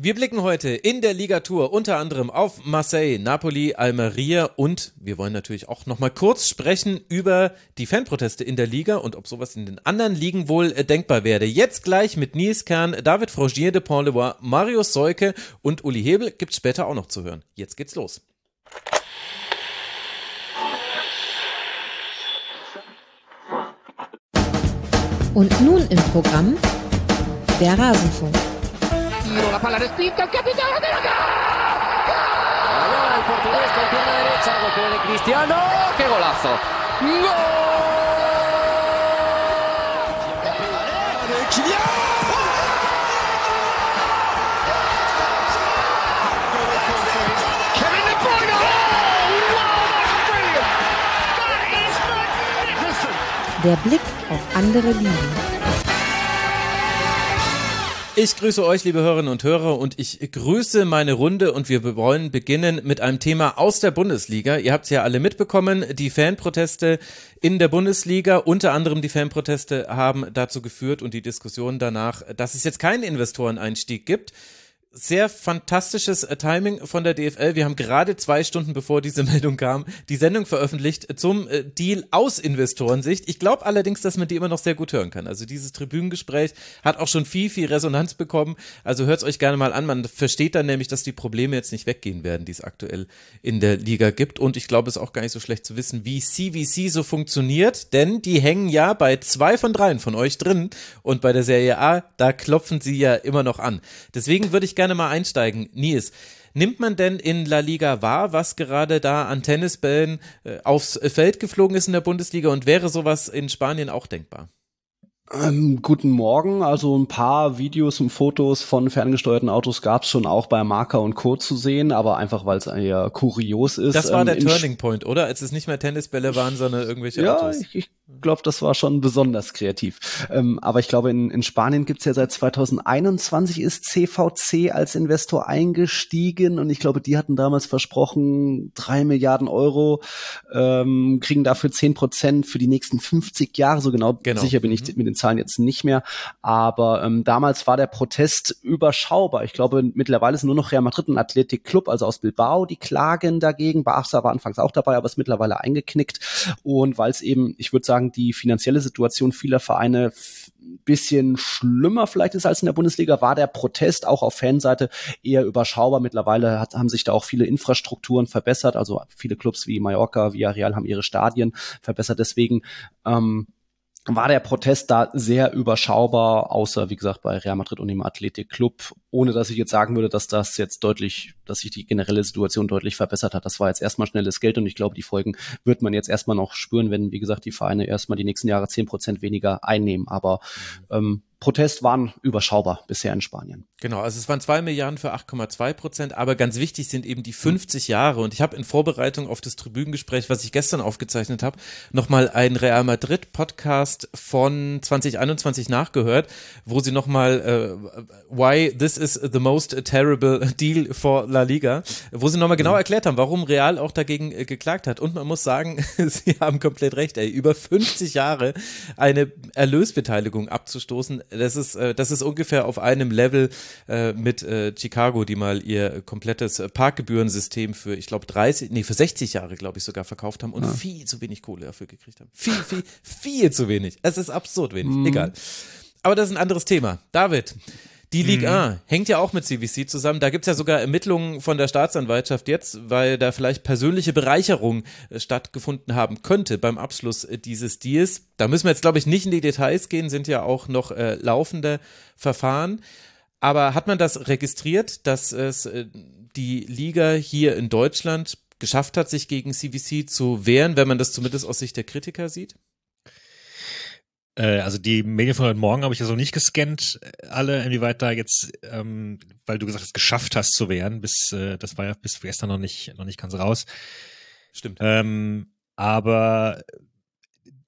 Wir blicken heute in der Ligatur unter anderem auf Marseille, Napoli, Almeria und wir wollen natürlich auch nochmal kurz sprechen über die Fanproteste in der Liga und ob sowas in den anderen Ligen wohl äh, denkbar werde. Jetzt gleich mit Nils Kern, David Frogier de Pont-Levoix, Marius Seuke und Uli Hebel gibt's später auch noch zu hören. Jetzt geht's los. Und nun im Programm der Rasenfunk. Tiro, la palla respinta, il capitano della Allora il portoghese con pierna derecha, golpeo de Cristiano, qué golazo. De magnificent! Der Blick auf andere Ligen. Ich grüße euch, liebe Hörerinnen und Hörer, und ich grüße meine Runde und wir wollen beginnen mit einem Thema aus der Bundesliga. Ihr habt es ja alle mitbekommen, die Fanproteste in der Bundesliga, unter anderem die Fanproteste haben dazu geführt und die Diskussion danach, dass es jetzt keinen Investoreneinstieg gibt sehr fantastisches äh, Timing von der DFL. Wir haben gerade zwei Stunden bevor diese Meldung kam, die Sendung veröffentlicht zum äh, Deal aus Investorensicht. Ich glaube allerdings, dass man die immer noch sehr gut hören kann. Also dieses Tribünengespräch hat auch schon viel, viel Resonanz bekommen. Also hört es euch gerne mal an. Man versteht dann nämlich, dass die Probleme jetzt nicht weggehen werden, die es aktuell in der Liga gibt. Und ich glaube, es ist auch gar nicht so schlecht zu wissen, wie CVC so funktioniert, denn die hängen ja bei zwei von dreien von euch drin. Und bei der Serie A, da klopfen sie ja immer noch an. Deswegen würde ich gerne mal einsteigen. Nils, nimmt man denn in La Liga wahr, was gerade da an Tennisbällen äh, aufs Feld geflogen ist in der Bundesliga und wäre sowas in Spanien auch denkbar? Ähm, guten Morgen. Also ein paar Videos und Fotos von ferngesteuerten Autos gab es schon auch bei Marker und Co. zu sehen, aber einfach weil es eher kurios ist. Das war ähm, der in Turning Point, oder? Als es nicht mehr Tennisbälle waren, sondern irgendwelche Ja, Autos. ich, ich glaube, das war schon besonders kreativ. Ähm, aber ich glaube, in, in Spanien gibt's ja seit 2021 ist CVC als Investor eingestiegen und ich glaube, die hatten damals versprochen, drei Milliarden Euro, ähm, kriegen dafür zehn Prozent für die nächsten 50 Jahre. So genau, Genau. sicher bin ich mit den Zahlen jetzt nicht mehr. Aber ähm, damals war der Protest überschaubar. Ich glaube, mittlerweile ist nur noch Real Madrid und Athletic Club, also aus Bilbao, die klagen dagegen. Barca war anfangs auch dabei, aber ist mittlerweile eingeknickt. Und weil es eben, ich würde sagen, die finanzielle Situation vieler Vereine bisschen schlimmer vielleicht ist als in der Bundesliga, war der Protest auch auf Fanseite eher überschaubar. Mittlerweile hat, haben sich da auch viele Infrastrukturen verbessert. Also viele Clubs wie Mallorca, Villarreal haben ihre Stadien verbessert. Deswegen ähm, war der Protest da sehr überschaubar, außer wie gesagt bei Real Madrid und dem Athletic Club, ohne dass ich jetzt sagen würde, dass das jetzt deutlich, dass sich die generelle Situation deutlich verbessert hat. Das war jetzt erstmal schnelles Geld und ich glaube, die Folgen wird man jetzt erstmal noch spüren, wenn, wie gesagt, die Vereine erstmal die nächsten Jahre zehn Prozent weniger einnehmen. Aber ähm, Protest waren überschaubar bisher in Spanien. Genau, also es waren zwei Milliarden für 8,2 Prozent, aber ganz wichtig sind eben die 50 Jahre. Und ich habe in Vorbereitung auf das Tribünengespräch, was ich gestern aufgezeichnet habe, nochmal einen Real Madrid Podcast von 2021 nachgehört, wo sie nochmal äh, Why this is the most terrible deal for La Liga, wo sie nochmal genau erklärt haben, warum Real auch dagegen äh, geklagt hat. Und man muss sagen, sie haben komplett recht, ey, über 50 Jahre eine Erlösbeteiligung abzustoßen, das ist, äh, das ist ungefähr auf einem Level äh, mit äh, Chicago, die mal ihr komplettes äh, Parkgebührensystem für, ich glaube, 30, nee, für 60 Jahre, glaube ich, sogar verkauft haben und viel zu wenig Kohle dafür gekriegt haben. Viel, viel, viel zu wenig. Es ist absurd wenig. Egal. Aber das ist ein anderes Thema. David. Die Ligue 1 hängt ja auch mit CVC zusammen. Da gibt's ja sogar Ermittlungen von der Staatsanwaltschaft jetzt, weil da vielleicht persönliche Bereicherung äh, stattgefunden haben könnte beim Abschluss äh, dieses Deals. Da müssen wir jetzt, glaube ich, nicht in die Details gehen, sind ja auch noch äh, laufende Verfahren. Aber hat man das registriert, dass es äh, die Liga hier in Deutschland geschafft hat, sich gegen CVC zu wehren, wenn man das zumindest aus Sicht der Kritiker sieht? Äh, also die Medien von heute Morgen habe ich ja so nicht gescannt, äh, alle, inwieweit da jetzt, ähm, weil du gesagt hast, geschafft hast zu wehren, bis, äh, das war ja bis gestern noch nicht, noch nicht ganz raus. Stimmt. Ähm, aber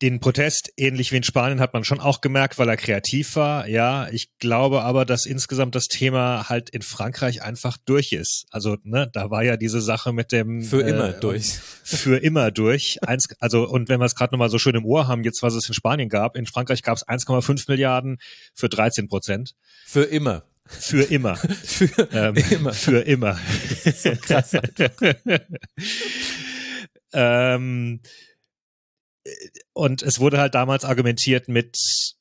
den Protest, ähnlich wie in Spanien, hat man schon auch gemerkt, weil er kreativ war. Ja, ich glaube aber, dass insgesamt das Thema halt in Frankreich einfach durch ist. Also, ne, da war ja diese Sache mit dem Für äh, immer durch. Für immer durch. Eins, also, und wenn wir es gerade nochmal so schön im Ohr haben, jetzt was es in Spanien gab, in Frankreich gab es 1,5 Milliarden für 13 Prozent. Für immer. Für immer. Für Ähm, immer. Für immer. So krass. ähm, und es wurde halt damals argumentiert mit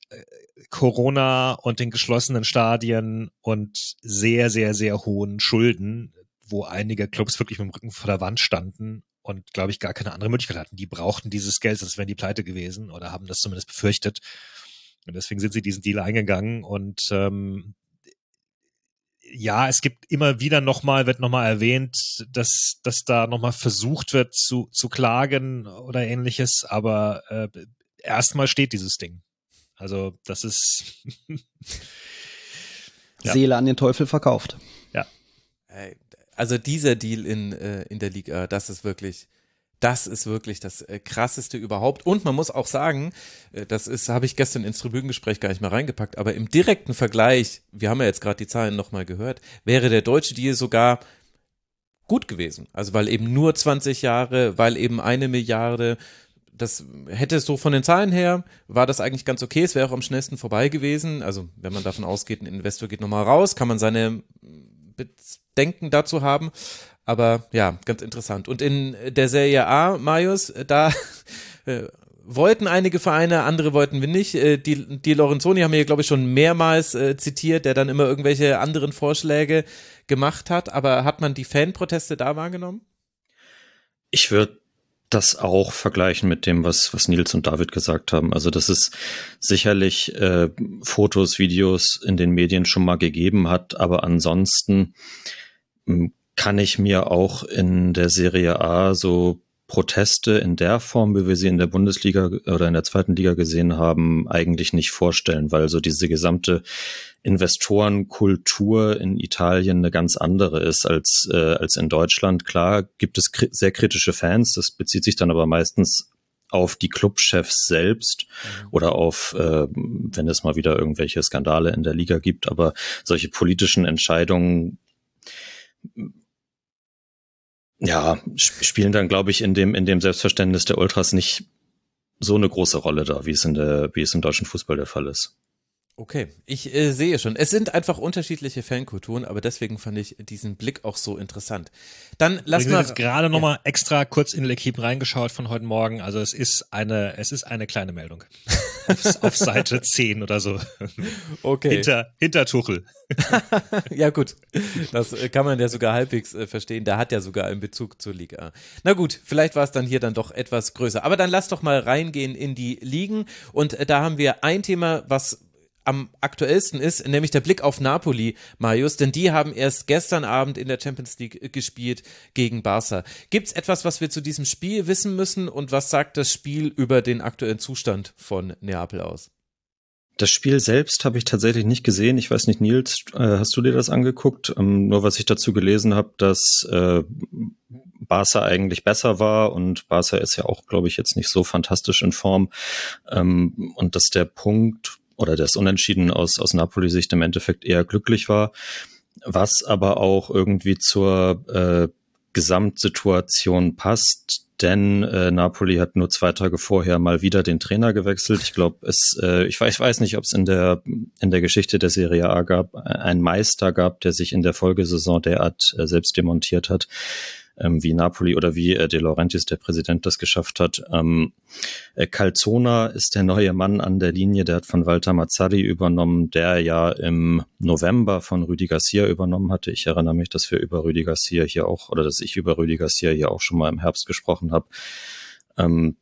äh, Corona und den geschlossenen Stadien und sehr, sehr, sehr hohen Schulden, wo einige Clubs wirklich mit dem Rücken vor der Wand standen und, glaube ich, gar keine andere Möglichkeit hatten. Die brauchten dieses Geld, sonst wären die pleite gewesen oder haben das zumindest befürchtet. Und deswegen sind sie diesen Deal eingegangen und ähm, ja, es gibt immer wieder nochmal, wird nochmal erwähnt, dass, dass da nochmal versucht wird zu, zu klagen oder ähnliches, aber äh, erstmal steht dieses Ding. Also das ist Ja. Seele an den Teufel verkauft. Ey, Also dieser Deal in, äh, in der Liga, das ist wirklich, das ist wirklich das äh, krasseste überhaupt. Und man muss auch sagen, äh, das ist, habe ich gestern ins Tribünengespräch gar nicht mal reingepackt, aber im direkten Vergleich, wir haben ja jetzt gerade die Zahlen nochmal gehört, wäre der deutsche Deal sogar gut gewesen. Also weil eben nur 20 Jahre, weil eben eine Milliarde, das hätte so von den Zahlen her, war das eigentlich ganz okay. Es wäre auch am schnellsten vorbei gewesen. Also wenn man davon ausgeht, ein Investor geht nochmal raus, kann man seine Bedenken dazu haben. Aber ja, ganz interessant. Und in der Serie A, Marius, da äh, wollten einige Vereine, andere wollten wir nicht. Äh, die, die Lorenzoni haben wir, glaube ich, schon mehrmals äh, zitiert, der dann immer irgendwelche anderen Vorschläge gemacht hat. Aber hat man die Fanproteste da wahrgenommen? Ich würde das auch vergleichen mit dem, was, was Nils und David gesagt haben. Also, dass es sicherlich äh, Fotos, Videos in den Medien schon mal gegeben hat, aber ansonsten kann ich mir auch in der Serie A so Proteste in der Form, wie wir sie in der Bundesliga oder in der zweiten Liga gesehen haben, eigentlich nicht vorstellen, weil so diese gesamte Investorenkultur in Italien eine ganz andere ist als, äh, als in Deutschland. Klar gibt es kri sehr kritische Fans, das bezieht sich dann aber meistens auf die Clubchefs selbst oder auf, äh, wenn es mal wieder irgendwelche Skandale in der Liga gibt, aber solche politischen Entscheidungen ja, sp- spielen dann, glaube ich, in dem, in dem Selbstverständnis der Ultras nicht so eine große Rolle da, wie es in der, wie es im deutschen Fußball der Fall ist. Okay, ich äh, sehe schon. Es sind einfach unterschiedliche Fankulturen, aber deswegen fand ich diesen Blick auch so interessant. Dann lass ich mal. habe jetzt gerade noch mal extra kurz in L'Equipe reingeschaut von heute Morgen. Also es ist eine, es ist eine kleine Meldung. auf, auf Seite 10 oder so. Okay. Hinter, hinter Tuchel. ja, gut. Das äh, kann man ja sogar halbwegs äh, verstehen. Der hat ja sogar einen Bezug zur Liga. Na gut, vielleicht war es dann hier dann doch etwas größer. Aber dann lass doch mal reingehen in die Ligen. Und äh, da haben wir ein Thema, was am aktuellsten ist, nämlich der Blick auf Napoli, Marius, denn die haben erst gestern Abend in der Champions League äh, gespielt gegen Barca. Gibt es etwas, was wir zu diesem Spiel wissen müssen und was sagt das Spiel über den aktuellen Zustand von Neapel aus? Das Spiel selbst habe ich tatsächlich nicht gesehen. Ich weiß nicht, Nils, äh, hast du dir das angeguckt? Ähm, nur was ich dazu gelesen habe, dass äh, Barca eigentlich besser war und Barca ist ja auch, glaube ich, jetzt nicht so fantastisch in Form ähm, und dass der Punkt oder das Unentschieden aus, aus Napoli-Sicht im Endeffekt eher glücklich war, was aber auch irgendwie zur äh, Gesamtsituation passt, denn äh, Napoli hat nur zwei Tage vorher mal wieder den Trainer gewechselt. Ich glaube, es, äh, ich, weiß, ich weiß nicht, ob es in der in der Geschichte der Serie A gab, äh, einen Meister gab, der sich in der Folgesaison derart äh, selbst demontiert hat, ähm, wie Napoli oder wie äh, De Laurentiis, der Präsident, das geschafft hat. Ähm, äh, Calzona ist der neue Mann an der Linie, der hat von Walter Mazzarri übernommen, der ja im November von Rüdi Garcia übernommen hatte. Ich erinnere mich, dass wir über Rüdi Garcia hier auch, oder dass ich über Rüdi Garcia hier auch schon mal im Herbst gesprochen habe. Ähm,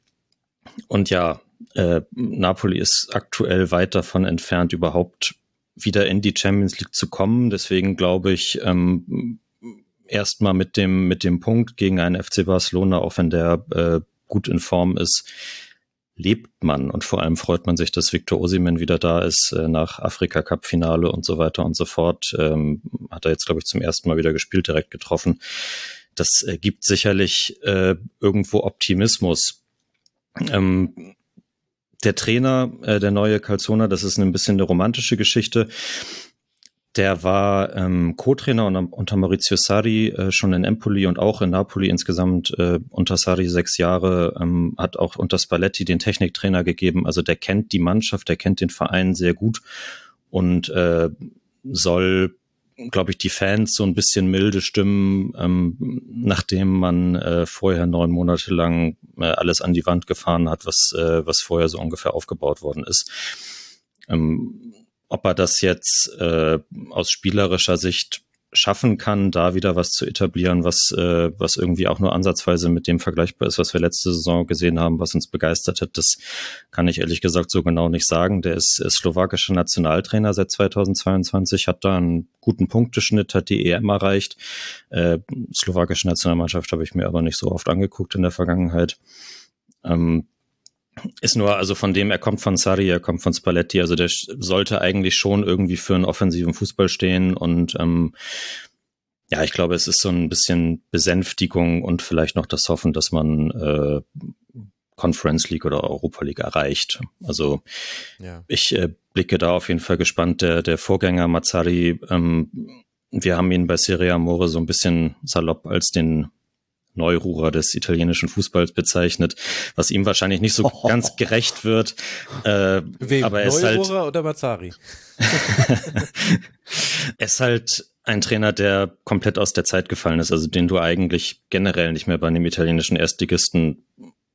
und ja, äh, Napoli ist aktuell weit davon entfernt, überhaupt wieder in die Champions League zu kommen. Deswegen glaube ich, ähm, erstmal mit dem, mit dem Punkt gegen einen FC Barcelona, auch wenn der äh, gut in Form ist, lebt man und vor allem freut man sich, dass Victor Osimen wieder da ist äh, nach Afrika Cup Finale und so weiter und so fort. Ähm, hat er jetzt, glaube ich, zum ersten Mal wieder gespielt, direkt getroffen. Das äh, gibt sicherlich äh, irgendwo Optimismus. Ähm, der Trainer, äh, der neue Calzona, das ist ein bisschen eine romantische Geschichte. Der war ähm, Co-Trainer unter, Maurizio Sarri äh, schon in Empoli und auch in Napoli insgesamt äh, unter Sarri sechs Jahre, ähm, hat auch unter Spalletti den Techniktrainer gegeben. Also der kennt die Mannschaft, der kennt den Verein sehr gut und äh, soll glaube ich, die Fans so ein bisschen milde Stimmen, ähm, nachdem man äh, vorher neun Monate lang äh, alles an die Wand gefahren hat, was, äh, was vorher so ungefähr aufgebaut worden ist. Ähm, ob er das jetzt äh, aus spielerischer Sicht schaffen kann, da wieder was zu etablieren, was, äh, was irgendwie auch nur ansatzweise mit dem vergleichbar ist, was wir letzte Saison gesehen haben, was uns begeistert hat, das kann ich ehrlich gesagt so genau nicht sagen. Der ist, ist slowakischer Nationaltrainer seit 2022, hat da einen guten Punkteschnitt, hat die EM erreicht. Äh, slowakische Nationalmannschaft habe ich mir aber nicht so oft angeguckt in der Vergangenheit. Ähm, ist nur, also von dem, er kommt von Sari, er kommt von Spalletti, also der sollte eigentlich schon irgendwie für einen offensiven Fußball stehen und ähm, ja, ich glaube, es ist so ein bisschen Besänftigung und vielleicht noch das Hoffen, dass man äh, Conference League oder Europa League erreicht. Also ja. ich äh, blicke da auf jeden Fall gespannt. Der, der Vorgänger Mazzari, ähm, wir haben ihn bei Serie Amore so ein bisschen salopp als den Neururer des italienischen Fußballs bezeichnet, was ihm wahrscheinlich nicht so oh. ganz gerecht wird. Äh, Wem? Aber er ist halt, oder Mazzari? er ist halt ein Trainer, der komplett aus der Zeit gefallen ist, also den du eigentlich generell nicht mehr bei einem italienischen Erstligisten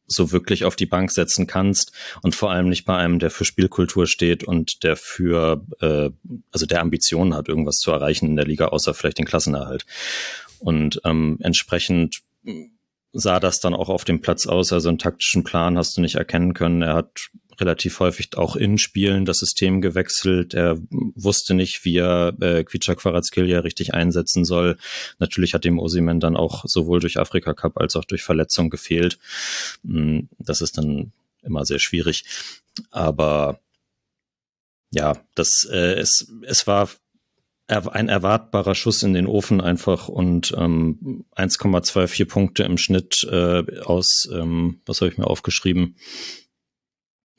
so wirklich auf die Bank setzen kannst und vor allem nicht bei einem, der für Spielkultur steht und der für, äh, also der Ambitionen hat, irgendwas zu erreichen in der Liga, außer vielleicht den Klassenerhalt. Und ähm, entsprechend sah das dann auch auf dem Platz aus. Also einen taktischen Plan hast du nicht erkennen können. Er hat relativ häufig auch in Spielen das System gewechselt. Er wusste nicht, wie er äh, Kvicha Quarazkelia richtig einsetzen soll. Natürlich hat dem Osimen dann auch sowohl durch Afrika Cup als auch durch Verletzung gefehlt. Hm, das ist dann immer sehr schwierig. Aber ja, das äh, es, es war ein erwartbarer Schuss in den Ofen einfach und ähm, 1,24 Punkte im Schnitt äh, aus, ähm, was habe ich mir aufgeschrieben,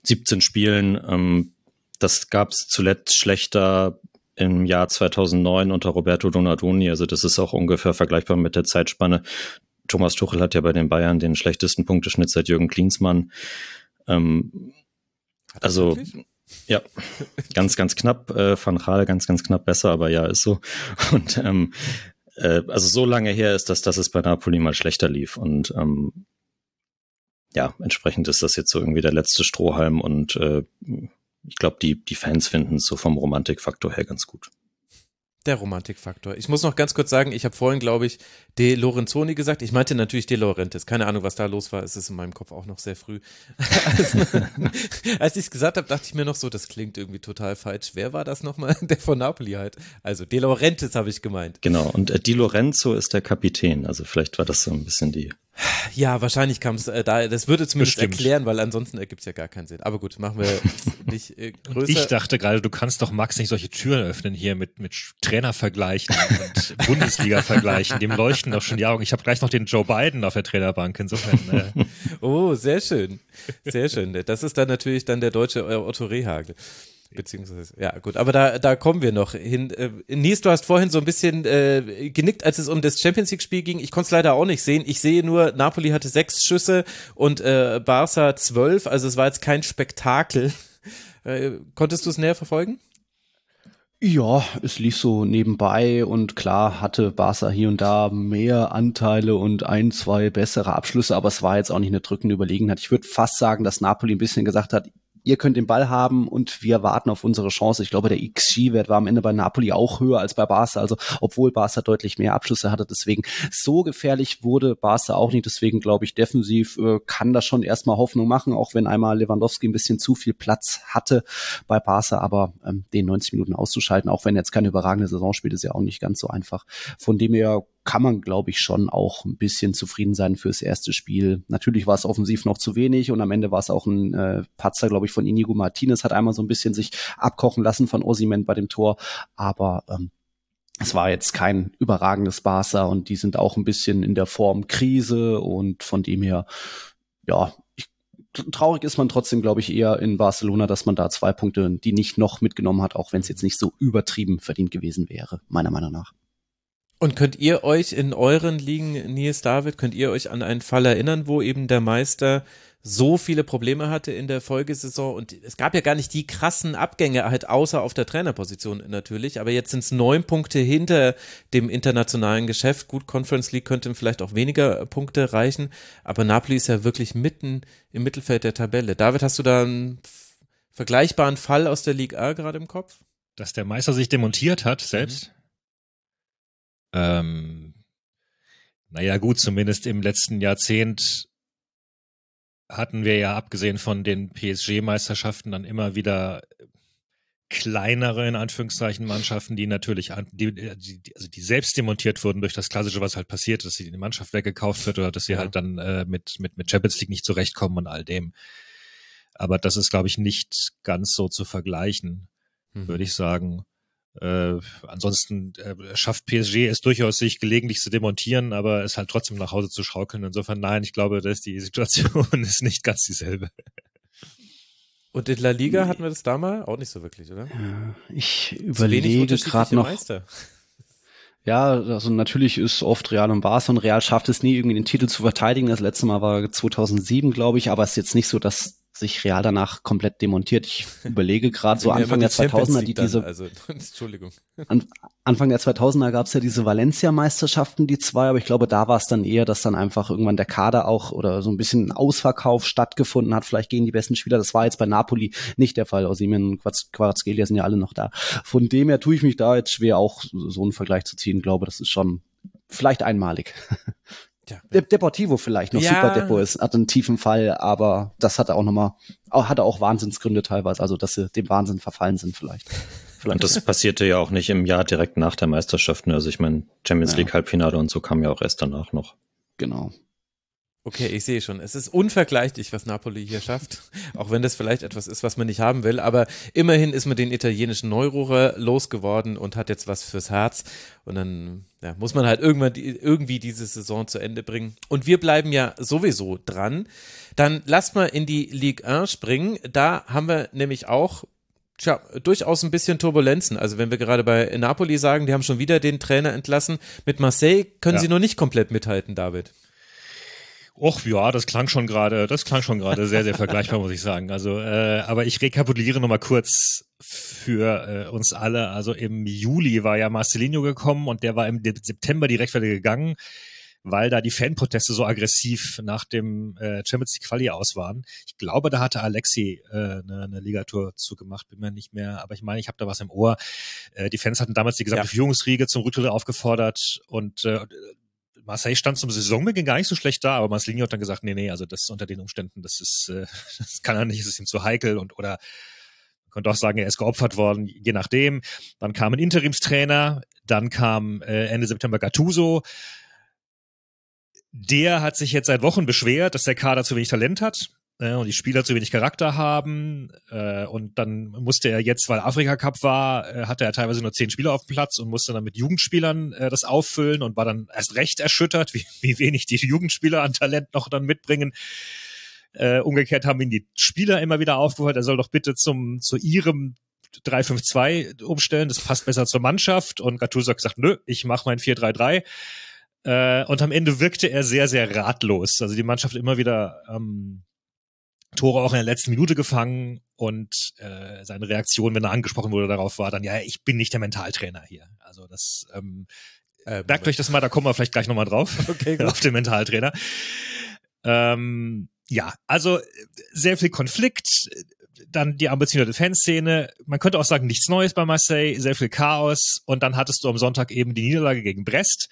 17 Spielen. Ähm, das gab es zuletzt schlechter im Jahr 2009 unter Roberto Donadoni. Also das ist auch ungefähr vergleichbar mit der Zeitspanne. Thomas Tuchel hat ja bei den Bayern den schlechtesten Punkteschnitt seit Jürgen Klinsmann. Ähm, also wirklich? Ja, ganz, ganz knapp. Äh, Van Gaal ganz, ganz knapp besser, aber ja, ist so. Und ähm, äh, also so lange her ist das, dass es bei Napoli mal schlechter lief. Und ähm, ja, entsprechend ist das jetzt so irgendwie der letzte Strohhalm und äh, ich glaube, die, die Fans finden es so vom Romantikfaktor her ganz gut. Der Romantikfaktor. Ich muss noch ganz kurz sagen, ich habe vorhin, glaube ich, De Lorenzoni gesagt. Ich meinte natürlich De Laurentiis. Keine Ahnung, was da los war. Es ist in meinem Kopf auch noch sehr früh. also, als ich es gesagt habe, dachte ich mir noch so, das klingt irgendwie total falsch. Wer war das nochmal? Der von Napoli halt. Also De Laurentiis habe ich gemeint. Genau. Und äh, Di Lorenzo ist der Kapitän. Also vielleicht war das so ein bisschen die ja, wahrscheinlich kam es äh, da. Das würde zumindest Bestimmt. erklären, weil ansonsten ergibt es ja gar keinen Sinn. Aber gut, machen wir nicht äh, größer. Ich dachte gerade, du kannst doch Max nicht solche Türen öffnen hier mit mit Trainervergleichen und Bundesliga-Vergleichen. Dem leuchten doch schon die Augen. Ich habe gleich noch den Joe Biden auf der Trainerbank. Insofern. Äh. oh, sehr schön, sehr schön. Das ist dann natürlich dann der deutsche äh, Otto Rehagel. Beziehungsweise, ja, gut, aber da, da kommen wir noch hin. Äh, Nies, du hast vorhin so ein bisschen äh, genickt, als es um das Champions League-Spiel ging. Ich konnte es leider auch nicht sehen. Ich sehe nur, Napoli hatte sechs Schüsse und äh, Barca zwölf, also es war jetzt kein Spektakel. Äh, konntest du es näher verfolgen? Ja, es lief so nebenbei und klar hatte Barca hier und da mehr Anteile und ein, zwei bessere Abschlüsse, aber es war jetzt auch nicht eine drückende Überlegenheit. Ich würde fast sagen, dass Napoli ein bisschen gesagt hat, ihr könnt den Ball haben und wir warten auf unsere Chance. Ich glaube, der XG-Wert war am Ende bei Napoli auch höher als bei Barca, also obwohl Barca deutlich mehr Abschlüsse hatte. Deswegen so gefährlich wurde Barca auch nicht. Deswegen glaube ich, defensiv äh, kann das schon erstmal Hoffnung machen, auch wenn einmal Lewandowski ein bisschen zu viel Platz hatte bei Barca, aber ähm, den 90 Minuten auszuschalten, auch wenn jetzt keine überragende Saison spielt, ist ja auch nicht ganz so einfach. Von dem her kann man, glaube ich, schon auch ein bisschen zufrieden sein fürs erste Spiel. Natürlich war es offensiv noch zu wenig und am Ende war es auch ein äh, Patzer, glaube ich, von Inigo Martinez, hat einmal so ein bisschen sich abkochen lassen von Osimen bei dem Tor, aber ähm, es war jetzt kein überragendes Barca und die sind auch ein bisschen in der Form Krise und von dem her, ja, ich, traurig ist man trotzdem, glaube ich, eher in Barcelona, dass man da zwei Punkte, die nicht noch mitgenommen hat, auch wenn es jetzt nicht so übertrieben verdient gewesen wäre, meiner Meinung nach. Und könnt ihr euch in euren Ligen, Nils David, könnt ihr euch an einen Fall erinnern, wo eben der Meister so viele Probleme hatte in der Folgesaison und es gab ja gar nicht die krassen Abgänge halt außer auf der Trainerposition natürlich, aber jetzt sind es neun Punkte hinter dem internationalen Geschäft. Gut, Conference League könnte vielleicht auch weniger Punkte reichen, aber Napoli ist ja wirklich mitten im Mittelfeld der Tabelle. David, hast du da einen vergleichbaren Fall aus der Liga A gerade im Kopf? Dass der Meister sich demontiert hat selbst? Ähm, naja, gut, zumindest im letzten Jahrzehnt hatten wir ja abgesehen von den PSG-Meisterschaften dann immer wieder kleinere, in Anführungszeichen, Mannschaften, die natürlich, die, die, also die selbst demontiert wurden durch das Klassische, was halt passiert, dass sie die Mannschaft weggekauft wird oder dass sie ja. halt dann äh, mit, mit, mit Champions League nicht zurechtkommen und all dem. Aber das ist, glaube ich, nicht ganz so zu vergleichen, mhm. würde ich sagen. Äh, ansonsten äh, schafft PSG es durchaus, sich gelegentlich zu demontieren, aber es halt trotzdem nach Hause zu schaukeln. Insofern nein, ich glaube, dass die Situation ist nicht ganz dieselbe. Und in La Liga hatten wir das damals auch nicht so wirklich, oder? Ja, ich überlege gerade noch. Meister. Ja, also natürlich ist oft Real und Barca und Real schafft es nie irgendwie den Titel zu verteidigen. Das letzte Mal war 2007, glaube ich, aber es ist jetzt nicht so, dass sich Real danach komplett demontiert. Ich überlege gerade so Anfang der 2000er, die diese also, Entschuldigung. An, Anfang der 2000er gab es ja diese Valencia-Meisterschaften, die zwei, aber ich glaube, da war es dann eher, dass dann einfach irgendwann der Kader auch oder so ein bisschen Ausverkauf stattgefunden hat, vielleicht gegen die besten Spieler. Das war jetzt bei Napoli nicht der Fall. Osimhen und Quarazgelia sind ja alle noch da. Von dem her tue ich mich da jetzt schwer, auch so einen Vergleich zu ziehen. Ich glaube, das ist schon vielleicht einmalig. Ja. Deportivo vielleicht noch. Ja. Super Depo ist, hat einen tiefen Fall, aber das hat er auch nochmal, hatte auch Wahnsinnsgründe teilweise, also dass sie dem Wahnsinn verfallen sind vielleicht. vielleicht. Und das passierte ja auch nicht im Jahr direkt nach der Meisterschaft. Ne? Also ich meine, Champions League Halbfinale und so kam ja auch erst danach noch. Genau. Okay, ich sehe schon. Es ist unvergleichlich, was Napoli hier schafft. Auch wenn das vielleicht etwas ist, was man nicht haben will. Aber immerhin ist man den italienischen Neurohrer losgeworden und hat jetzt was fürs Herz. Und dann ja, muss man halt irgendwann die, irgendwie diese Saison zu Ende bringen. Und wir bleiben ja sowieso dran. Dann lasst mal in die Ligue 1 springen. Da haben wir nämlich auch Tja, durchaus ein bisschen Turbulenzen. Also wenn wir gerade bei Napoli sagen, die haben schon wieder den Trainer entlassen, mit Marseille können ja. sie noch nicht komplett mithalten, David. Och ja, das klang schon gerade, das klang schon gerade sehr, sehr vergleichbar, muss ich sagen. Also, äh, aber ich rekapituliere nochmal kurz für äh, uns alle. Also im Juli war ja Marcelinho gekommen und der war im September direkt wieder gegangen, weil da die Fanproteste so aggressiv nach dem äh, Champions League Quali aus waren. Ich glaube, da hatte Alexi äh, eine, eine Ligatour zugemacht, bin mir nicht mehr, aber ich meine, ich habe da was im Ohr. Äh, die Fans hatten damals die gesamte ja. Führungsriege zum Rücktritt aufgefordert und äh, Marseille stand zum Saisonbeginn gar nicht so schlecht da, aber Marcelinho hat dann gesagt, nee, nee, also das unter den Umständen, das ist, äh, das kann er nicht, es ist ihm zu heikel und oder man könnte auch sagen, er ist geopfert worden, je nachdem. Dann kam ein Interimstrainer, dann kam äh, Ende September Gattuso. Der hat sich jetzt seit Wochen beschwert, dass der Kader zu wenig Talent hat äh, und die Spieler zu wenig Charakter haben. Äh, und dann musste er jetzt, weil Afrika Cup war, äh, hatte er teilweise nur zehn Spieler auf dem Platz und musste dann mit Jugendspielern äh, das auffüllen und war dann erst recht erschüttert, wie, wie wenig die Jugendspieler an Talent noch dann mitbringen. Äh, umgekehrt haben ihn die Spieler immer wieder aufgehört, er soll doch bitte zum zu ihrem 3-5-2 umstellen, das passt besser zur Mannschaft. Und Gattuso hat gesagt, nö, ich mache mein 4-3-3. Äh, und am Ende wirkte er sehr, sehr ratlos. Also die Mannschaft immer wieder ähm, Tore auch in der letzten Minute gefangen und äh, seine Reaktion, wenn er angesprochen wurde, darauf war dann, ja, ich bin nicht der Mentaltrainer hier. Also das ähm, äh, merkt euch das mal, da kommen wir vielleicht gleich nochmal drauf, okay, auf den Mentaltrainer. Ähm, ja, also sehr viel Konflikt, dann die ambitionierte Fanszene, man könnte auch sagen, nichts Neues bei Marseille, sehr viel Chaos und dann hattest du am Sonntag eben die Niederlage gegen Brest.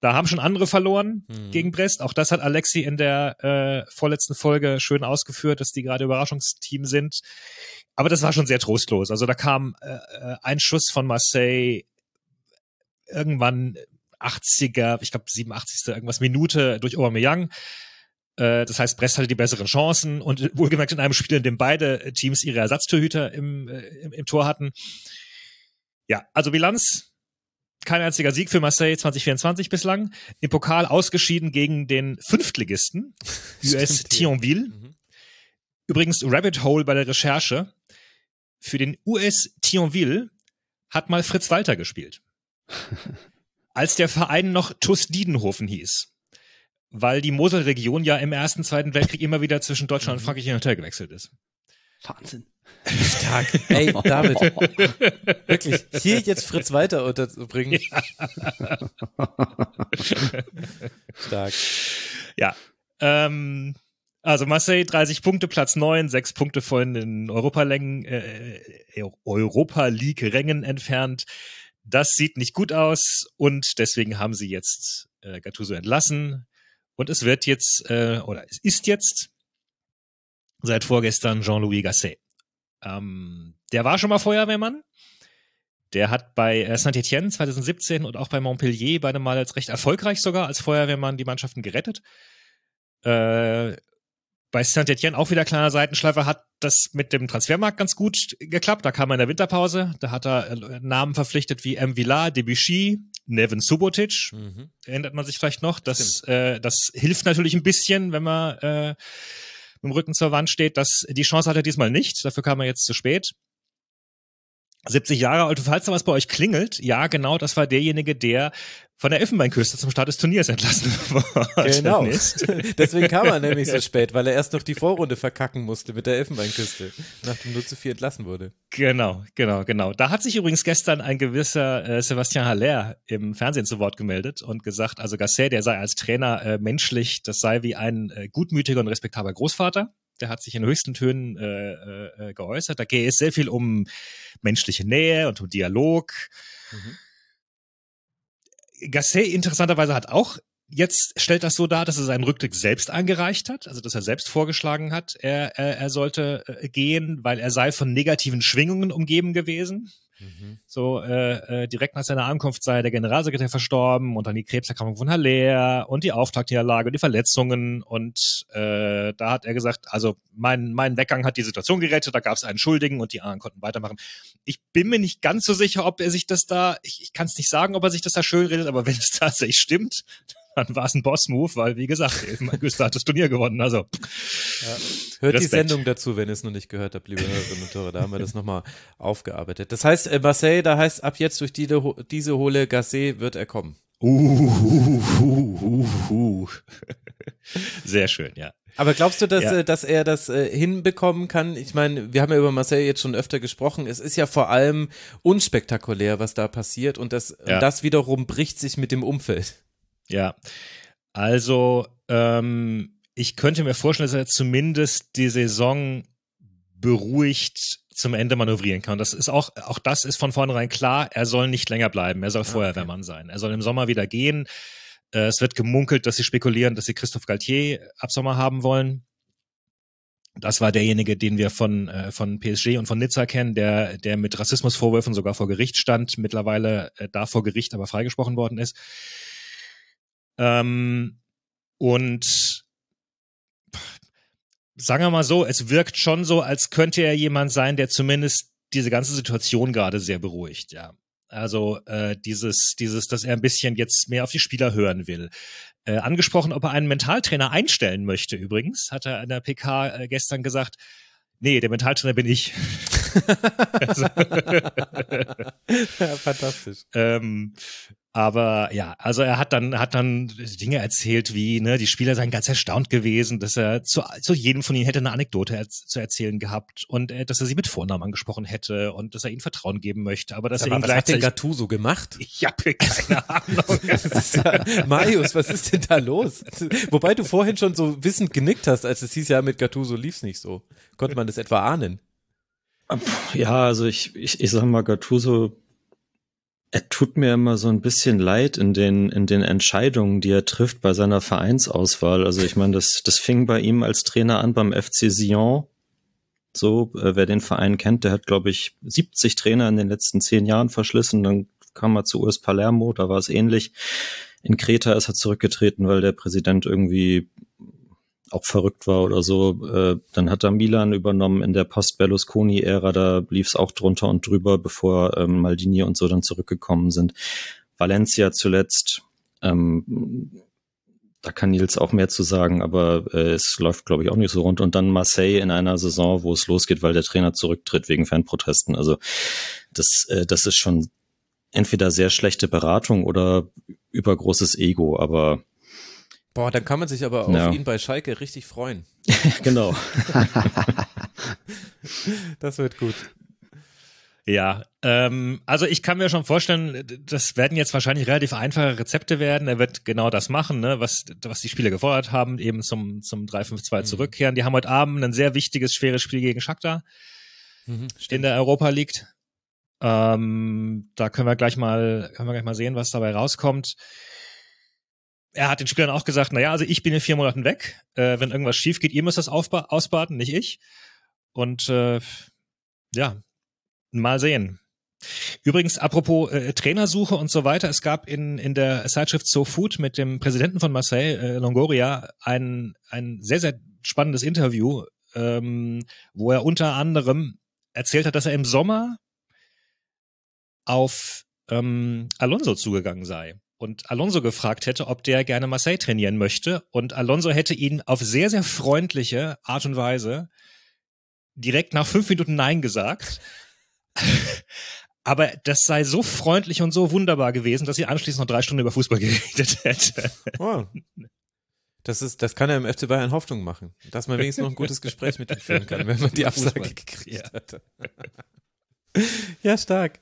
Da haben schon andere verloren mhm. gegen Brest. Auch das hat Alexi in der äh, vorletzten Folge schön ausgeführt, dass die gerade Überraschungsteam sind. Aber das war schon sehr trostlos. Also da kam äh, äh ein Schuss von Marseille irgendwann 80er, ich glaube 87. irgendwas Minute durch Aubameyang. Äh, das heißt, Brest hatte die besseren Chancen und wohlgemerkt in einem Spiel, in dem beide Teams ihre Ersatztorhüter im, äh, im, im Tor hatten. Ja, also Bilanz kein einziger Sieg für Marseille 2024 bislang. Im Pokal ausgeschieden gegen den Fünftligisten, US Thionville. Mhm. Übrigens, Rabbit Hole bei der Recherche. Für den US Thionville hat mal Fritz Walter gespielt. als der Verein noch TuS Diedenhofen hieß. Weil die Moselregion ja im Ersten, Zweiten Weltkrieg immer wieder zwischen Deutschland und Frankreich hin und her gewechselt ist. Wahnsinn. Stark. Ey, David. Wirklich, hier jetzt Fritz weiter unterzubringen. Stark. Ja. Ähm, also Marseille 30 Punkte, Platz 9, 6 Punkte von den Europalängen, äh, Europa League Rängen entfernt. Das sieht nicht gut aus und deswegen haben sie jetzt äh, Gattuso entlassen und es wird jetzt äh, oder es ist jetzt seit vorgestern Jean-Louis Gasset. Ähm, der war schon mal Feuerwehrmann. Der hat bei äh, Saint-Etienne 2017 und auch bei Montpellier beide Mal als recht erfolgreich sogar als Feuerwehrmann die Mannschaften gerettet. Äh, bei Saint-Etienne auch wieder kleiner Seitenschleifer hat das mit dem Transfermarkt ganz gut geklappt. Da kam er in der Winterpause. Da hat er äh, Namen verpflichtet wie M. Villar, Debuchy, Nevin Subotic. Mhm. Erinnert man sich vielleicht noch. Das, äh, das hilft natürlich ein bisschen, wenn man äh, mit dem Rücken zur Wand steht. Das, die Chance hat er diesmal nicht. Dafür kam er jetzt zu spät. 70 Jahre alt, falls da was bei euch klingelt, ja, genau, das war derjenige, der von der Elfenbeinküste zum Start des Turniers entlassen worden genau. Deswegen kam er nämlich so spät, weil er erst noch die Vorrunde verkacken musste mit der Elfenbeinküste, nachdem nur zu viel entlassen wurde. Genau, genau, genau. Da hat sich übrigens gestern ein gewisser äh, Sebastian Haller im Fernsehen zu Wort gemeldet und gesagt, also Gasset, der sei als Trainer äh, menschlich, das sei wie ein äh, gutmütiger und respektabler Großvater der hat sich in höchsten Tönen äh, äh, geäußert. Da geht es sehr viel um menschliche Nähe und um Dialog. Mhm. Gasset interessanterweise hat auch jetzt stellt das so dar, dass er seinen Rücktritt selbst eingereicht hat, also dass er selbst vorgeschlagen hat, er, er, er sollte äh, gehen, weil er sei von negativen Schwingungen umgeben gewesen. Mhm. So äh, äh, direkt nach seiner Ankunft sei der Generalsekretär verstorben und dann die Krebserkrankung von Haller und die Auftaktniederlage und die Verletzungen und äh, da hat er gesagt, also mein mein Weggang hat die Situation gerettet, da gab es einen Schuldigen und die anderen konnten weitermachen. Ich bin mir nicht ganz so sicher, ob er sich das da, ich, ich kann es nicht sagen, ob er sich das da schön redet, aber wenn es tatsächlich stimmt, dann war es ein Boss-Move, weil, wie gesagt, Güster hat das Turnier gewonnen. Also, ja. Hört Respekt. die Sendung dazu, wenn ihr es noch nicht gehört habt, liebe Hörerinnen und Hörer. Da haben wir das nochmal aufgearbeitet. Das heißt, äh, Marseille, da heißt ab jetzt durch die, diese hohle Gassé wird er kommen. Uh, uh, uh, uh, uh. Sehr schön, ja. Aber glaubst du, dass, ja. Äh, dass er das äh, hinbekommen kann? Ich meine, wir haben ja über Marseille jetzt schon öfter gesprochen. Es ist ja vor allem unspektakulär, was da passiert und das, ja. das wiederum bricht sich mit dem Umfeld. Ja, also ähm, ich könnte mir vorstellen, dass er zumindest die Saison beruhigt zum Ende manövrieren kann. Das ist auch, auch das ist von vornherein klar. Er soll nicht länger bleiben. Er soll Feuerwehrmann sein. Er soll im Sommer wieder gehen. Äh, es wird gemunkelt, dass sie spekulieren, dass sie Christophe Galtier ab Sommer haben wollen. Das war derjenige, den wir von, äh, von PSG und von Nizza kennen, der, der mit Rassismusvorwürfen sogar vor Gericht stand, mittlerweile äh, da vor Gericht aber freigesprochen worden ist. Ähm, und sagen wir mal so, es wirkt schon so, als könnte er jemand sein, der zumindest diese ganze Situation gerade sehr beruhigt, ja. Also äh, dieses, dieses, dass er ein bisschen jetzt mehr auf die Spieler hören will. Äh, angesprochen, ob er einen Mentaltrainer einstellen möchte, übrigens, hat er in der PK äh, gestern gesagt, nee, der Mentaltrainer bin ich. also, ja, fantastisch. Ähm, aber ja, also er hat dann, hat dann Dinge erzählt, wie, ne, die Spieler seien ganz erstaunt gewesen, dass er zu, zu jedem von ihnen hätte eine Anekdote er, zu erzählen gehabt und äh, dass er sie mit Vornamen angesprochen hätte und dass er ihnen Vertrauen geben möchte, aber dass aber er ihn was hat denn Gattuso gemacht? Ich habe keine Ahnung. ja, Marius, was ist denn da los? Wobei du vorhin schon so wissend genickt hast, als es hieß ja, mit Gattuso lief's nicht so. Konnte man das etwa ahnen? Ja, also ich, ich, ich sag mal, Gattuso er tut mir immer so ein bisschen leid in den, in den Entscheidungen, die er trifft bei seiner Vereinsauswahl. Also ich meine, das, das fing bei ihm als Trainer an beim FC Sion. So, äh, wer den Verein kennt, der hat, glaube ich, 70 Trainer in den letzten zehn Jahren verschlissen. Dann kam er zu US Palermo, da war es ähnlich. In Kreta ist er zurückgetreten, weil der Präsident irgendwie auch verrückt war oder so. Äh, dann hat er Milan übernommen in der Post-Berlusconi-Ära, da lief es auch drunter und drüber, bevor ähm, Maldini und so dann zurückgekommen sind. Valencia zuletzt, ähm, da kann Nils auch mehr zu sagen, aber äh, es läuft, glaube ich, auch nicht so rund. Und dann Marseille in einer Saison, wo es losgeht, weil der Trainer zurücktritt wegen Fanprotesten. Also das, äh, das ist schon entweder sehr schlechte Beratung oder übergroßes Ego, aber Boah, dann kann man sich aber auf Ja. ihn bei Schalke richtig freuen. genau. Das wird gut. Ja, ähm, also ich kann mir schon vorstellen, das werden jetzt wahrscheinlich relativ einfache Rezepte werden. Er wird genau das machen, ne, was, was die Spieler gefordert haben, eben zum, zum 3-5-2 zurückkehren. Die haben heute Abend ein sehr wichtiges, schweres Spiel gegen Shakhtar Mhm, in der Europa League. Ähm, da können wir gleich mal, können wir gleich mal sehen, was dabei rauskommt. Er hat den Spielern auch gesagt, naja, also ich bin in vier Monaten weg. Äh, wenn irgendwas schief geht, ihr müsst das ausbaden, nicht ich. Und äh, ja, mal sehen. Übrigens, apropos äh, Trainersuche und so weiter, es gab in, in der Zeitschrift So Food mit dem Präsidenten von Marseille, äh, Longoria, ein, ein sehr, sehr spannendes Interview, ähm, wo er unter anderem erzählt hat, dass er im Sommer auf ähm, Alonso zugegangen sei und Alonso gefragt hätte, ob der gerne Marseille trainieren möchte. Und Alonso hätte ihn auf sehr, sehr freundliche Art und Weise direkt nach fünf Minuten Nein gesagt. Aber das sei so freundlich und so wunderbar gewesen, dass sie anschließend noch drei Stunden über Fußball geredet hätte. Oh. Das ist, das kann ja im FC Bayern Hoffnung machen, dass man wenigstens noch ein gutes Gespräch mit ihm führen kann, wenn man die Absage gekriegt Ja. hat. ja, stark.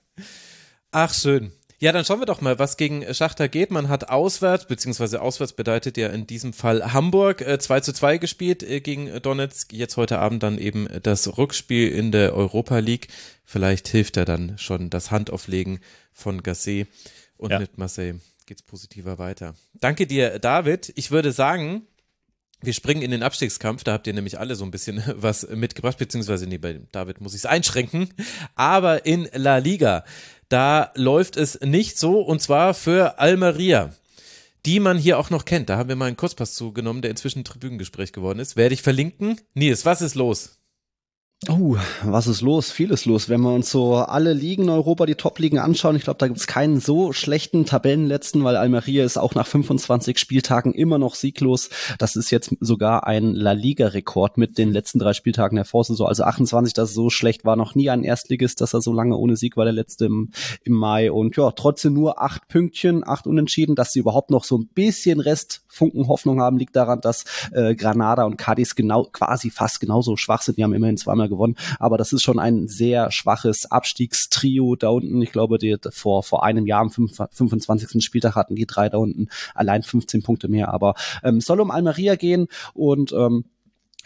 Ach, schön. Ja, dann schauen wir doch mal, was gegen Schachter geht. Man hat auswärts, beziehungsweise auswärts bedeutet ja in diesem Fall Hamburg, äh, 2 zu 2 gespielt äh, gegen Donetsk. Jetzt heute Abend dann eben das Rückspiel in der Europa League. Vielleicht hilft er dann schon das Handauflegen von Gasset und Ja. mit Marseille geht's positiver weiter. Danke dir, David. Ich würde sagen, wir springen in den Abstiegskampf, da habt ihr nämlich alle so ein bisschen was mitgebracht, beziehungsweise nee, bei David muss ich es einschränken. Aber in La Liga, da läuft es nicht so und zwar für Almeria, die man hier auch noch kennt. Da haben wir mal einen Kurzpass zugenommen, der inzwischen Tribünengespräch geworden ist. Werde ich verlinken. Nils, was ist los? Oh, was ist los? Vieles los. Wenn wir uns so alle Ligen in Europa, die Top-Ligen anschauen, ich glaube, da gibt's keinen so schlechten Tabellenletzten, weil Almeria ist auch nach 25 Spieltagen immer noch sieglos. Das ist jetzt sogar ein La Liga-Rekord mit den letzten drei Spieltagen der Vorsaison. Also 28, das so schlecht war noch nie ein Erstligist, dass er so lange ohne Sieg war, der letzte im, im Mai. Und ja, trotzdem nur acht Pünktchen, acht Unentschieden, dass sie überhaupt noch so ein bisschen Restfunken Hoffnung haben, liegt daran, dass äh, Granada und Cadiz genau, quasi fast genauso schwach sind. Die haben immerhin zweimal gewonnen. Aber das ist schon ein sehr schwaches Abstiegstrio da unten. Ich glaube, die vor, vor einem Jahr am 5 25. Spieltag hatten die drei da unten allein 15 Punkte mehr. Aber ähm, soll um Almeria gehen und ähm,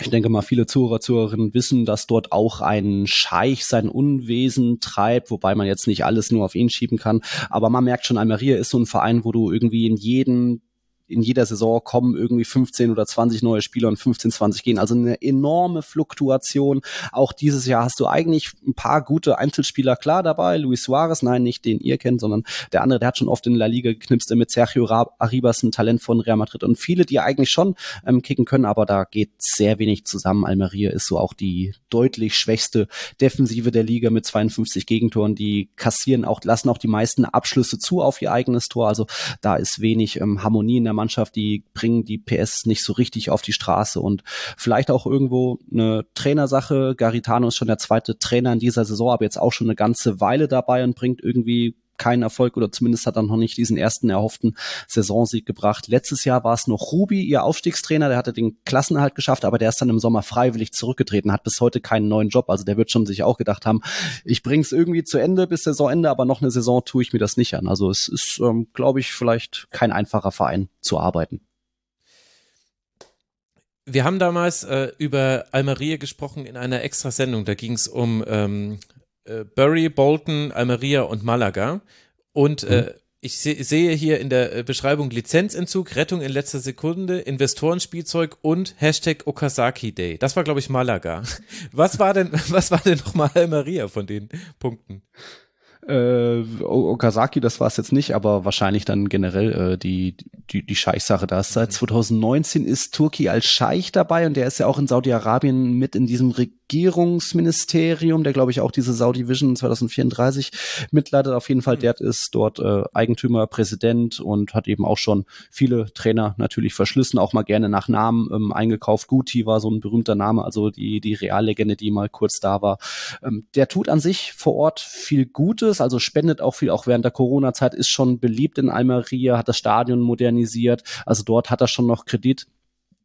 ich denke mal, viele Zuhörer, Zuhörerinnen wissen, dass dort auch ein Scheich sein Unwesen treibt, wobei man jetzt nicht alles nur auf ihn schieben kann. Aber man merkt schon, Almeria ist so ein Verein, wo du irgendwie in jeden in jeder Saison kommen irgendwie 15 oder 20 neue Spieler und 15, 20 gehen. Also eine enorme Fluktuation. Auch dieses Jahr hast du eigentlich ein paar gute Einzelspieler klar dabei. Luis Suarez, nein, nicht den ihr kennt, sondern der andere, der hat schon oft in La Liga geknipst mit Sergio Arribas, ein Talent von Real Madrid und viele, die eigentlich schon ähm, kicken können, aber da geht sehr wenig zusammen. Almeria ist so auch die deutlich schwächste Defensive der Liga mit 52 Gegentoren. Die kassieren auch, lassen auch die meisten Abschlüsse zu auf ihr eigenes Tor. Also da ist wenig ähm, Harmonie in der Mannschaft. Die bringen die PS nicht so richtig auf die Straße und vielleicht auch irgendwo eine Trainersache. Garitano ist schon der zweite Trainer in dieser Saison, aber jetzt auch schon eine ganze Weile dabei und bringt irgendwie keinen Erfolg oder zumindest hat er noch nicht diesen ersten erhofften Saisonsieg gebracht. Letztes Jahr war es noch Rubi, ihr Aufstiegstrainer, der hatte den Klassenerhalt geschafft, aber der ist dann im Sommer freiwillig zurückgetreten, hat bis heute keinen neuen Job. Also der wird schon sich auch gedacht haben, ich bring's irgendwie zu Ende bis Saisonende, aber noch eine Saison tue ich mir das nicht an. Also es ist, ähm, glaube ich, vielleicht kein einfacher Verein zu arbeiten. Wir haben damals äh, über Almeria gesprochen in einer extra Sendung. Da ging es um ähm, äh, Bury, Bolton, Almeria und Malaga. Und äh, ich se sehe hier in der äh, Beschreibung Lizenzentzug, Rettung in letzter Sekunde, Investorenspielzeug und Hashtag Okazaki Day. Das war, glaube ich, Malaga. Was war denn, was war denn nochmal Almeria von den Punkten? Äh, Okazaki, das war es jetzt nicht, aber wahrscheinlich dann generell äh, die, die, die Scheich-Sache. Da ist seit 2019 ist Turki als Scheich dabei und der ist ja auch in Saudi-Arabien mit in diesem Re Regierungsministerium, der glaube ich auch diese Saudi Vision 2034 mitleidet. Auf jeden Fall, Mhm. der ist dort äh, Eigentümer, Präsident und hat eben auch schon viele Trainer natürlich verschlissen, auch mal gerne nach Namen ähm, eingekauft. Guti war so ein berühmter Name, also die, die Reallegende, die mal kurz da war. Ähm, der tut an sich vor Ort viel Gutes, also spendet auch viel, auch während der Corona-Zeit ist schon beliebt in Almeria, hat das Stadion modernisiert, also dort hat er schon noch Kredit.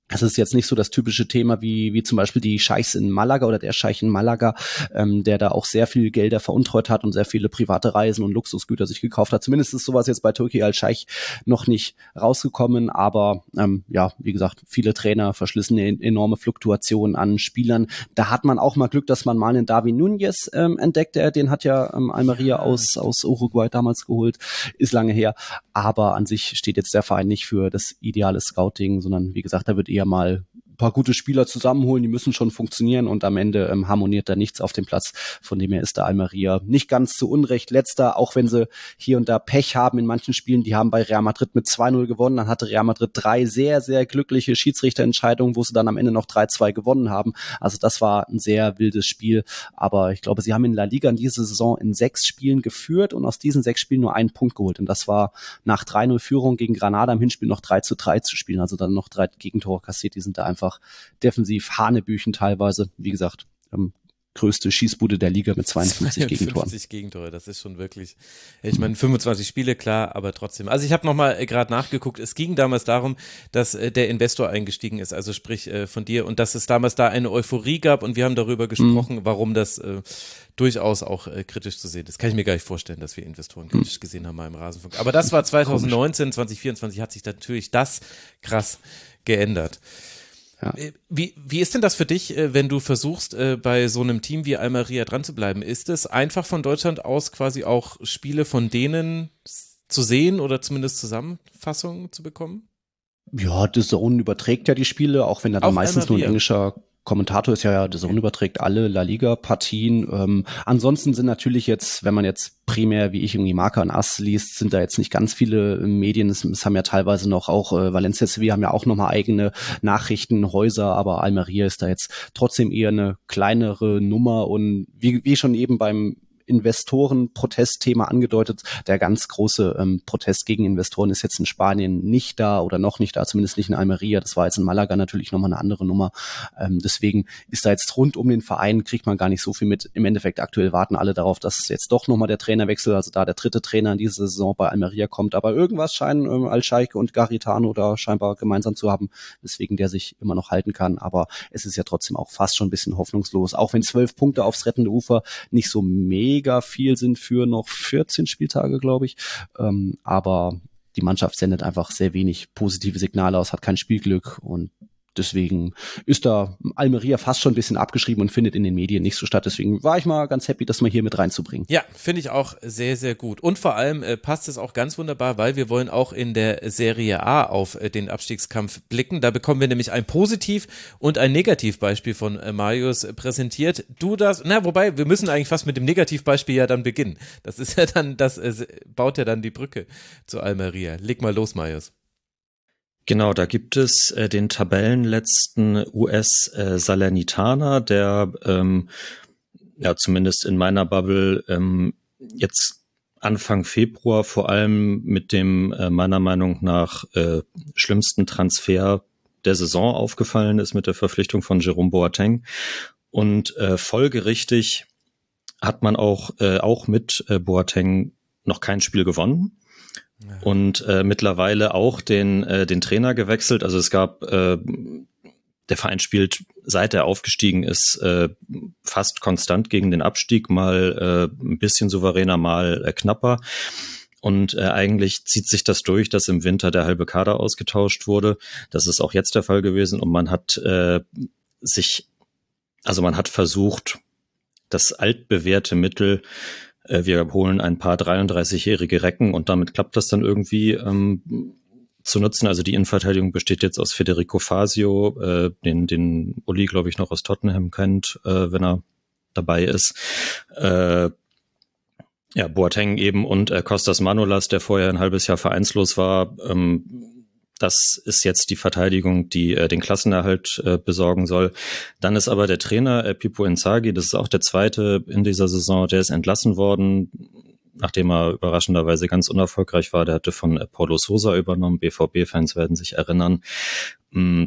Es ist jetzt nicht so das typische Thema wie, wie zum Beispiel die Scheichs in Malaga oder der Scheich in Malaga, ähm, der da auch sehr viel Gelder veruntreut hat und sehr viele private Reisen und Luxusgüter sich gekauft hat. Zumindest ist sowas jetzt bei Türkei al-Scheich noch nicht rausgekommen, aber ähm, ja, wie gesagt, viele Trainer verschlissen enorme Fluktuation an Spielern. Da hat man auch mal Glück, dass man mal einen David Nunez ähm, entdeckt, der, den hat ja ähm, Almeria aus, aus Uruguay damals geholt, ist lange her, aber an sich steht jetzt der Verein nicht für das ideale Scouting, sondern wie gesagt, da wird eher mal paar gute Spieler zusammenholen, die müssen schon funktionieren und am Ende ähm, harmoniert da nichts auf dem Platz. Von dem her ist der Almeria nicht ganz zu Unrecht letzter, auch wenn sie hier und da Pech haben in manchen Spielen. Die haben bei Real Madrid mit 2-0 gewonnen, dann hatte Real Madrid drei sehr, sehr glückliche Schiedsrichterentscheidungen, wo sie dann am Ende noch 3-2 gewonnen haben. Also das war ein sehr wildes Spiel, aber ich glaube, sie haben in La Liga in dieser Saison in sechs Spielen geführt und aus diesen sechs Spielen nur einen Punkt geholt und das war nach 3-0 Führung gegen Granada im Hinspiel noch 3 zu 3 zu spielen, also dann noch drei Gegentore kassiert, die sind da einfach defensiv Hanebüchen teilweise. Wie gesagt, ähm, größte Schießbude der Liga mit 52 Gegentoren. 52 Gegentore, das ist schon wirklich, ich meine 25 Spiele, klar, aber trotzdem. Also ich habe nochmal äh, gerade nachgeguckt, es ging damals darum, dass äh, der Investor eingestiegen ist, also sprich äh, von dir und dass es damals da eine Euphorie gab und wir haben darüber gesprochen, Mhm. warum das äh, durchaus auch äh, kritisch zu sehen ist. Kann ich mir gar nicht vorstellen, dass wir Investoren Mhm. kritisch gesehen haben mal im Rasenfunk. Aber das war 2019, 2024 hat sich natürlich das krass geändert. Ja. Äh, Wie, wie ist denn das für dich, äh, wenn du versuchst, äh, bei so einem Team wie Almeria dran zu bleiben? Ist es einfach von Deutschland aus quasi auch Spiele von denen zu sehen oder zumindest Zusammenfassungen zu bekommen? Ja, The Zone überträgt ja die Spiele, auch wenn da dann Auch meistens nur ein Almeria. englischer Kommentator ist. Ja, The Zone überträgt alle La Liga-Partien. Ähm, ansonsten sind natürlich jetzt, wenn man jetzt primär, wie ich irgendwie Marca und Ass liest, sind da jetzt nicht ganz viele äh, Medien. Es, es haben ja teilweise noch auch äh, Valencia Sevilla haben ja auch nochmal eigene Nachrichtenhäuser, aber Almeria ist da jetzt trotzdem eher eine kleinere Nummer und wie, wie schon eben beim Investoren-Protestthema angedeutet. Der ganz große ähm, Protest gegen Investoren ist jetzt in Spanien nicht da oder noch nicht da, zumindest nicht in Almeria. Das war jetzt in Malaga natürlich nochmal eine andere Nummer. Ähm, deswegen ist da jetzt rund um den Verein, kriegt man gar nicht so viel mit. Im Endeffekt aktuell warten alle darauf, dass jetzt doch nochmal der Trainerwechsel, also da der dritte Trainer in dieser Saison bei Almeria kommt. Aber irgendwas scheinen ähm, Al-Scheike und Garitano da scheinbar gemeinsam zu haben, weswegen der sich immer noch halten kann. Aber es ist ja trotzdem auch fast schon ein bisschen hoffnungslos. Auch wenn zwölf Punkte aufs rettende Ufer nicht so mega viel sind für noch 14 Spieltage, glaube ich. Ähm, aber die Mannschaft sendet einfach sehr wenig positive Signale aus, hat kein Spielglück und deswegen ist da Almeria fast schon ein bisschen abgeschrieben und findet in den Medien nicht so statt. Deswegen war ich mal ganz happy, das mal hier mit reinzubringen. Ja, finde ich auch sehr, sehr gut. Und vor allem äh, passt es auch ganz wunderbar, weil wir wollen auch in der Serie A auf äh, den Abstiegskampf blicken. Da bekommen wir nämlich ein Positiv- und ein Negativbeispiel von äh, Marius äh, präsentiert. Du das, na, wobei, wir müssen eigentlich fast mit dem Negativbeispiel ja dann beginnen. Das ist ja dann, das äh, baut ja dann die Brücke zu Almeria. Leg mal los, Marius. Genau, da gibt es äh, den Tabellenletzten US äh, Salernitana, der ähm, ja zumindest in meiner Bubble ähm, jetzt Anfang Februar vor allem mit dem äh, meiner Meinung nach äh, schlimmsten Transfer der Saison aufgefallen ist mit der Verpflichtung von Jerome Boateng. Und äh, folgerichtig hat man auch äh, auch mit äh, Boateng noch kein Spiel gewonnen und äh, mittlerweile auch den, äh, den Trainer gewechselt. Also es gab, äh, der Verein spielt, seit er aufgestiegen ist, äh, fast konstant gegen den Abstieg, mal äh, ein bisschen souveräner, mal äh, knapper. Und äh, eigentlich zieht sich das durch, dass im Winter der halbe Kader ausgetauscht wurde. Das ist auch jetzt der Fall gewesen. Und man hat äh, sich, also man hat versucht, das altbewährte Mittel wir holen ein paar 33-jährige Recken und damit klappt das dann irgendwie ähm, zu nutzen. Also die Innenverteidigung besteht jetzt aus Federico Fasio, äh, den, den Uli, glaube ich, noch aus Tottenham kennt, äh, wenn er dabei ist. Äh, ja, Boateng eben und äh, Kostas Manolas, der vorher ein halbes Jahr vereinslos war. Ähm, das ist jetzt die Verteidigung, die äh, den Klassenerhalt äh, besorgen soll. Dann ist aber der Trainer äh, Pipo Inzaghi, das ist auch der zweite in dieser Saison, der ist entlassen worden, nachdem er überraschenderweise ganz unerfolgreich war. Der hatte von äh, Paulo Sosa übernommen. BVB-Fans werden sich erinnern. Mm,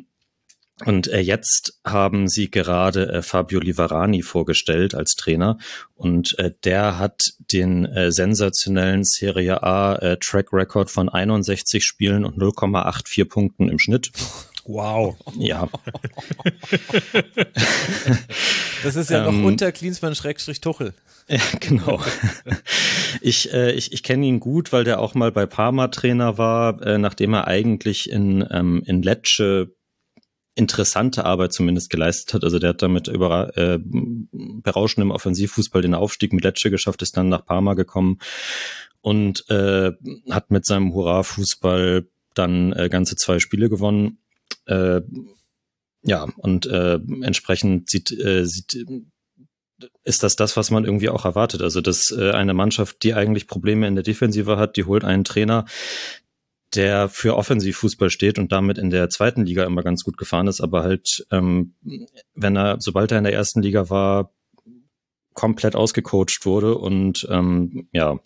und äh, jetzt haben sie gerade äh, Fabio Livarani vorgestellt als Trainer und äh, der hat den äh, sensationellen Serie A äh, Track Record von 61 Spielen und 0,84 Punkten im Schnitt. Wow. Ja. Das ist ja Ähm, noch unter Klinsmann-Tuchel. Ja, genau. Ich, äh, ich, ich kenne ihn gut, weil der auch mal bei Parma Trainer war, äh, nachdem er eigentlich in, ähm, in Lecce interessante Arbeit zumindest geleistet hat. Also der hat damit über äh, berauschendem Offensivfußball den Aufstieg mit Lecce geschafft, ist dann nach Parma gekommen und äh, hat mit seinem Hurra-Fußball dann äh, ganze zwei Spiele gewonnen. Äh, ja, und äh, entsprechend sieht, äh, sieht ist das das, was man irgendwie auch erwartet. Also, dass äh, eine Mannschaft, die eigentlich Probleme in der Defensive hat, die holt einen Trainer, der für Offensivfußball steht und damit in der zweiten Liga immer ganz gut gefahren ist, aber halt, ähm, wenn er, sobald er in der ersten Liga war, komplett ausgecoacht wurde und ähm, ja,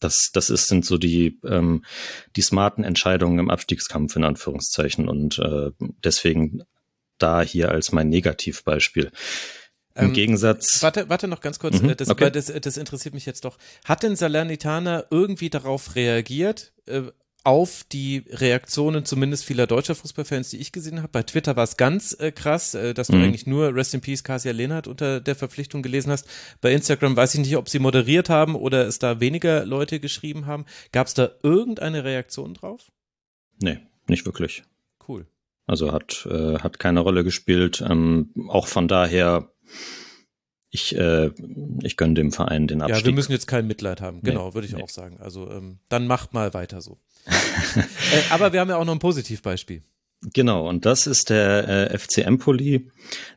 das, das ist, sind so die, ähm, die smarten Entscheidungen im Abstiegskampf in Anführungszeichen und äh, deswegen da hier als mein Negativbeispiel. Im Ähm, Gegensatz. Warte, warte noch ganz kurz, Mhm, äh, das, okay. das, das interessiert mich jetzt doch. Hat denn Salernitana irgendwie darauf reagiert, äh, auf die Reaktionen zumindest vieler deutscher Fußballfans, die ich gesehen habe? Bei Twitter war es ganz äh, krass, äh, dass du Mhm. eigentlich nur Rest in Peace Kasia Lehnert unter der Verpflichtung gelesen hast. Bei Instagram weiß ich nicht, ob sie moderiert haben oder es da weniger Leute geschrieben haben. Gab es da irgendeine Reaktion drauf? Nee, nicht wirklich. Cool. Also hat, äh, hat keine Rolle gespielt. Ähm, auch von daher, ich, äh, ich gönne dem Verein den Abstieg. Ja, wir müssen jetzt kein Mitleid haben. Nee, Genau, würde ich nee. auch sagen. Also ähm, dann macht mal weiter so. äh, aber wir haben ja auch noch ein Positivbeispiel. Genau, und das ist der äh, FC Empoli,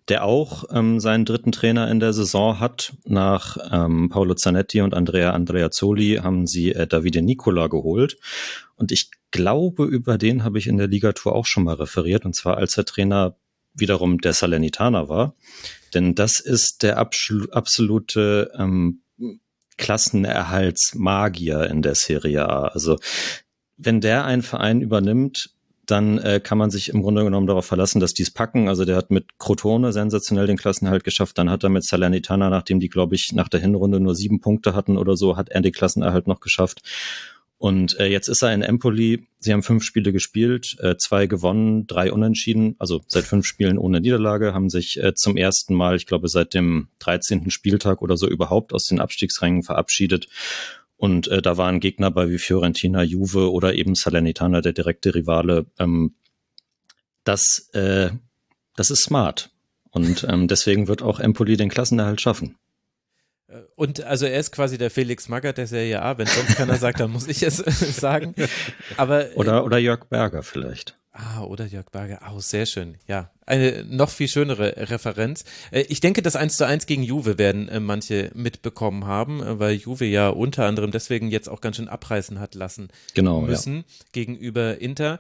der auch ähm, seinen dritten Trainer in der Saison hat. Nach ähm, Paolo Zanetti und Andrea Andreazzoli haben sie äh, Davide Nicola geholt. Und ich glaube, über den habe ich in der Ligatur auch schon mal referiert, und zwar als er Trainer wiederum der Salernitaner war. Denn das ist der absolute ähm, Klassenerhaltsmagier in der Serie A. Also wenn der einen Verein übernimmt, dann äh, kann man sich im Grunde genommen darauf verlassen, dass die es packen. Also der hat mit Crotone sensationell den Klassenerhalt geschafft. Dann hat er mit Salernitana, nachdem die, glaube ich, nach der Hinrunde nur sieben Punkte hatten oder so, hat er den Klassenerhalt noch geschafft. Und äh, jetzt ist er in Empoli. Sie haben fünf Spiele gespielt, äh, zwei gewonnen, drei unentschieden. Also seit fünf Spielen ohne Niederlage, haben sich äh, zum ersten Mal, ich glaube, seit dem 13. Spieltag oder so überhaupt aus den Abstiegsrängen verabschiedet. Und äh, da waren Gegner bei wie Fiorentina, Juve oder eben Salernitana, der direkte Rivale. Ähm, das, äh, das ist smart. Und ähm, deswegen wird auch Empoli den Klassenerhalt schaffen. Äh, Und also er ist quasi der Felix Magath der Serie A. Wenn sonst keiner sagt, dann muss ich es sagen. Aber äh, Oder, oder Jörg Berger vielleicht. Ah, oder Jörg Berger. Oh, sehr schön. Ja, eine noch viel schönere Referenz. Äh, Ich denke, das 1 zu 1 gegen Juve werden äh, manche mitbekommen haben, äh, weil Juve ja unter anderem deswegen jetzt auch ganz schön abreißen hat lassen Genau, ja. müssen gegenüber Inter.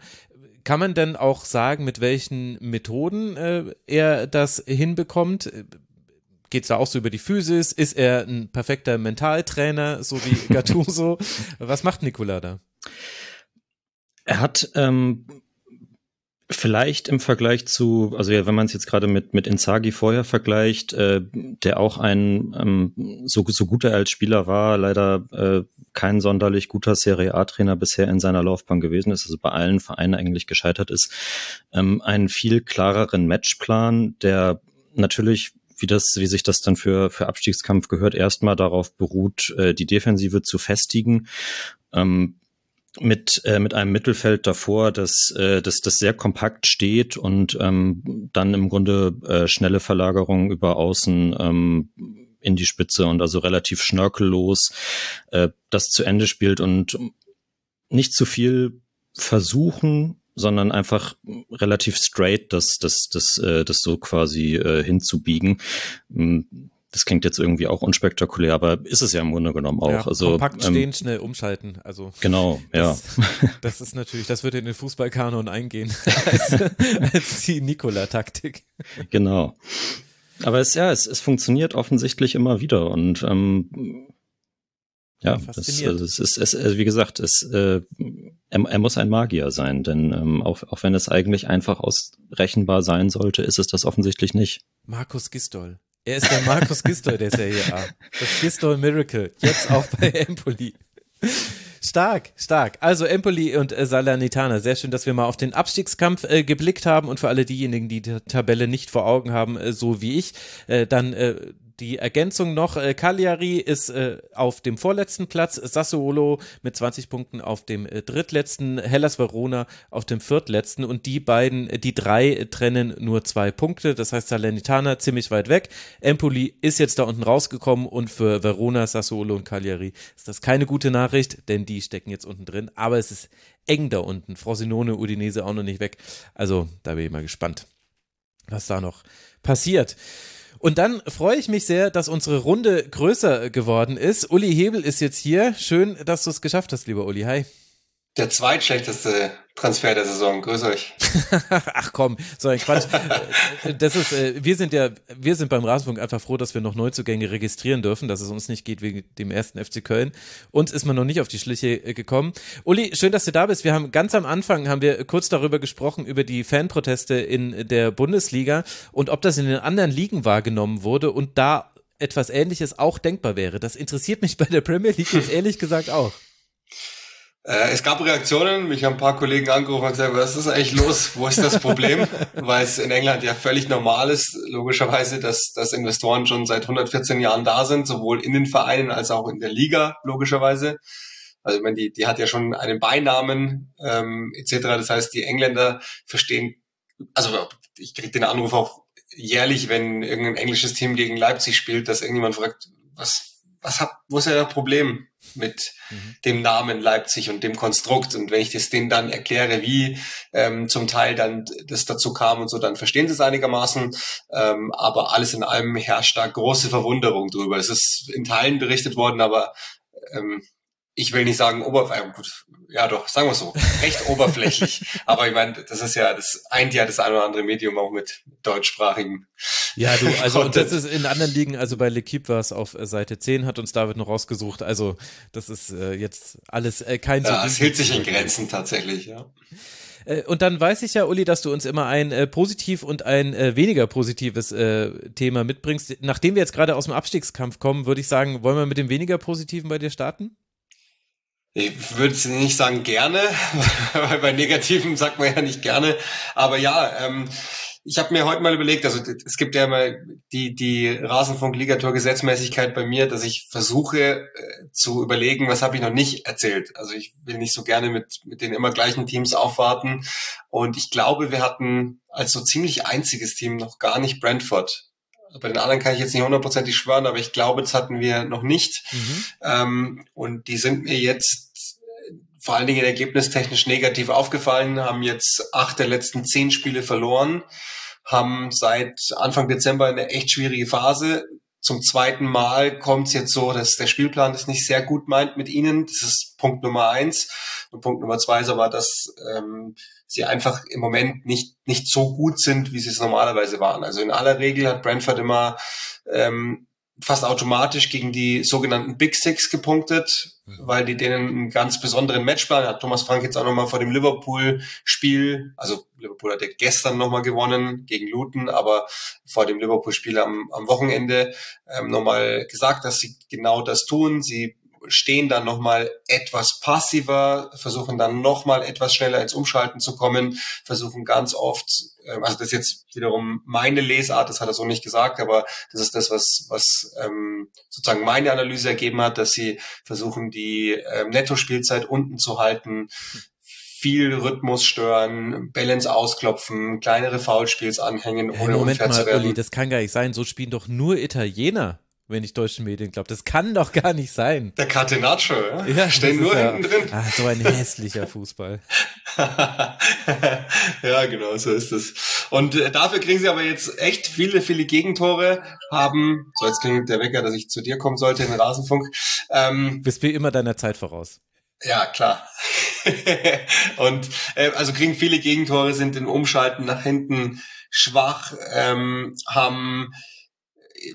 Kann man denn auch sagen, mit welchen Methoden äh, er das hinbekommt? Geht es da auch so über die Physis? Ist er ein perfekter Mentaltrainer, so wie Gattuso? Was macht Nicola da? Er hat ähm, vielleicht im Vergleich zu, also ja, wenn man es jetzt gerade mit, mit Inzaghi vorher vergleicht, äh, der auch ein, ähm, so, so gut er als Spieler war, leider äh, kein sonderlich guter Serie A-Trainer bisher in seiner Laufbahn gewesen ist, also bei allen Vereinen eigentlich gescheitert ist, ähm, einen viel klareren Matchplan, der natürlich wie das, wie sich das dann für, für Abstiegskampf gehört, erstmal darauf beruht, äh, die Defensive zu festigen. Ähm, mit, äh, mit einem Mittelfeld davor, das, äh, das, das sehr kompakt steht und ähm, dann im Grunde äh, schnelle Verlagerungen über außen ähm, in die Spitze und also relativ schnörkellos äh, das zu Ende spielt und nicht zu viel versuchen, sondern einfach relativ straight das, das, das, äh, das so quasi äh, hinzubiegen. Mm, das klingt jetzt irgendwie auch unspektakulär, aber ist es ja im Grunde genommen auch. Ja, also, kompakt ähm, stehen, schnell umschalten. Also Genau, ja. das, das ist natürlich, das wird in den Fußballkanon eingehen als, als die Nikola-Taktik. Genau. Aber es, ja, es, es funktioniert offensichtlich immer wieder und ähm, ja, es, Fasziniert. also es ist, es, also wie gesagt, es, äh, er, er muss ein Magier sein, denn ähm, auch, auch wenn es eigentlich einfach ausrechenbar sein sollte, ist es das offensichtlich nicht. Markus Gistol. Er ist der Markus Gistol der Serie A. Das Gistol Miracle. Jetzt auch bei Empoli. Stark, stark. Also Empoli und äh, Salernitana. Sehr schön, dass wir mal auf den Abstiegskampf äh, geblickt haben und für alle diejenigen, die die Tabelle nicht vor Augen haben, äh, so wie ich, äh, dann äh, die Ergänzung noch, äh, Cagliari ist äh, auf dem vorletzten Platz, Sassuolo mit 20 Punkten auf dem äh, drittletzten, Hellas Verona auf dem viertletzten und die beiden, äh, die drei trennen nur zwei Punkte, das heißt Salernitana ziemlich weit weg, Empoli ist jetzt da unten rausgekommen und für Verona, Sassuolo und Cagliari ist das keine gute Nachricht, denn die stecken jetzt unten drin, aber es ist eng da unten, Frosinone, Udinese auch noch nicht weg, also da bin ich mal gespannt, was da noch passiert. Und dann freue ich mich sehr, dass unsere Runde größer geworden ist. Uli Hebel ist jetzt hier. Schön, dass du es geschafft hast, lieber Uli. Hi. Der zweitschlechteste Transfer der Saison. Grüß euch. Ach komm, so ein Quatsch. Das ist, äh, wir sind ja, wir sind beim Rasenfunk einfach froh, dass wir noch Neuzugänge registrieren dürfen, dass es uns nicht geht wegen dem ersten FC Köln. Uns ist man noch nicht auf die Schliche äh, gekommen. Uli, schön, dass du da bist. Wir haben ganz am Anfang haben wir kurz darüber gesprochen über die Fanproteste in der Bundesliga und ob das in den anderen Ligen wahrgenommen wurde und da etwas Ähnliches auch denkbar wäre. Das interessiert mich bei der Premier League jetzt ehrlich gesagt auch. Äh, es gab Reaktionen, mich haben ein paar Kollegen angerufen und gesagt, was ist eigentlich los? Wo ist das Problem? Weil es in England ja völlig normal ist, logischerweise, dass, dass Investoren schon seit 114 Jahren da sind, sowohl in den Vereinen als auch in der Liga, logischerweise. Also ich meine, die, die hat ja schon einen Beinamen ähm, etc. Das heißt, die Engländer verstehen, also ich kriege den Anruf auch jährlich, wenn irgendein englisches Team gegen Leipzig spielt, dass irgendjemand fragt, was, was hat, wo ist ja das Problem mit Mhm. dem Namen Leipzig und dem Konstrukt? Und wenn ich das denen dann erkläre, wie ähm, zum Teil dann das dazu kam und so, dann verstehen sie es einigermaßen. Ähm, aber alles in allem herrscht da große Verwunderung drüber. Es ist in Teilen berichtet worden, aber ähm, ich will nicht sagen oberflächlich, gut, ja doch, sagen wir so, recht oberflächlich. Aber ich meine, das ist ja, das eint ja das ein oder andere Medium auch mit deutschsprachigen. Ja, du, also und das ist in anderen Ligen, also bei L'Equipe war es auf Seite 10, hat uns David noch rausgesucht. Also das ist äh, jetzt alles äh, kein so Ja, es hält sich in. Grenzen tatsächlich, ja. Äh, Und dann weiß ich ja, Uli, dass du uns immer ein äh, positiv und ein äh, weniger positives äh, Thema mitbringst. Nachdem wir jetzt gerade aus dem Abstiegskampf kommen, würde ich sagen, wollen wir mit dem weniger positiven bei dir starten? Ich würde nicht sagen gerne, weil bei Negativen sagt man ja nicht gerne. Aber ja, ähm, ich habe mir heute mal überlegt, also es gibt ja immer die, die Rasenfunk-Ligator-Gesetzmäßigkeit bei mir, dass ich versuche äh, zu überlegen, was habe ich noch nicht erzählt. Also ich will nicht so gerne mit, mit den immer gleichen Teams aufwarten. Und ich glaube, wir hatten als so ziemlich einziges Team noch gar nicht Brentford. Bei den anderen kann ich jetzt nicht hundertprozentig schwören, aber ich glaube, das hatten wir noch nicht. Ähm, und die sind mir jetzt vor allen Dingen ergebnistechnisch negativ aufgefallen, haben jetzt acht der letzten zehn Spiele verloren, haben seit Anfang Dezember eine echt schwierige Phase. Zum zweiten Mal kommt es jetzt so, dass der Spielplan das nicht sehr gut meint mit ihnen. Das ist Punkt Nummer eins. Und Punkt Nummer zwei ist aber, dass ähm, sie einfach im Moment nicht, nicht so gut sind, wie sie es normalerweise waren. Also in aller Regel hat Brentford immer ähm, fast automatisch gegen die sogenannten Big Six gepunktet, weil die denen einen ganz besonderen Matchplan hat. Thomas Frank jetzt auch nochmal vor dem Liverpool-Spiel, also Liverpool hat ja gestern nochmal gewonnen gegen Luton, aber vor dem Liverpool-Spiel am, am Wochenende ähm, nochmal gesagt, dass sie genau das tun. Sie stehen dann nochmal etwas passiver, versuchen dann nochmal etwas schneller ins Umschalten zu kommen, versuchen ganz oft, ähm, also das ist jetzt wiederum meine Lesart, das hat er so nicht gesagt, aber das ist das, was, was ähm, sozusagen meine Analyse ergeben hat, dass sie versuchen, die ähm, Nettospielzeit unten zu halten, viel Rhythmus stören, Balance ausklopfen, kleinere Foulspiels anhängen, Hey, ohne Moment unfair zu mal, werden. Uli, das kann gar nicht sein. So spielen doch nur Italiener, wenn ich deutschen Medien glaube. Das kann doch gar nicht sein. Der Catenaccio, ja? Ja, stehen nur ja, hinten drin. Ah, so ein hässlicher Fußball. ja, genau, so ist es. Und äh, dafür kriegen sie aber jetzt echt viele, viele Gegentore, haben, so jetzt klingt der Wecker, dass ich zu dir kommen sollte in den Rasenfunk. Ähm, Bist wie immer deiner Zeit voraus. ja, klar. und äh, also kriegen viele Gegentore, sind im Umschalten nach hinten schwach, ähm, haben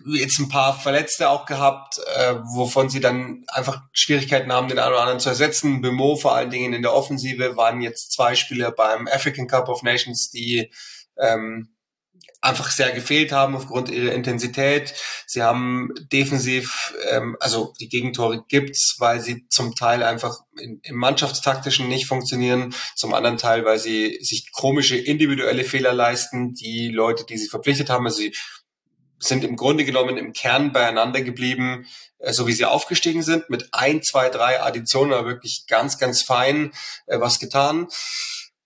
jetzt ein paar Verletzte auch gehabt, äh, wovon sie dann einfach Schwierigkeiten haben, den einen oder anderen zu ersetzen. Bemo vor allen Dingen in der Offensive waren jetzt zwei Spieler beim African Cup of Nations, die ähm, einfach sehr gefehlt haben aufgrund ihrer Intensität. Sie haben defensiv, ähm, also die Gegentore gibt's, weil sie zum Teil einfach in, im Mannschaftstaktischen nicht funktionieren, zum anderen Teil, weil sie sich komische individuelle Fehler leisten, die Leute, die sie verpflichtet haben, also sie sind im Grunde genommen im Kern beieinander geblieben, äh, so wie sie aufgestiegen sind, mit ein, zwei, drei Additionen, aber wirklich ganz, ganz fein äh, was getan.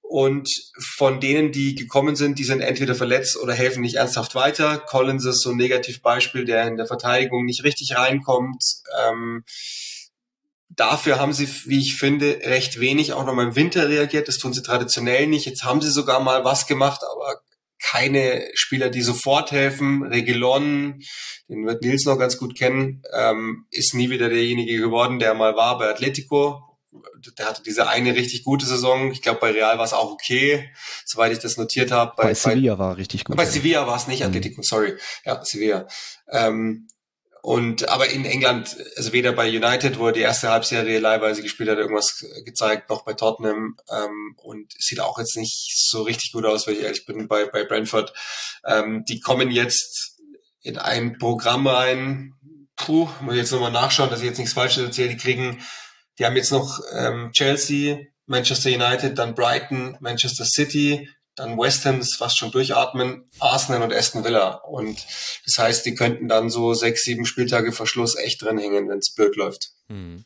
Und von denen, die gekommen sind, die sind entweder verletzt oder helfen nicht ernsthaft weiter. Collins ist so ein Negativbeispiel, der in der Verteidigung nicht richtig reinkommt. Ähm, dafür haben sie, wie ich finde, recht wenig auch nochmal im Winter reagiert. Das tun sie traditionell nicht. Jetzt haben sie sogar mal was gemacht, aber keine Spieler, die sofort helfen. Regelon, den wird Nils noch ganz gut kennen, ähm, ist nie wieder derjenige geworden, der mal war bei Atletico. Der hatte diese eine richtig gute Saison. Ich glaube, bei Real war es auch okay, soweit ich das notiert habe. Bei, bei Sevilla war richtig gut. Bei Sevilla war es nicht Atletico, sorry. Ja, Sevilla. Ähm, und aber in England, also weder bei United, wo er die erste Halbserie leihweise gespielt hat, irgendwas gezeigt, noch bei Tottenham ähm, und sieht auch jetzt nicht so richtig gut aus, weil ich ehrlich bin, bei, bei Brentford. Ähm, die kommen jetzt in ein Programm rein. Puh, muss ich jetzt nochmal nachschauen, dass ich jetzt nichts Falsches erzähle. Die kriegen, die haben jetzt noch ähm, Chelsea, Manchester United, dann Brighton, Manchester City, dann West Ham, das fast schon durchatmen, Arsenal und Aston Villa. Und das heißt, die könnten dann so sechs, sieben Spieltage vor Schluss echt drin hängen, wenn es blöd läuft. Hm.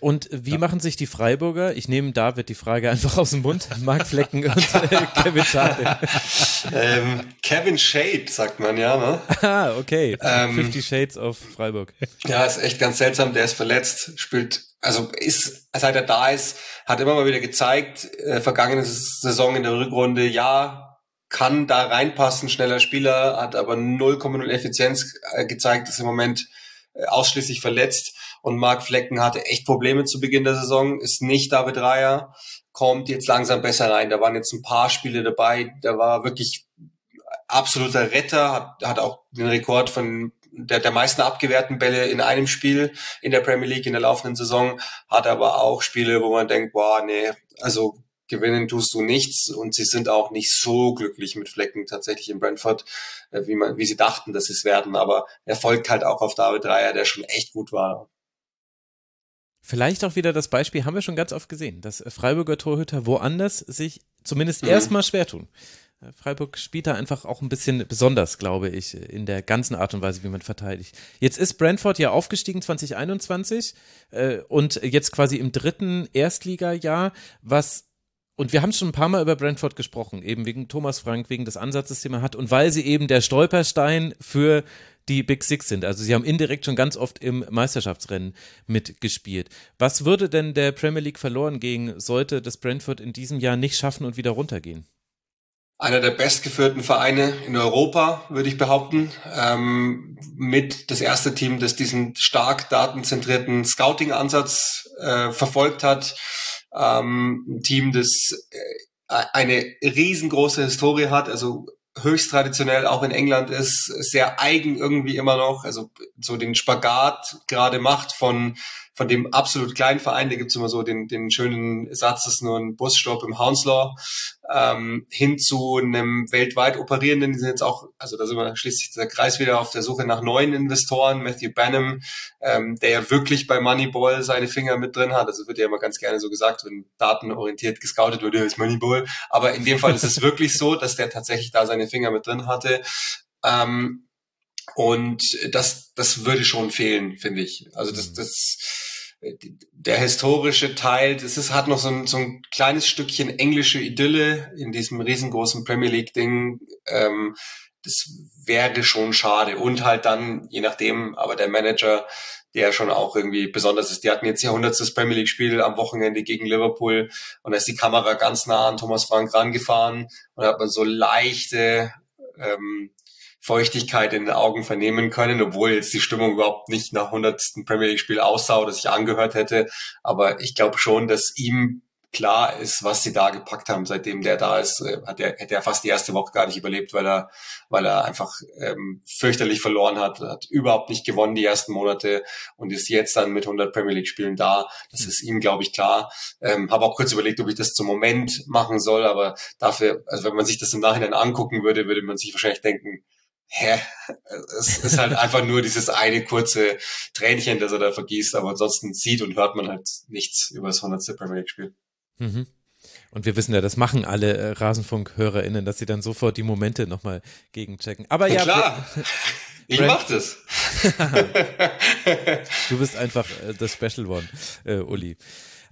Und wie ja. machen sich die Freiburger? Ich nehme David die Frage einfach aus dem Mund. Mark Flecken und äh, Kevin Schade. ähm, Kevin Shade, sagt man ja, ne? Ah, okay. Ähm, 50 Shades of Freiburg. Ja, ist echt ganz seltsam. Der ist verletzt, spielt, also ist, seit er da ist, hat immer mal wieder gezeigt, äh, vergangene Saison in der Rückrunde, ja, kann da reinpassen, schneller Spieler, hat aber 0,0 Effizienz äh, gezeigt, ist im Moment äh, ausschließlich verletzt und Marc Flecken hatte echt Probleme zu Beginn der Saison, ist nicht David Reier, kommt jetzt langsam besser rein. Da waren jetzt ein paar Spiele dabei, da war wirklich absoluter Retter, hat, hat auch den Rekord von der, der meisten abgewehrten Bälle in einem Spiel in der Premier League in der laufenden Saison, hat aber auch Spiele, wo man denkt, boah, nee, also gewinnen tust du nichts und sie sind auch nicht so glücklich mit Flecken tatsächlich in Brentford, äh, wie man, wie sie dachten, dass sie es werden. Aber er folgt halt auch auf David Dreier, der schon echt gut war. Vielleicht auch wieder das Beispiel, haben wir schon ganz oft gesehen, dass Freiburger Torhüter woanders sich zumindest Mhm. erstmal schwer tun. Freiburg spielt da einfach auch ein bisschen besonders, glaube ich, in der ganzen Art und Weise, wie man verteidigt. Jetzt ist Brentford ja aufgestiegen 2021 äh, und jetzt quasi im dritten Erstligajahr, was und wir haben schon ein paar Mal über Brentford gesprochen, eben wegen Thomas Frank, wegen des Ansatzes, den man hat und weil sie eben der Stolperstein für die Big Six sind. Also sie haben indirekt schon ganz oft im Meisterschaftsrennen mitgespielt. Was würde denn der Premier League verloren gehen, sollte das Brentford in diesem Jahr nicht schaffen und wieder runtergehen? Einer der bestgeführten Vereine in Europa, würde ich behaupten. Ähm, mit das erste Team, das diesen stark datenzentrierten Scouting-Ansatz äh, verfolgt hat. Ähm, ein Team, das äh, eine riesengroße Historie hat, also höchst traditionell auch in England ist, sehr eigen irgendwie immer noch, also so den Spagat gerade macht von von dem absolut kleinen Verein, da gibt's immer so den, den schönen Satz, das ist nur ein Busstopp im Hounslow, ähm, hin zu einem weltweit operierenden, die sind jetzt auch, also da sind wir schließlich der Kreis wieder auf der Suche nach neuen Investoren, Matthew Banham, ähm, der ja wirklich bei Moneyball seine Finger mit drin hat, also wird ja immer ganz gerne so gesagt, wenn datenorientiert gescoutet wird, ja, ist Moneyball, aber in dem Fall ist es wirklich so, dass der tatsächlich da seine Finger mit drin hatte, ähm, und das, das würde schon fehlen, finde ich. Also das, das, der historische Teil, das ist, hat noch so ein, so ein kleines Stückchen englische Idylle in diesem riesengroßen Premier League Ding. Ähm, das wäre schon schade. Und halt dann, je nachdem, aber der Manager der schon auch irgendwie besonders ist. Die hatten jetzt ihr 100. Premier League Spiel am Wochenende gegen Liverpool und da ist die Kamera ganz nah an Thomas Frank rangefahren und da hat man so leichte ähm, Feuchtigkeit in den Augen vernehmen können, obwohl jetzt die Stimmung überhaupt nicht nach 100. Premier League Spiel aussah oder sich angehört hätte. Aber ich glaube schon, dass ihm klar ist, was sie da gepackt haben, seitdem der da ist, äh, hat er, hätte er fast die erste Woche gar nicht überlebt, weil er, weil er einfach ähm, fürchterlich verloren hat, hat überhaupt nicht gewonnen die ersten Monate und ist jetzt dann mit 100 Premier League Spielen da. Das ist ihm, glaube ich, klar. Ähm, Habe auch kurz überlegt, ob ich das zum Moment machen soll, aber dafür, also wenn man sich das im Nachhinein angucken würde, würde man sich wahrscheinlich denken, hä, es ist halt einfach nur dieses eine kurze Tränchen, das er da vergießt, aber ansonsten sieht und hört man halt nichts über das 100. Premier League Spiel. Mhm. Und wir wissen ja, das machen alle äh, Rasenfunk-HörerInnen, dass sie dann sofort die Momente nochmal gegenchecken. Aber ja, klar. Ich mach das. du bist einfach äh, das Special One, äh, Uli.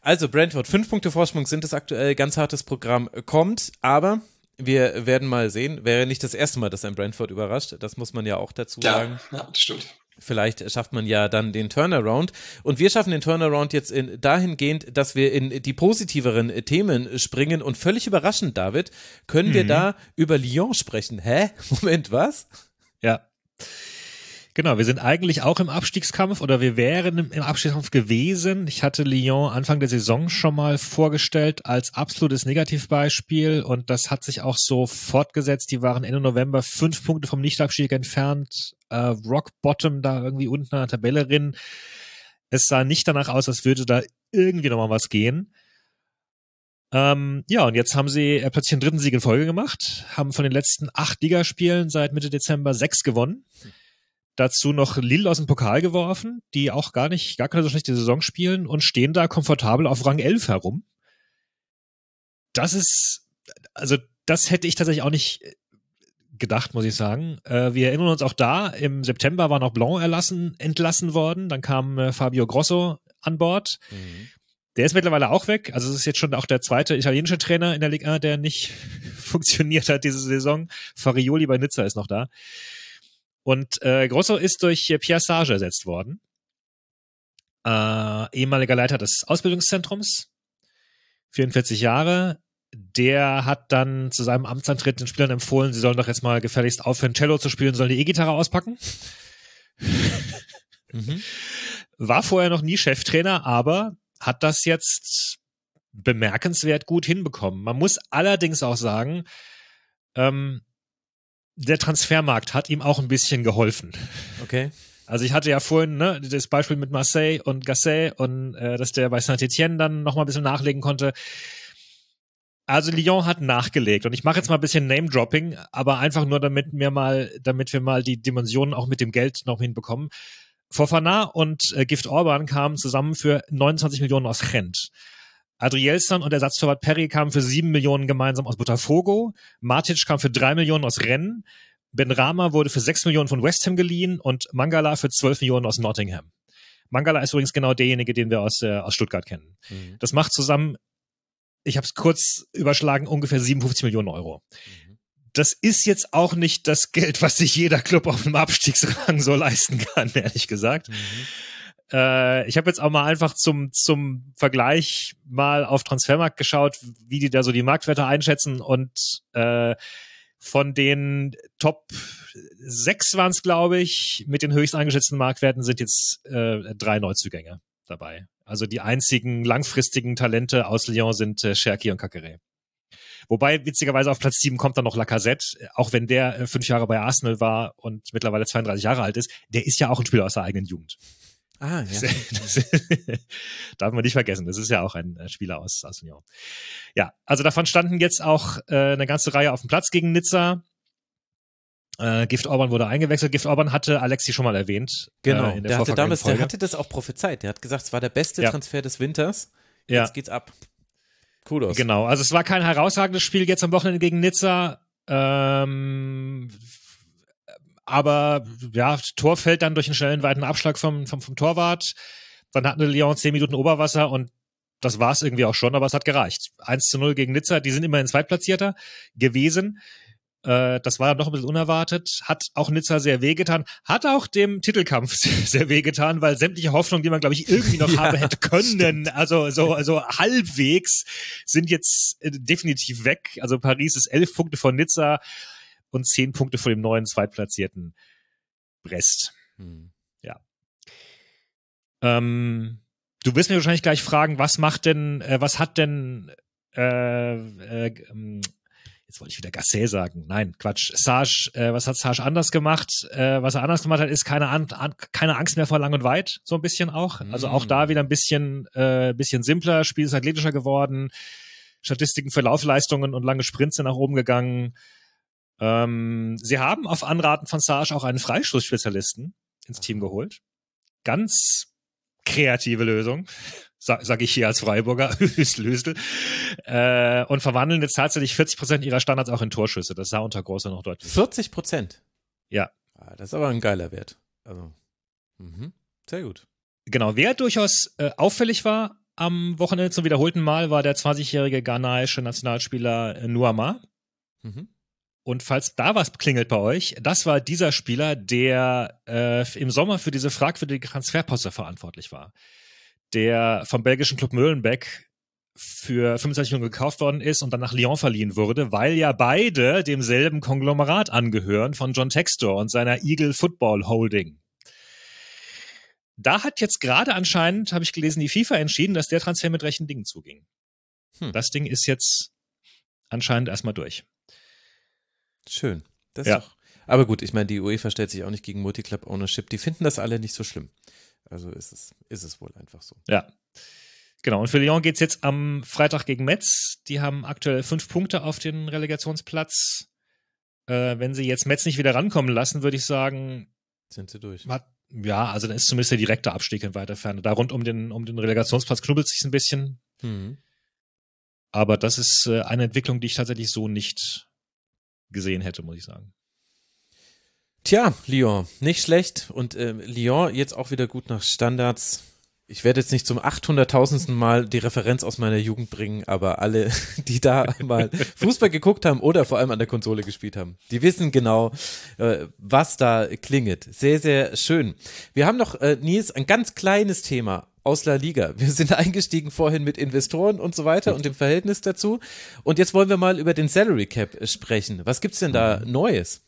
Also Brentford, fünf Punkte Vorsprung sind es aktuell, ganz hartes Programm kommt, aber wir werden mal sehen. Wäre nicht das erste Mal, dass ein Brentford überrascht. Das muss man ja auch dazu ja, sagen. Ja, das stimmt. Vielleicht schafft man ja dann den Turnaround. Und wir schaffen den Turnaround jetzt in, dahingehend, dass wir in die positiveren Themen springen. Und völlig überraschend, David, können wir mhm. da über Lyon sprechen. Hä? Moment, was? Ja. Genau, wir sind eigentlich auch im Abstiegskampf oder wir wären im, Abstiegskampf gewesen. Ich hatte Lyon Anfang der Saison schon mal vorgestellt als absolutes Negativbeispiel und das hat sich auch so fortgesetzt. Die waren Ende November fünf Punkte vom Nichtabstieg entfernt, äh, Rock Bottom da irgendwie unten an der Tabelle drin. Es sah nicht danach aus, als würde da irgendwie nochmal was gehen. Ähm, ja, und jetzt haben sie äh, plötzlich einen dritten Sieg in Folge gemacht, haben von den letzten acht Ligaspielen seit Mitte Dezember sechs gewonnen. Dazu noch Lille aus dem Pokal geworfen, die auch gar nicht, gar keine so schlechte Saison spielen und stehen da komfortabel auf Rang 11 herum. Das ist, also das hätte ich tatsächlich auch nicht äh, gedacht, muss ich sagen. Äh, wir erinnern uns auch da, im September war noch Blanc erlassen, entlassen worden, dann kam äh, Fabio Grosso an Bord. Mhm. Der ist mittlerweile auch weg. Also es ist jetzt schon auch der zweite italienische Trainer in der Liga, der nicht funktioniert hat diese Saison. Farioli bei Nizza ist noch da. Und äh, Grosso ist durch äh, Pierre Sage ersetzt worden. Äh, ehemaliger Leiter des Ausbildungszentrums, 44 Jahre. Der hat dann zu seinem Amtsantritt den Spielern empfohlen, sie sollen doch jetzt mal gefälligst aufhören, Cello zu spielen, sollen die E-Gitarre auspacken. mhm. War vorher noch nie Cheftrainer, aber hat das jetzt bemerkenswert gut hinbekommen. Man muss allerdings auch sagen, ähm, der Transfermarkt hat ihm auch ein bisschen geholfen. Okay. Also ich hatte ja vorhin ne, das Beispiel mit Marseille und Gasset und äh, dass der bei Saint-Etienne dann noch mal ein bisschen nachlegen konnte. Also Lyon hat nachgelegt und ich mache jetzt mal ein bisschen Name-Dropping, aber einfach nur damit wir mal, damit wir mal die Dimensionen auch mit dem Geld noch hinbekommen. Fofana und äh, Gift Orban kamen zusammen für 29 Millionen aus Gent. Adrielson und Ersatztorwart Perry kamen für sieben Millionen gemeinsam aus Botafogo. Matic kam für drei Millionen aus Rennen. Ben Rama wurde für sechs Millionen von West Ham geliehen und Mangala für zwölf Millionen aus Nottingham. Mangala ist übrigens genau derjenige, den wir aus, äh, aus Stuttgart kennen. Mhm. Das macht zusammen, ich habe es kurz überschlagen, ungefähr 57 Millionen Euro. Mhm. Das ist jetzt auch nicht das Geld, was sich jeder Club auf dem Abstiegsrang so leisten kann, ehrlich gesagt. Mhm. Äh, ich habe jetzt auch mal einfach zum, zum Vergleich mal auf Transfermarkt geschaut, wie die da so die Marktwerte einschätzen und äh, von den Top 6 waren es, glaube ich, mit den höchst eingeschätzten Marktwerten sind jetzt äh, drei Neuzugänge dabei. Also die einzigen langfristigen Talente aus Lyon sind äh, Cherki und Kakere. Wobei, witzigerweise, auf Platz 7 kommt dann noch Lacazette, auch wenn der äh, fünf Jahre bei Arsenal war und mittlerweile 32 Jahre alt ist. Der ist ja auch ein Spieler aus der eigenen Jugend. Ah, ja. Das, darf man nicht vergessen. Das ist ja auch ein äh, Spieler aus, aus Lyon. Ja, also davon standen jetzt auch äh, eine ganze Reihe auf dem Platz gegen Nizza. Äh, Gift Orban wurde eingewechselt. Gift Orban hatte Alexi schon mal erwähnt. Genau. Äh, der, hatte damals, der hatte das auch prophezeit. Der hat gesagt, es war der beste ja. Transfer des Winters. Jetzt ja. geht's ab. Kudos. Genau. Also es war kein herausragendes Spiel jetzt am Wochenende gegen Nizza. Ähm, aber ja, Tor fällt dann durch einen schnellen weiten Abschlag vom, vom, vom Torwart. Dann hatten Lyon zehn Minuten Oberwasser und das war es irgendwie auch schon, aber es hat gereicht. 1 zu 0 gegen Nizza, die sind immerhin Zweitplatzierter gewesen. Äh, das war noch ein bisschen unerwartet. Hat auch Nizza sehr wehgetan. Hat auch dem Titelkampf sehr wehgetan, weil sämtliche Hoffnungen, die man, glaube ich, irgendwie noch Ja, haben hätte können, also so also halbwegs, sind jetzt äh, definitiv weg. Also Paris ist elf Punkte von Nizza und zehn Punkte vor dem neuen zweitplatzierten Brest. Hm. Ähm, du wirst mir wahrscheinlich gleich fragen, was macht denn, äh, was hat denn, äh, äh, ähm, jetzt wollte ich wieder Gasset sagen, nein, Quatsch, Sage, äh, was hat Sage anders gemacht? Äh, was er anders gemacht hat, ist keine, an, an, keine Angst mehr vor lang und weit, so ein bisschen auch. Also auch da wieder ein bisschen, äh, bisschen simpler, Spiel ist athletischer geworden, Statistiken für Laufleistungen und lange Sprints sind nach oben gegangen. Ähm, sie haben auf Anraten von Sage auch einen Freistoßspezialisten ins Team geholt. Ganz kreative Lösung, sag, sag ich hier als Freiburger, Hüstel, äh, und verwandeln jetzt tatsächlich 40 Prozent ihrer Standards auch in Torschüsse. Das sah unter Großer noch deutlich. 40 Prozent. Ja. Ah, das ist aber ein geiler Wert. Also, mhm. sehr gut. Genau, wer durchaus äh, auffällig war am Wochenende zum wiederholten Mal, war der 20-jährige ghanaische Nationalspieler äh, Nuama. Mhm. Und falls da was klingelt bei euch, das war dieser Spieler, der äh, im Sommer für diese fragwürdige Transferposse verantwortlich war. Der vom belgischen Club Möhlenbeck für 25 Millionen gekauft worden ist und dann nach Lyon verliehen wurde, weil ja beide demselben Konglomerat angehören von John Textor und seiner Eagle Football Holding. Da hat jetzt gerade anscheinend, habe ich gelesen, die FIFA entschieden, dass der Transfer mit rechten Dingen zuging. Hm. Das Ding ist jetzt anscheinend erstmal durch. Schön. Das Ja. doch, aber gut, ich meine, die UEFA stellt sich auch nicht gegen Multiclub Ownership. Die finden das alle nicht so schlimm. Also ist es, ist es wohl einfach so. Ja. Genau, und für Lyon geht's jetzt am Freitag gegen Metz. Die haben aktuell fünf Punkte auf den Relegationsplatz. Äh, wenn sie jetzt Metz nicht wieder rankommen lassen, würde ich sagen, Sind sie durch. hat, ja, also dann ist zumindest der direkte Abstieg in weiter Ferne. Da rund um den, um den Relegationsplatz knubbelt sich ein bisschen. Mhm. Aber das ist äh, eine Entwicklung, die ich tatsächlich so nicht gesehen hätte, muss ich sagen. Tja, Lyon, nicht schlecht. Und ähm, Lyon jetzt auch wieder gut nach Standards. Ich werde jetzt nicht zum 800.000. Mal die Referenz aus meiner Jugend bringen, aber alle, die da mal Fußball geguckt haben oder vor allem an der Konsole gespielt haben, die wissen genau, äh, was da klingelt. Sehr, sehr schön. Wir haben noch, äh, Nils, ein ganz kleines Thema aus La Liga. Wir sind eingestiegen vorhin mit Investoren und so weiter und dem Verhältnis dazu. Und jetzt wollen wir mal über den Salary Cap sprechen. Was gibt's denn da Neues?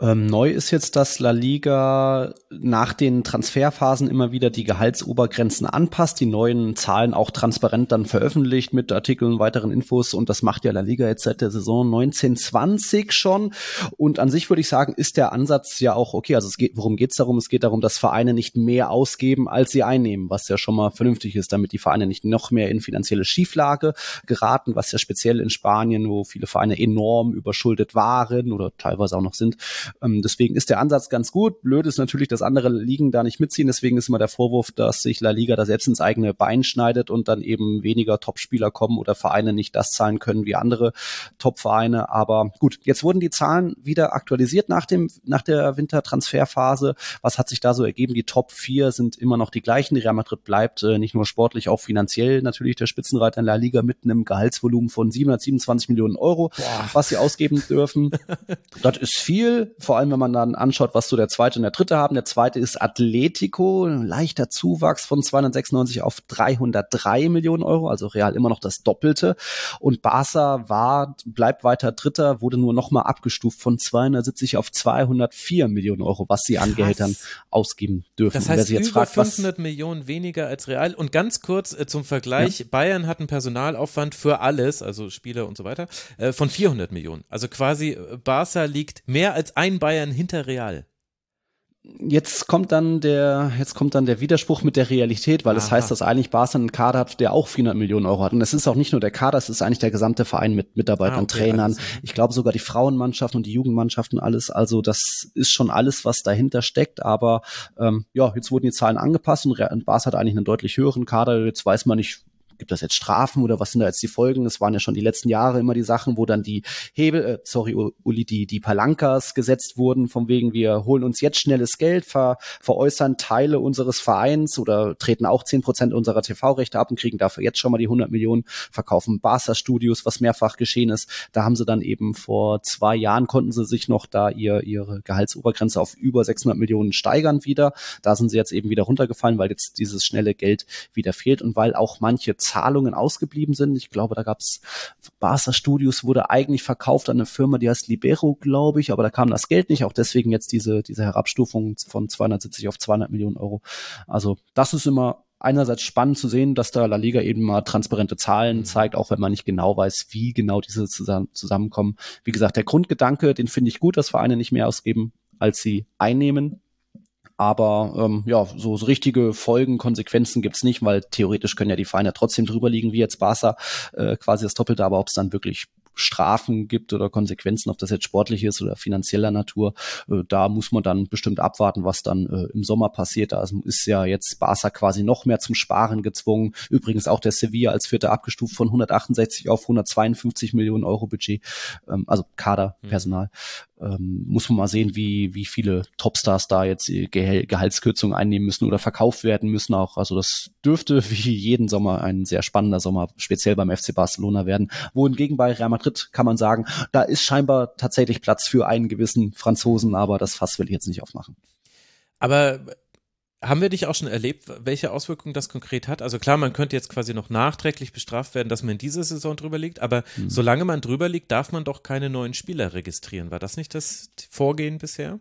Ähm, neu ist jetzt, dass La Liga nach den Transferphasen immer wieder die Gehaltsobergrenzen anpasst, die neuen Zahlen auch transparent dann veröffentlicht mit Artikeln, weiteren Infos und das macht ja La Liga jetzt seit der Saison 1920 schon und an sich würde ich sagen, ist der Ansatz ja auch okay, also es geht, worum geht es darum? Es geht darum, dass Vereine nicht mehr ausgeben, als sie einnehmen, was ja schon mal vernünftig ist, damit die Vereine nicht noch mehr in finanzielle Schieflage geraten, was ja speziell in Spanien, wo viele Vereine enorm überschuldet waren oder teilweise auch noch sind, ähm, deswegen ist der Ansatz ganz gut. Blöd ist natürlich, dass andere Ligen da nicht mitziehen. Deswegen ist immer der Vorwurf, dass sich La Liga da selbst ins eigene Bein schneidet und dann eben weniger Topspieler kommen oder Vereine nicht das zahlen können wie andere Topvereine. Aber gut, jetzt wurden die Zahlen wieder aktualisiert nach dem, nach der Wintertransferphase. Was hat sich da so ergeben? Die Top 4 sind immer noch die gleichen. Real Madrid bleibt äh, nicht nur sportlich, auch finanziell natürlich der Spitzenreiter in La Liga mit einem Gehaltsvolumen von 727 Millionen Euro, was sie ausgeben dürfen. das ist viel, vor allem wenn man dann anschaut, was so der zweite und der dritte haben. Der zweite ist Atletico, ein leichter Zuwachs von 296 auf 303 Millionen Euro, also real immer noch das Doppelte. Und Barca war, bleibt weiter Dritter, wurde nur nochmal abgestuft von 270 auf 204 Millionen Euro, was sie an. Gehältern ausgeben dürfen. Das heißt über fragt, was, 500 Millionen weniger als Real. Und ganz kurz äh, zum Vergleich, Bayern hat einen Personalaufwand für alles, also Spieler und so weiter, äh, von 400 Millionen. Also quasi äh, Barca liegt mehr als ein Bayern hinter Real. jetzt kommt dann der, jetzt kommt dann der Widerspruch mit der Realität, weil es Aha. heißt, dass eigentlich Barca einen Kader hat, der auch 400 Millionen Euro hat. Und es ist auch nicht nur der Kader, es ist eigentlich der gesamte Verein mit Mitarbeitern, Ah, okay, Trainern. alles. Ich glaube sogar die Frauenmannschaften und die Jugendmannschaften alles. Also das ist schon alles, was dahinter steckt. Aber ähm, ja, jetzt wurden die Zahlen angepasst und Re- und Barca hat eigentlich einen deutlich höheren Kader. Jetzt weiß man nicht, gibt das jetzt Strafen oder was sind da jetzt die Folgen? Es waren ja schon die letzten Jahre immer die Sachen, wo dann die Hebel, äh, sorry, Uli, die, die Palankas gesetzt wurden, von wegen, wir holen uns jetzt schnelles Geld, ver, veräußern Teile unseres Vereins oder treten auch zehn Prozent unserer TV-Rechte ab und kriegen dafür jetzt schon mal die 100 Millionen, verkaufen Barca Studios, was mehrfach geschehen ist. Da haben sie dann eben vor zwei Jahren konnten sie sich noch da ihr, ihre Gehaltsobergrenze auf über 600 Millionen steigern wieder. Da sind sie jetzt eben wieder runtergefallen, weil jetzt dieses schnelle Geld wieder fehlt und weil auch manche Zahlungen ausgeblieben sind. Ich glaube, da gab's Barca Studios wurde eigentlich verkauft an eine Firma, die heißt Libero, glaube ich, aber da kam das Geld nicht. Auch deswegen jetzt diese, diese Herabstufung von 270 auf 200 Millionen Euro. Also das ist immer einerseits spannend zu sehen, dass da La Liga eben mal transparente Zahlen mhm. zeigt, auch wenn man nicht genau weiß, wie genau diese zusammen, zusammenkommen. Wie gesagt, der Grundgedanke, den finde ich gut, dass Vereine nicht mehr ausgeben, als sie einnehmen. Aber ähm, ja, so, so richtige Folgen, Konsequenzen gibt's nicht, weil theoretisch können ja die Vereine trotzdem drüber liegen, wie jetzt Barca, äh, quasi das Doppelte, aber ob es dann wirklich Strafen gibt oder Konsequenzen, ob das jetzt sportlich ist oder finanzieller Natur. Äh, da muss man dann bestimmt abwarten, was dann äh, im Sommer passiert. Da ist ja jetzt Barca quasi noch mehr zum Sparen gezwungen. Übrigens auch der Sevilla als Vierter abgestuft von 168 auf 152 Millionen Euro Budget, ähm, also Kaderpersonal. Mhm ähm, muss man mal sehen, wie, wie viele Topstars da jetzt Gehal Gehaltskürzungen einnehmen müssen oder verkauft werden müssen auch. Also das dürfte wie jeden Sommer ein sehr spannender Sommer, speziell beim FC Barcelona werden. Wohingegen bei Real Madrid kann man sagen, da ist scheinbar tatsächlich Platz für einen gewissen Franzosen, aber das Fass will ich jetzt nicht aufmachen. Aber haben wir dich auch schon erlebt, welche Auswirkungen das konkret hat? Also klar, man könnte jetzt quasi noch nachträglich bestraft werden, dass man in dieser Saison drüber liegt, aber mhm. solange man drüber liegt, darf man doch keine neuen Spieler registrieren. War das nicht das Vorgehen bisher?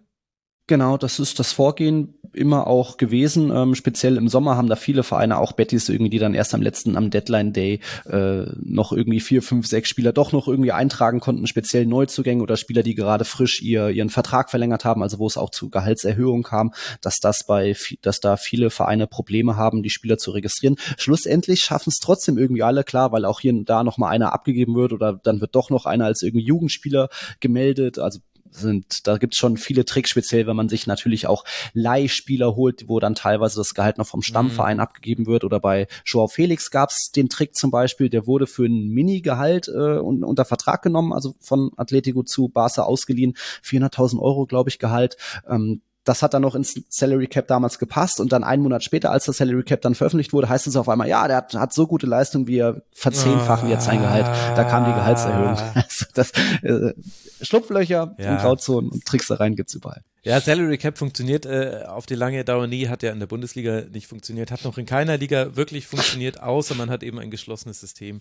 Genau, das ist das Vorgehen immer auch gewesen. Ähm, speziell im Sommer haben da viele Vereine, auch Bettys irgendwie, die dann erst am letzten, am Deadline Day äh, noch irgendwie vier, fünf, sechs Spieler doch noch irgendwie eintragen konnten, speziell Neuzugänge oder Spieler, die gerade frisch ihr, ihren Vertrag verlängert haben, also wo es auch zu Gehaltserhöhungen kam, dass das bei, dass da viele Vereine Probleme haben, die Spieler zu registrieren. Schlussendlich schaffen es trotzdem irgendwie alle, klar, weil auch hier und da noch mal einer abgegeben wird oder dann wird doch noch einer als irgendwie Jugendspieler gemeldet. Also sind, da gibt's schon viele Tricks, speziell wenn man sich natürlich auch Leihspieler holt, wo dann teilweise das Gehalt noch vom Stammverein mhm. abgegeben wird. Oder bei Joao Felix gab's den Trick zum Beispiel, der wurde für ein Mini-Gehalt äh, unter Vertrag genommen, also von Atletico zu Barca ausgeliehen, 400.000 Euro, glaube ich, Gehalt. Ähm, das hat dann noch ins Salary Cap damals gepasst und dann einen Monat später, als das Salary Cap dann veröffentlicht wurde, heißt es auf einmal, ja, der hat, hat so gute Leistung, wie er verzehnfachen jetzt sein Gehalt. Da kam die Gehaltserhöhung. Ah. Also das, äh, Schlupflöcher ja. und Grauzonen und Tricksereien gibt's überall. Ja, Salary Cap funktioniert äh, auf die lange Dauer nie, hat ja in der Bundesliga nicht funktioniert, hat noch in keiner Liga wirklich funktioniert, außer man hat eben ein geschlossenes System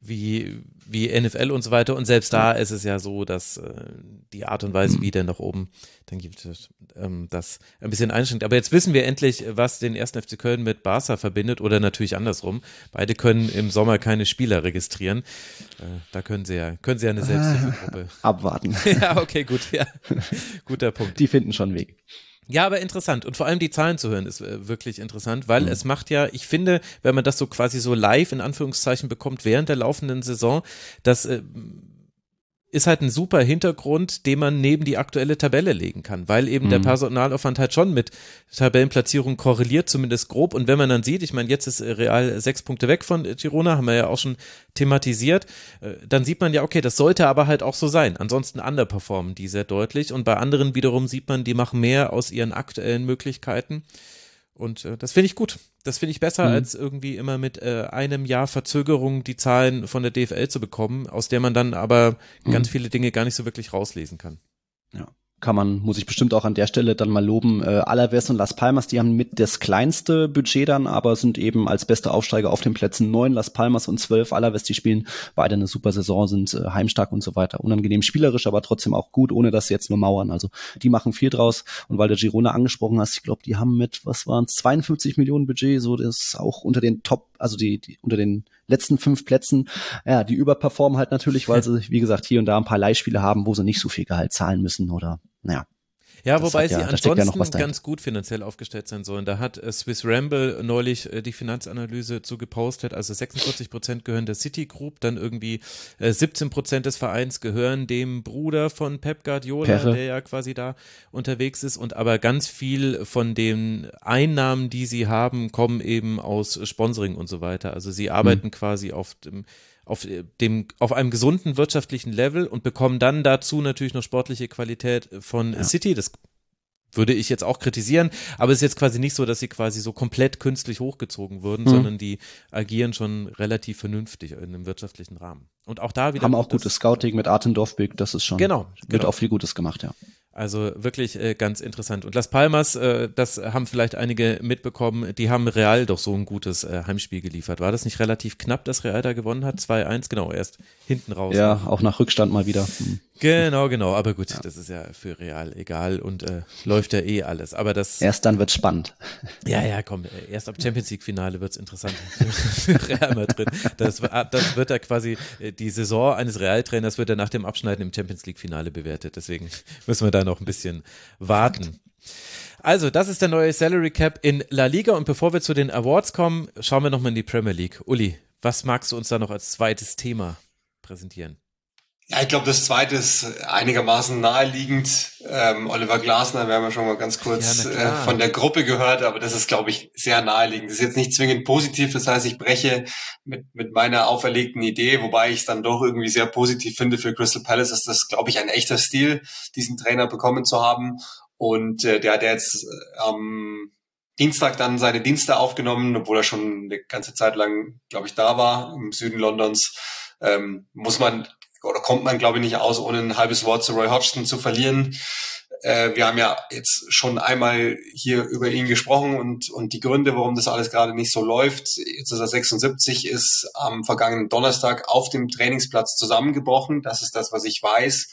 wie, wie NFL und so weiter. Und selbst da ist es ja so, dass äh, die Art und Weise, wie der nach oben, dann gibt es ähm, das ein bisschen einschränkt. Aber jetzt wissen wir endlich, was den ersten FC Köln mit Barca verbindet oder natürlich andersrum. Beide können im Sommer keine Spieler registrieren. Äh, da können sie ja, können sie ja eine Selbsthilfegruppe. Abwarten. ja, okay, gut, ja. Guter Punkt. Die finden schon Weg. Ja, aber interessant. Und vor allem die Zahlen zu hören ist äh, wirklich interessant, weil mhm. es macht ja, ich finde, wenn man das so quasi so live in Anführungszeichen bekommt während der laufenden Saison, dass äh, ist halt ein super Hintergrund, den man neben die aktuelle Tabelle legen kann, weil eben mhm. der Personalaufwand halt schon mit Tabellenplatzierung korreliert, zumindest grob. Und wenn man dann sieht, ich meine, jetzt ist Real sechs Punkte weg von Girona, haben wir ja auch schon thematisiert, äh, dann sieht man ja, okay, das sollte aber halt auch so sein. Ansonsten underperformen die sehr deutlich. Und bei anderen wiederum sieht man, die machen mehr aus ihren aktuellen Möglichkeiten. Und äh, das finde ich gut. Das finde ich besser, mhm. als irgendwie immer mit äh, einem Jahr Verzögerung die Zahlen von der DFL zu bekommen, aus der man dann aber mhm. ganz viele Dinge gar nicht so wirklich rauslesen kann. Ja kann man, muss ich bestimmt auch an der Stelle dann mal loben. Äh, Alaves und Las Palmas, die haben mit das kleinste Budget dann, aber sind eben als beste Aufsteiger auf den Plätzen neun, Las Palmas und zwölf. Alaves, die spielen beide eine super Saison, sind äh, heimstark und so weiter. Unangenehm spielerisch, aber trotzdem auch gut, ohne dass sie jetzt nur mauern. Also die machen viel draus. Und weil der Girona angesprochen hast, ich glaube, die haben mit, was waren 52 Millionen Budget, so das ist auch unter den Top, also die, die unter den letzten fünf Plätzen, ja, die überperformen halt natürlich, weil sie, wie gesagt, hier und da ein paar Leihspiele haben, wo sie nicht so viel Gehalt zahlen müssen oder, naja. Ja, wobei sie ja- ja noch ansonsten dahinter. ganz gut finanziell aufgestellt sein sollen. Da hat äh, Swiss Ramble neulich äh, die Finanzanalyse zu gepostet. Also 46 Prozent gehören der City Group, dann irgendwie äh, 17 Prozent des Vereins gehören dem Bruder von Pep Guardiola, Perre. der ja quasi da unterwegs ist. Und aber ganz viel von den Einnahmen, die sie haben, kommen eben aus Sponsoring und so weiter. Also sie arbeiten quasi auf dem auf dem auf einem gesunden wirtschaftlichen Level und bekommen dann dazu natürlich noch sportliche Qualität von City. Das würde ich jetzt auch kritisieren, aber es ist jetzt quasi nicht so, dass sie quasi so komplett künstlich hochgezogen wurden, Mhm. sondern die agieren schon relativ vernünftig in einem wirtschaftlichen Rahmen. Und auch da wieder Haben auch gutes- Scouting mit Arten Dorfbück, das ist schon, Genau, wird genau. auch viel Gutes gemacht, ja. Also wirklich äh, ganz interessant. Und Las Palmas, äh, das haben vielleicht einige mitbekommen, die haben Real doch so ein gutes äh, Heimspiel geliefert. War das nicht relativ knapp, dass Real da gewonnen hat? 2-1, genau, erst hinten raus. Ja, auch nach Rückstand mal wieder. Hm. Genau, genau. Aber gut, das ist ja für Real egal und äh, läuft ja eh alles. Aber das, Erst dann wird's spannend. ja, ja, komm, äh, erst ab Champions League Finale wird's interessant für, für Real Madrid. Das, ah, das wird ja quasi, äh, die Saison eines Realtrainers wird ja nach dem Abschneiden im Champions League Finale bewertet. Deswegen müssen wir da noch ein bisschen warten. Also, das ist der neue Salary Cap in La Liga. Und bevor wir zu den Awards kommen, schauen wir nochmal in die Premier League. Uli, was magst du uns da noch als zweites Thema präsentieren? Ja, ich glaube, das zweite ist einigermaßen naheliegend. Ähm, Oliver Glasner, wir haben ja schon mal ganz kurz Ja, äh, von der Gruppe gehört, aber das ist, glaube ich, sehr naheliegend. Das ist jetzt nicht zwingend positiv, das heißt, ich breche mit, mit meiner auferlegten Idee, wobei ich es dann doch irgendwie sehr positiv finde für Crystal Palace, ist das, glaube ich, ein echter Stil, diesen Trainer bekommen zu haben. Und äh, der hat jetzt äh, am Dienstag dann seine Dienste aufgenommen, obwohl er schon eine ganze Zeit lang, glaube ich, da war, im Süden Londons. Ähm, muss man oder kommt man, glaube ich, nicht aus, ohne ein halbes Wort zu Roy Hodgson zu verlieren. Äh, wir haben ja jetzt schon einmal hier über ihn gesprochen und, und die Gründe, warum das alles gerade nicht so läuft. Jetzt ist er 76, ist am vergangenen Donnerstag auf dem Trainingsplatz zusammengebrochen. Das ist das, was ich weiß.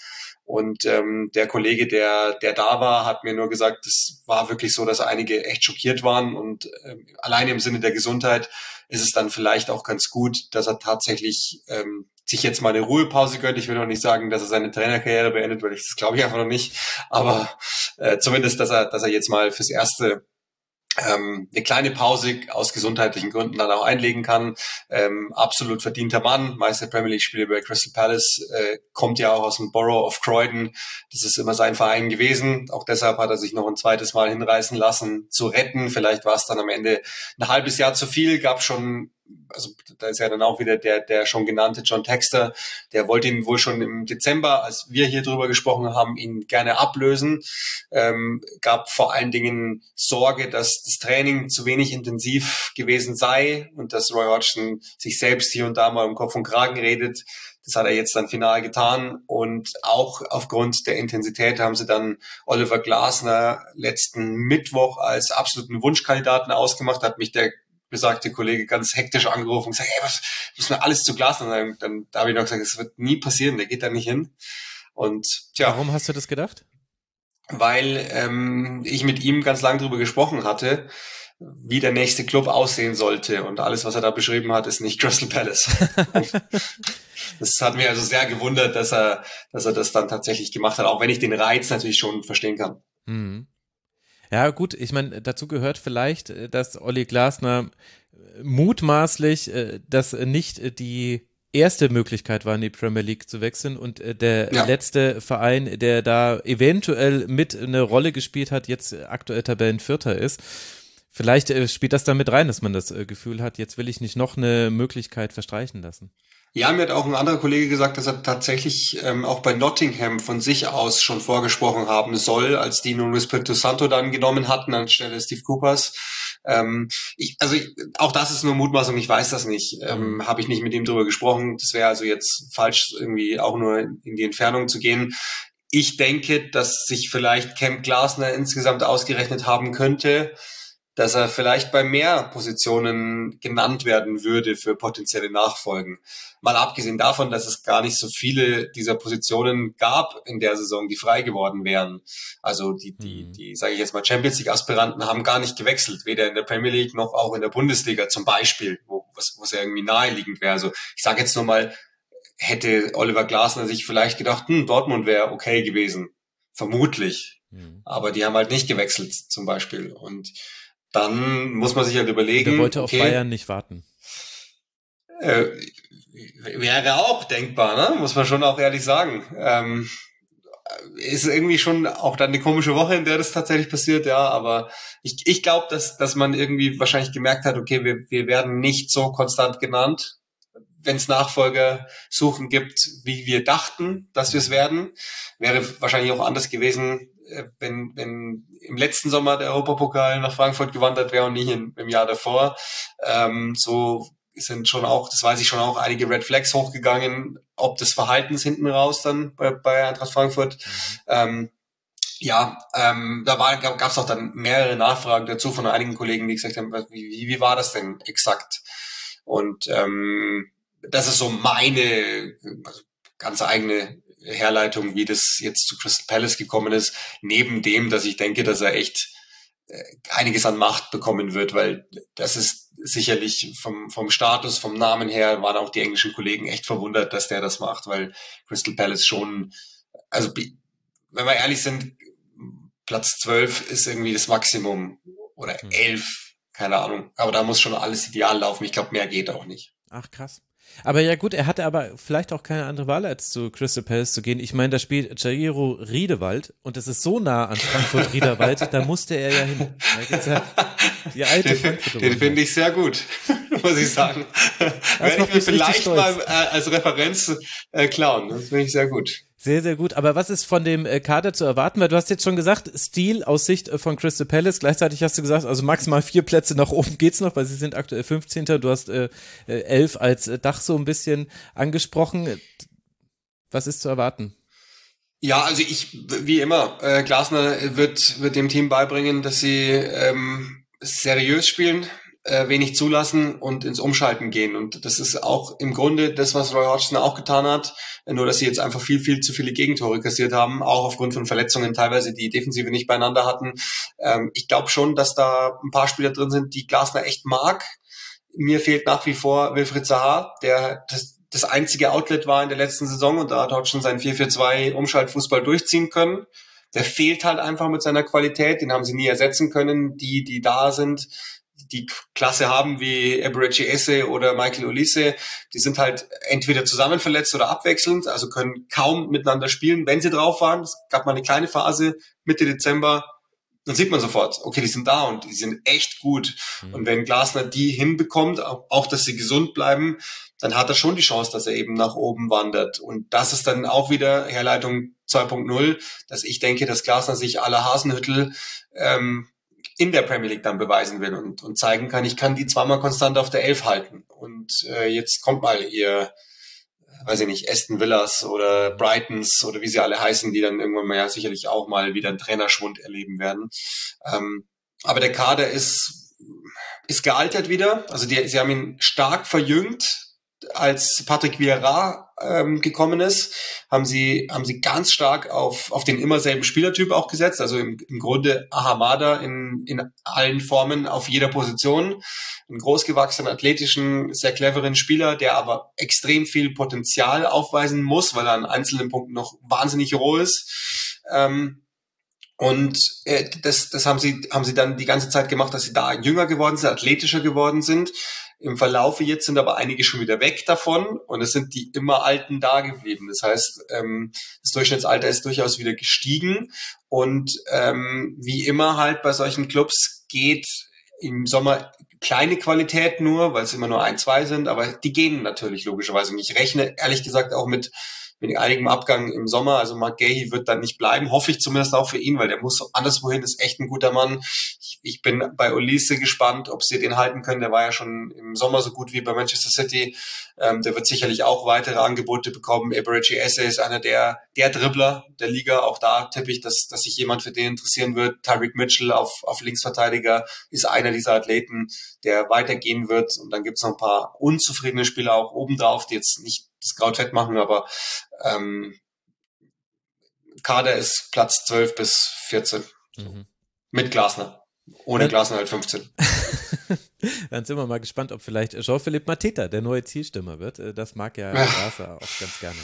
Und ähm, der Kollege, der, der da war, hat mir nur gesagt, es war wirklich so, dass einige echt schockiert waren. Und ähm, alleine im Sinne der Gesundheit ist es dann vielleicht auch ganz gut, dass er tatsächlich ähm, sich jetzt mal eine Ruhepause gönnt. Ich will noch nicht sagen, dass er seine Trainerkarriere beendet, weil ich das glaube ich einfach noch nicht. Aber äh, zumindest, dass er, dass er jetzt mal fürs erste ähm, eine kleine Pause aus gesundheitlichen Gründen dann auch einlegen kann. Ähm, absolut verdienter Mann, Meister Premier League Spiele bei Crystal Palace, äh, kommt ja auch aus dem Borough of Croydon. Das ist immer sein Verein gewesen. Auch deshalb hat er sich noch ein zweites Mal hinreißen lassen zu retten. Vielleicht war es dann am Ende ein halbes Jahr zu viel. Gab schon also da ist ja dann auch wieder der, der schon genannte John Texter, der wollte ihn wohl schon im Dezember, als wir hier drüber gesprochen haben, ihn gerne ablösen. Ähm, gab vor allen Dingen Sorge, dass das Training zu wenig intensiv gewesen sei und dass Roy Hodgson sich selbst hier und da mal im Kopf und Kragen redet. Das hat er jetzt dann final getan und auch aufgrund der Intensität haben sie dann Oliver Glasner letzten Mittwoch als absoluten Wunschkandidaten ausgemacht, hat mich der besagte Kollege ganz hektisch angerufen und gesagt, hey, was müssen wir alles zu Glasner sagen? Dann da habe ich noch gesagt, es wird nie passieren, der geht da nicht hin. Und tja, Warum hast du das gedacht? weil ähm, ich mit ihm ganz lang drüber gesprochen hatte, wie der nächste Club aussehen sollte. Und alles, was er da beschrieben hat, ist nicht Crystal Palace. das hat mir also sehr gewundert, dass er, dass er das dann tatsächlich gemacht hat, auch wenn ich den Reiz natürlich schon verstehen kann. Mhm. Ja, gut, ich meine, dazu gehört vielleicht, äh, dass Olli Glasner äh, mutmaßlich äh, das nicht die erste Möglichkeit war, in die Premier League zu wechseln und der Ja. letzte Verein, der da eventuell mit eine Rolle gespielt hat, jetzt aktuell Tabellenvierter ist. Vielleicht spielt das da mit rein, dass man das Gefühl hat, jetzt will ich nicht noch eine Möglichkeit verstreichen lassen. Ja, mir hat auch ein anderer Kollege gesagt, dass er tatsächlich ähm, auch bei Nottingham von sich aus schon vorgesprochen haben soll, als die nun Espirito Santo dann genommen hatten anstelle Steve Coopers. Ähm, ich, also ich, auch das ist nur Mutmaßung, ich weiß das nicht. Ähm, Habe ich nicht mit ihm drüber gesprochen. Das wäre also jetzt falsch, irgendwie auch nur in die Entfernung zu gehen. Ich denke, dass sich vielleicht Camp Glasner insgesamt ausgerechnet haben könnte, dass er vielleicht bei mehr Positionen genannt werden würde für potenzielle Nachfolgen. Mal abgesehen davon, dass es gar nicht so viele dieser Positionen gab in der Saison, die frei geworden wären. Also die, die, Mhm. die, sage ich jetzt mal, Champions League Aspiranten haben gar nicht gewechselt, weder in der Premier League noch auch in der Bundesliga zum Beispiel, wo was, was ja irgendwie naheliegend wäre. Also ich sage jetzt nur mal, hätte Oliver Glasner sich vielleicht gedacht, hm, Dortmund wäre okay gewesen. Vermutlich. Mhm. Aber die haben halt nicht gewechselt, zum Beispiel. Und dann muss man sich halt überlegen. Der wollte okay, auf Bayern nicht warten. Äh, wäre auch denkbar, ne? Muss man schon auch ehrlich sagen. Ähm, ist irgendwie schon auch dann eine komische Woche, in der das tatsächlich passiert, ja, aber ich, ich glaube, dass, dass man irgendwie wahrscheinlich gemerkt hat, okay, wir, wir werden nicht so konstant genannt, wenn es Nachfolgersuchen gibt, wie wir dachten, dass wir es werden. Wäre wahrscheinlich auch anders gewesen, wenn, wenn im letzten Sommer der Europapokal nach Frankfurt gewandert wäre und nicht in, im Jahr davor. Ähm, so sind schon auch, das weiß ich schon auch, einige Red Flags hochgegangen, ob des Verhaltens hinten raus dann bei, bei Eintracht Frankfurt. Mhm. Ähm, ja, ähm, da war, gab es auch dann mehrere Nachfragen dazu von einigen Kollegen, die gesagt haben, wie, wie war das denn exakt? Und ähm, das ist so meine also ganz eigene Herleitung, wie das jetzt zu Crystal Palace gekommen ist, neben dem, dass ich denke, dass er echt äh, einiges an Macht bekommen wird, weil das ist sicherlich vom, vom Status, vom Namen her, waren auch die englischen Kollegen echt verwundert, dass der das macht, weil Crystal Palace schon, also wenn wir ehrlich sind, Platz 12 ist irgendwie das Maximum oder 11, hm. keine Ahnung, aber da muss schon alles ideal laufen. Ich glaube, mehr geht auch nicht. Ach krass. Aber ja gut, er hatte aber vielleicht auch keine andere Wahl, als zu Crystal Palace zu gehen. Ich meine, da spielt Jairo Riedewald und es ist so nah an Frankfurt Riedewald, da musste er ja hin. Ja die alte Den, den finde ich sehr gut, muss ich sagen. Werde ich mir vielleicht mal äh, als Referenz äh, klauen. Das finde ich sehr gut. Sehr, sehr gut. Aber was ist von dem äh, Kader zu erwarten? Weil du hast jetzt schon gesagt, Stil aus Sicht äh, von Crystal Palace. Gleichzeitig hast du gesagt, also maximal vier Plätze nach oben geht's noch, weil sie sind aktuell 15. Du hast äh, äh, elf als Dach so ein bisschen angesprochen. Was ist zu erwarten? Ja, also ich, wie immer, äh, Glasner wird, wird dem Team beibringen, dass sie ähm, seriös spielen, äh, wenig zulassen und ins Umschalten gehen. Und das ist auch im Grunde das, was Roy Hodgson auch getan hat, nur dass sie jetzt einfach viel, viel zu viele Gegentore kassiert haben, auch aufgrund von Verletzungen teilweise, die Defensive nicht beieinander hatten. Ähm, ich glaube schon, dass da ein paar Spieler drin sind, die Glasner echt mag. Mir fehlt nach wie vor Wilfried Zaha, der das, das einzige Outlet war in der letzten Saison und da hat Hodgson seinen 4-4-2 Umschaltfußball durchziehen können der fehlt halt einfach mit seiner Qualität, den haben sie nie ersetzen können. Die, die da sind, die Klasse haben wie Eberechi Esse oder Michael Olise, die sind halt entweder zusammen verletzt oder abwechselnd, also können kaum miteinander spielen, wenn sie drauf waren. Es gab mal eine kleine Phase Mitte Dezember, dann sieht man sofort, okay, die sind da und die sind echt gut. Mhm. Und wenn Glasner die hinbekommt, auch dass sie gesund bleiben, dann hat er schon die Chance, dass er eben nach oben wandert. Und das ist dann auch wieder Herleitung 2.0, dass ich denke, dass Glasner sich aller Hasenhüttel ähm, in der Premier League dann beweisen will und, und zeigen kann, ich kann die zweimal konstant auf der Elf halten. Und äh, jetzt kommt mal ihr, weiß ich nicht, Aston Villas oder Brightons oder wie sie alle heißen, die dann irgendwann mal ja sicherlich auch mal wieder einen Trainerschwund erleben werden. Ähm, aber der Kader ist, ist gealtert wieder. Also die, sie haben ihn stark verjüngt, als Patrick Vieira ähm, gekommen ist, haben sie, haben sie ganz stark auf, auf den immer selben Spielertyp auch gesetzt. Also im, im Grunde Ahamada in, in allen Formen auf jeder Position. Ein großgewachsenen, athletischen, sehr cleveren Spieler, der aber extrem viel Potenzial aufweisen muss, weil er an einzelnen Punkten noch wahnsinnig roh ist. Ähm, und äh, das, das haben sie, haben sie dann die ganze Zeit gemacht, dass sie da jünger geworden sind, athletischer geworden sind. Im Verlaufe jetzt sind aber einige schon wieder weg davon und es sind die immer Alten da geblieben. Das heißt, ähm, das Durchschnittsalter ist durchaus wieder gestiegen und ähm, wie immer halt bei solchen Clubs geht im Sommer kleine Qualität nur, weil es immer nur ein, zwei sind, aber die gehen natürlich logischerweise. Und ich rechne ehrlich gesagt auch mit mit einigem Abgang im Sommer. Also Mark Gahey wird dann nicht bleiben, hoffe ich zumindest auch für ihn, weil der muss anderswohin, ist echt ein guter Mann. Ich, ich bin bei Ulisse gespannt, ob sie den halten können. Der war ja schon im Sommer so gut wie bei Manchester City. Ähm, der wird sicherlich auch weitere Angebote bekommen. Eberechi Esse ist einer der, der Dribbler der Liga. Auch da tippe ich, dass, dass sich jemand für den interessieren wird. Tyreek Mitchell auf, auf Linksverteidiger ist einer dieser Athleten, der weitergehen wird. Und dann gibt es noch ein paar unzufriedene Spieler auch obendrauf, die jetzt nicht das Kraut machen, aber ähm, Kader ist Platz 12 bis 14. Mhm. Mit Glasner. Ohne Glasner halt 15. Dann sind wir mal gespannt, ob vielleicht Jean-Philippe Mateta der neue Zielstürmer wird. Äh, das mag ja Glasner auch ganz gerne.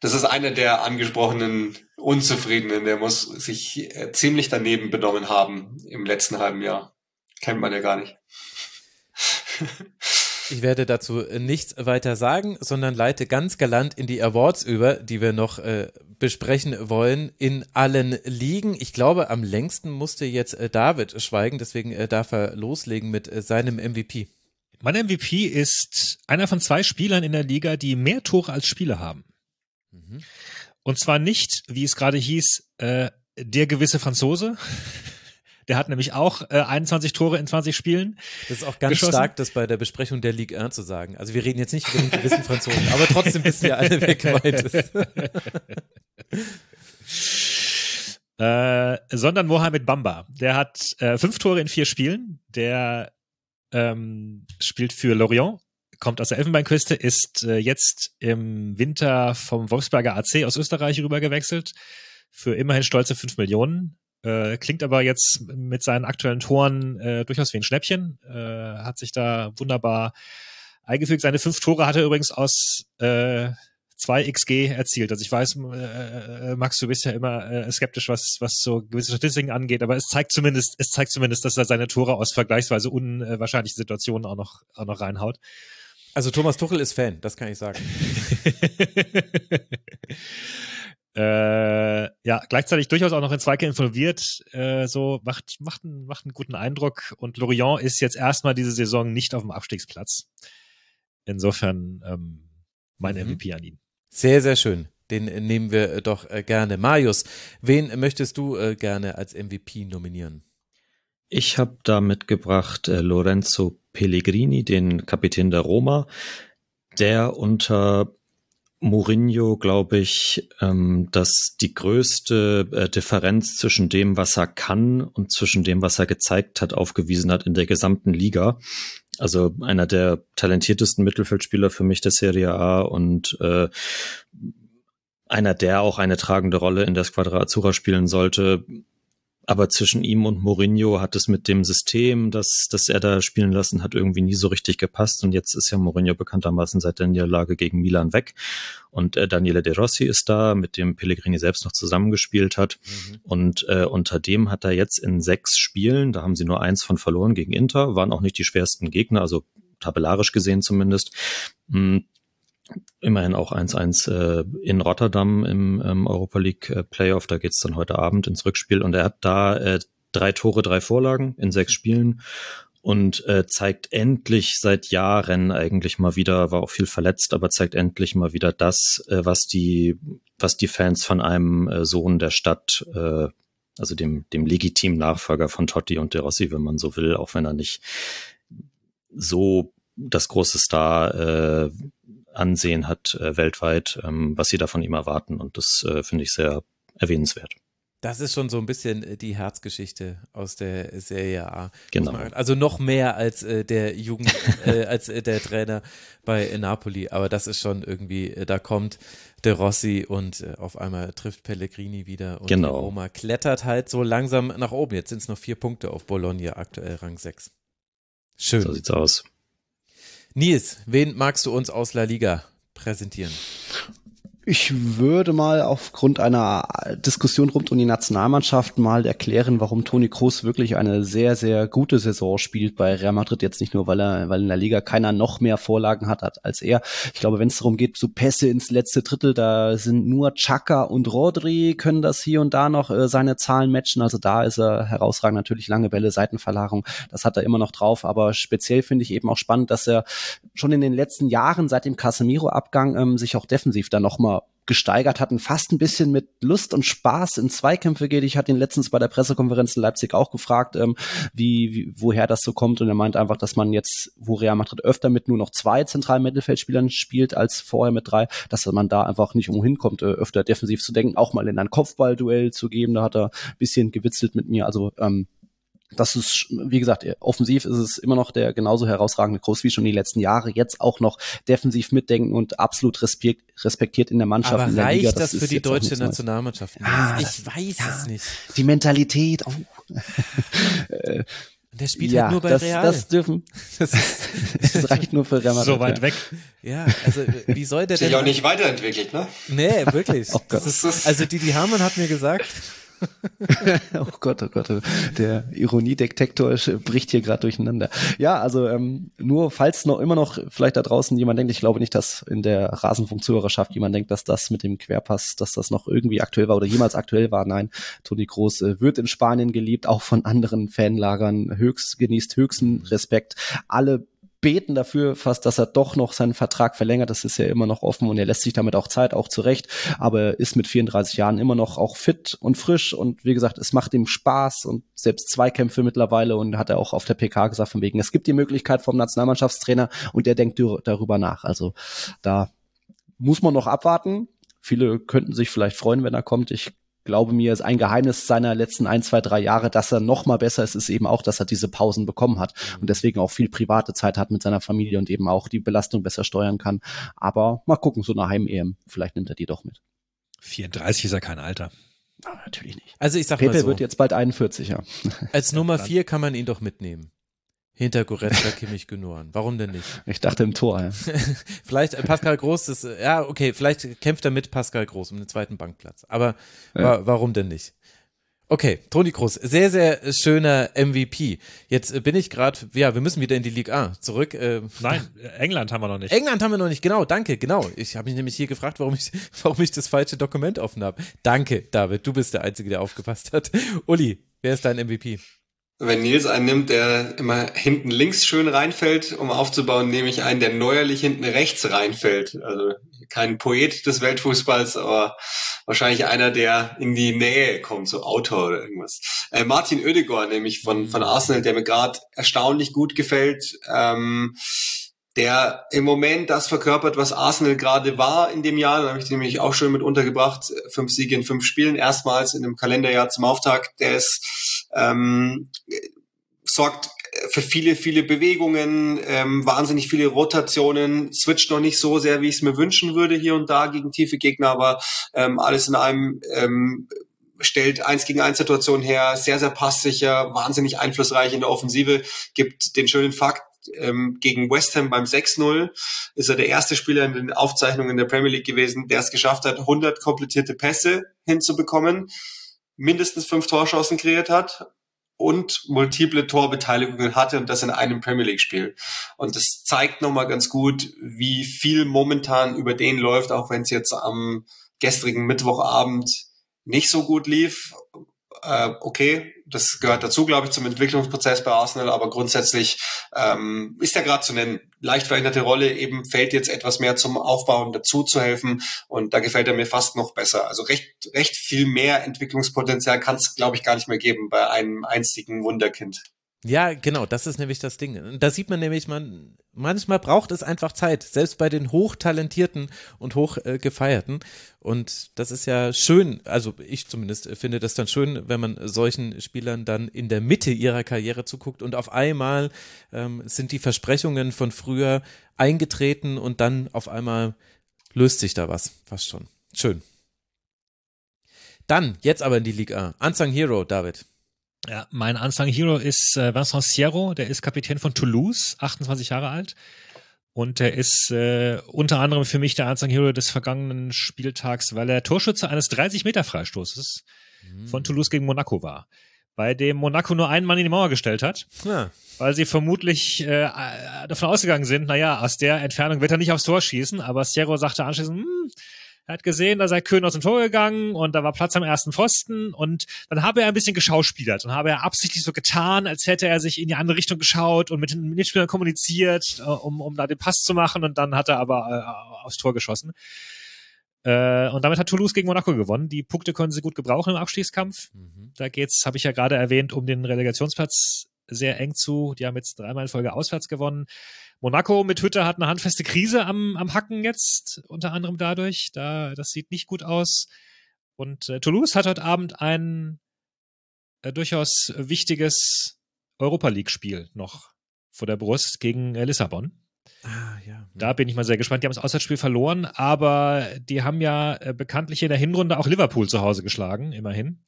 Das ist einer der angesprochenen Unzufriedenen. Der muss sich äh, ziemlich daneben benommen haben im letzten halben Jahr. Kennt man ja gar nicht. Ich werde dazu nichts weiter sagen, sondern leite ganz galant in die Awards über, die wir noch äh, besprechen wollen, in allen Ligen. Ich glaube, am längsten musste jetzt äh, David schweigen, deswegen äh, darf er loslegen mit äh, seinem MVP. Mein MVP ist einer von zwei Spielern in der Liga, die mehr Tore als Spiele haben. Mhm. Und zwar nicht, wie es gerade hieß, äh, der gewisse Franzose, der hat nämlich auch äh, 21 Tore in 20 Spielen. Das ist auch ganz geschossen. stark, das bei der Besprechung der Ligue 1 zu sagen. Also wir reden jetzt nicht über den gewissen Franzosen, aber trotzdem wissen wir alle, wer gemeint ist. äh, sondern Mohamed Bamba. Der hat äh, fünf Tore in vier Spielen. Der ähm, spielt für Lorient, kommt aus der Elfenbeinküste, ist äh, jetzt im Winter vom Wolfsberger AC aus Österreich rübergewechselt für immerhin stolze fünf Millionen. Äh, klingt aber jetzt mit seinen aktuellen Toren äh, durchaus wie ein Schnäppchen. Äh, hat sich da wunderbar eingefügt. Seine fünf Tore hat er übrigens aus äh, 2 XG erzielt. Also ich weiß, äh, äh, Max, du bist ja immer äh, skeptisch, was, was so gewisse Statistiken angeht, aber es zeigt zumindest, es zeigt zumindest, dass er seine Tore aus vergleichsweise unwahrscheinlichen Situationen auch noch, auch noch reinhaut. Also Thomas Tuchel ist Fan, das kann ich sagen. äh, ja, gleichzeitig durchaus auch noch in Zweikämpfe involviert, äh, so macht, macht, einen, macht einen guten Eindruck. Und Lorient ist jetzt erstmal diese Saison nicht auf dem Abstiegsplatz. Insofern ähm, mein mhm. MVP an ihn. Sehr, sehr schön. Den nehmen wir äh, doch äh, gerne. Marius, wen möchtest du äh, gerne als MVP nominieren? Ich habe da mitgebracht äh, Lorenzo Pellegrini, den Kapitän der Roma, der unter Mourinho, glaube ich, ähm, dass die größte äh, Differenz zwischen dem, was er kann und zwischen dem, was er gezeigt hat, aufgewiesen hat in der gesamten Liga. Also einer der talentiertesten Mittelfeldspieler für mich der Serie A und äh, einer, der auch eine tragende Rolle in der Squadra Azzurra spielen sollte. Aber zwischen ihm und Mourinho hat es mit dem System, das, das er da spielen lassen hat, irgendwie nie so richtig gepasst. Und jetzt ist ja Mourinho bekanntermaßen seit der Niederlage gegen Milan weg. Und äh, Daniele De Rossi ist da, mit dem Pellegrini selbst noch zusammengespielt hat. Mhm. Und äh, unter dem hat er jetzt in sechs Spielen, da haben sie nur eins von verloren gegen Inter, waren auch nicht die schwersten Gegner, also tabellarisch gesehen zumindest. Mh, hm, immerhin auch 1-1 äh, in Rotterdam im ähm, Europa League äh, Playoff. Da geht's dann heute Abend ins Rückspiel und er hat da äh, drei Tore, drei Vorlagen in sechs Spielen und äh, zeigt endlich seit Jahren eigentlich mal wieder, war auch viel verletzt, aber zeigt endlich mal wieder das, äh, was die, was die Fans von einem äh, Sohn der Stadt, äh, also dem, dem legitimen Nachfolger von Totti und De Rossi, wenn man so will, auch wenn er nicht so das große Star äh, Ansehen hat äh, weltweit, ähm, was sie da von ihm erwarten. Und das äh, finde ich sehr erwähnenswert. Das ist schon so ein bisschen äh, die Herzgeschichte aus der Serie A. Genau. Also noch mehr als äh, der Jugend, äh, als äh, der Trainer bei Napoli. Aber das ist schon irgendwie, äh, da kommt De Rossi und äh, auf einmal trifft Pellegrini wieder und genau. Roma klettert halt so langsam nach oben. Jetzt sind es noch vier Punkte auf Bologna, aktuell Rang 6. Schön. So sieht's aus. Nils, wen magst du uns aus La Liga präsentieren? Ich würde mal aufgrund einer Diskussion rund um die Nationalmannschaft mal erklären, warum Toni Kroos wirklich eine sehr, sehr gute Saison spielt bei Real Madrid. Jetzt nicht nur, weil er, weil in der Liga keiner noch mehr Vorlagen hat als er. Ich glaube, wenn es darum geht, so Pässe ins letzte Drittel, da sind nur Chaka und Rodri können das hier und da noch äh, seine Zahlen matchen. Also da ist er herausragend. Natürlich lange Bälle, Seitenverlagerung, das hat er immer noch drauf. Aber speziell finde ich eben auch spannend, dass er schon in den letzten Jahren seit dem Casemiro-Abgang ähm, sich auch defensiv dann nochmal gesteigert hatten, fast ein bisschen mit Lust und Spaß in Zweikämpfe geht. Ich hatte ihn letztens bei der Pressekonferenz in Leipzig auch gefragt, ähm, wie, wie, woher das so kommt. Und er meint einfach, dass man jetzt, wo Real Madrid öfter mit nur noch zwei zentralen Mittelfeldspielern spielt als vorher mit drei, dass man da einfach nicht umhin kommt, äh, öfter defensiv zu denken, auch mal in ein Kopfballduell zu geben. Da hat er ein bisschen gewitzelt mit mir. Also ähm, das ist, wie gesagt, offensiv ist es immer noch der genauso herausragende Groß wie schon die letzten Jahre. Jetzt auch noch defensiv mitdenken und absolut respektiert in der Mannschaft. Aber in der reicht Liga. das, das für die deutsche Nationalmannschaft? Ja, ich weiß ja, es nicht. Die Mentalität. Oh. Der spielt ja, halt nur bei das, Real. das dürfen. Das Das reicht nur für Real Madrid. So weit ja. weg. ja, also wie soll der Sich denn? auch nicht weiterentwickelt, ne? Nee, wirklich. Oh Gott. Das ist, also Didi Hamann hat mir gesagt, Oh Gott, oh Gott, der Ironiedetektor bricht hier gerade durcheinander. Ja, also ähm, nur falls noch immer noch vielleicht da draußen jemand denkt, ich glaube nicht, dass in der Rasenfunkzuhörerschaft jemand denkt, dass das mit dem Querpass, dass das noch irgendwie aktuell war oder jemals aktuell war. Nein, Toni Groß äh, wird in Spanien geliebt, auch von anderen Fanlagern höchst genießt höchsten Respekt. Alle beten dafür fast, dass er doch noch seinen Vertrag verlängert. Das ist ja immer noch offen und er lässt sich damit auch Zeit, auch zurecht. Aber er ist mit 34 Jahren immer noch auch fit und frisch und wie gesagt, es macht ihm Spaß und selbst Zweikämpfe mittlerweile und hat er auch auf der PK gesagt von wegen, es gibt die Möglichkeit vom Nationalmannschaftstrainer und der denkt darüber nach. Also da muss man noch abwarten. Viele könnten sich vielleicht freuen, wenn er kommt. Ich glaube mir, ist ein Geheimnis seiner letzten ein, zwei, drei Jahre, dass er noch mal besser ist, ist eben auch, dass er diese Pausen bekommen hat und deswegen auch viel private Zeit hat mit seiner Familie und eben auch die Belastung besser steuern kann. Aber mal gucken, so eine Heim-EM, vielleicht nimmt er die doch mit. 34 ist ja kein Alter. Aber natürlich nicht. also ich sag mal Pepe so, wird jetzt bald 41, ja. als Nummer vier kann man ihn doch mitnehmen. Hinter Goretzka, Kimmich, Günoren. Warum denn nicht? Ich dachte im Tor, ja. Vielleicht äh, Pascal Groß, das, äh, ja, okay, vielleicht kämpft er mit Pascal Groß um den zweiten Bankplatz. Aber Ja. wa warum denn nicht? Okay, Toni Groß, sehr, sehr schöner MVP. Jetzt äh, bin ich gerade, ja, wir müssen wieder in die Liga A zurück. Äh, Nein, England haben wir noch nicht. England haben wir noch nicht, genau, danke, genau. Ich habe mich nämlich hier gefragt, warum ich, warum ich das falsche Dokument offen habe. Danke, David, du bist der Einzige, der aufgepasst hat. Uli, wer ist dein MVP? Wenn Nils einen nimmt, der immer hinten links schön reinfällt, um aufzubauen, nehme ich einen, der neuerlich hinten rechts reinfällt. Also kein Poet des Weltfußballs, aber wahrscheinlich einer, der in die Nähe kommt, so Autor oder irgendwas. Äh, Martin Oedegaard, nämlich von, von Arsenal, der mir gerade erstaunlich gut gefällt. Ähm, der im Moment das verkörpert, was Arsenal gerade war in dem Jahr. Da habe ich den nämlich auch schon mit untergebracht. Fünf Siege in fünf Spielen, erstmals in einem Kalenderjahr zum Auftakt. Der ist ähm, sorgt für viele, viele Bewegungen, ähm, wahnsinnig viele Rotationen, switcht noch nicht so sehr, wie ich es mir wünschen würde hier und da gegen tiefe Gegner, aber ähm, alles in einem ähm, stellt eins gegen eins Situationen her, sehr, sehr passsicher, wahnsinnig einflussreich in der Offensive, gibt den schönen Fakt, ähm, gegen West Ham beim 6-0 ist er der erste Spieler in den Aufzeichnungen der Premier League gewesen, der es geschafft hat, 100 komplettierte Pässe hinzubekommen, mindestens fünf Torschancen kreiert hat und multiple Torbeteiligungen hatte und das in einem Premier League Spiel. Und das zeigt nochmal ganz gut, wie viel momentan über den läuft, auch wenn es jetzt am gestrigen Mittwochabend nicht so gut lief. Äh, okay, das gehört dazu, glaube ich, zum Entwicklungsprozess bei Arsenal, aber grundsätzlich ähm, ist er gerade zu nennen. Leicht veränderte Rolle, eben fällt jetzt etwas mehr zum Aufbauen dazu zu helfen und da gefällt er mir fast noch besser. Also recht, recht viel mehr Entwicklungspotenzial kann es, glaube ich, gar nicht mehr geben bei einem einzigen Wunderkind. Ja, genau, das ist nämlich das Ding. Da sieht man nämlich, man, manchmal braucht es einfach Zeit, selbst bei den hochtalentierten und hochgefeierten. und das ist ja schön, also ich zumindest finde das dann schön, wenn man solchen Spielern dann in der Mitte ihrer Karriere zuguckt und auf einmal ähm, sind die Versprechungen von früher eingetreten und dann auf einmal löst sich da was, fast schon. Schön. Dann, jetzt aber in die Liga A. Unsung Hero, David. Ja, mein Unsung Hero ist äh, Vincent Sierro, der ist Kapitän von Toulouse, 28 Jahre alt. Und er ist äh, unter anderem für mich der Unsung Hero des vergangenen Spieltags, weil er Torschütze eines 30-Meter-Freistoßes von Toulouse gegen Monaco war. Bei dem Monaco nur einen Mann in die Mauer gestellt hat, Ja. weil sie vermutlich äh, davon ausgegangen sind, naja, aus der Entfernung wird er nicht aufs Tor schießen, aber Sierro sagte anschließend, hm, er hat gesehen, da sei Köhn aus dem Tor gegangen und da war Platz am ersten Pfosten und dann habe er ein bisschen geschauspielert und habe er absichtlich so getan, als hätte er sich in die andere Richtung geschaut und mit den Mitspielern kommuniziert, äh, um, um da den Pass zu machen und dann hat er aber äh, aufs Tor geschossen. Äh, und damit hat Toulouse gegen Monaco gewonnen. Die Punkte können sie gut gebrauchen im Abstiegskampf. Da geht's, habe ich ja gerade erwähnt, um den Relegationsplatz sehr eng zu. Die haben jetzt dreimal in Folge auswärts gewonnen. Monaco mit Hütte hat eine handfeste Krise am, am Hacken jetzt, unter anderem dadurch. Da, das sieht nicht gut aus. Und äh, Toulouse hat heute Abend ein äh, durchaus wichtiges Europa League-Spiel noch vor der Brust gegen äh, Lissabon. Ah, ja. Da bin ich mal sehr gespannt. Die haben das Auswärtsspiel verloren, aber die haben ja äh, bekanntlich in der Hinrunde auch Liverpool zu Hause geschlagen, immerhin.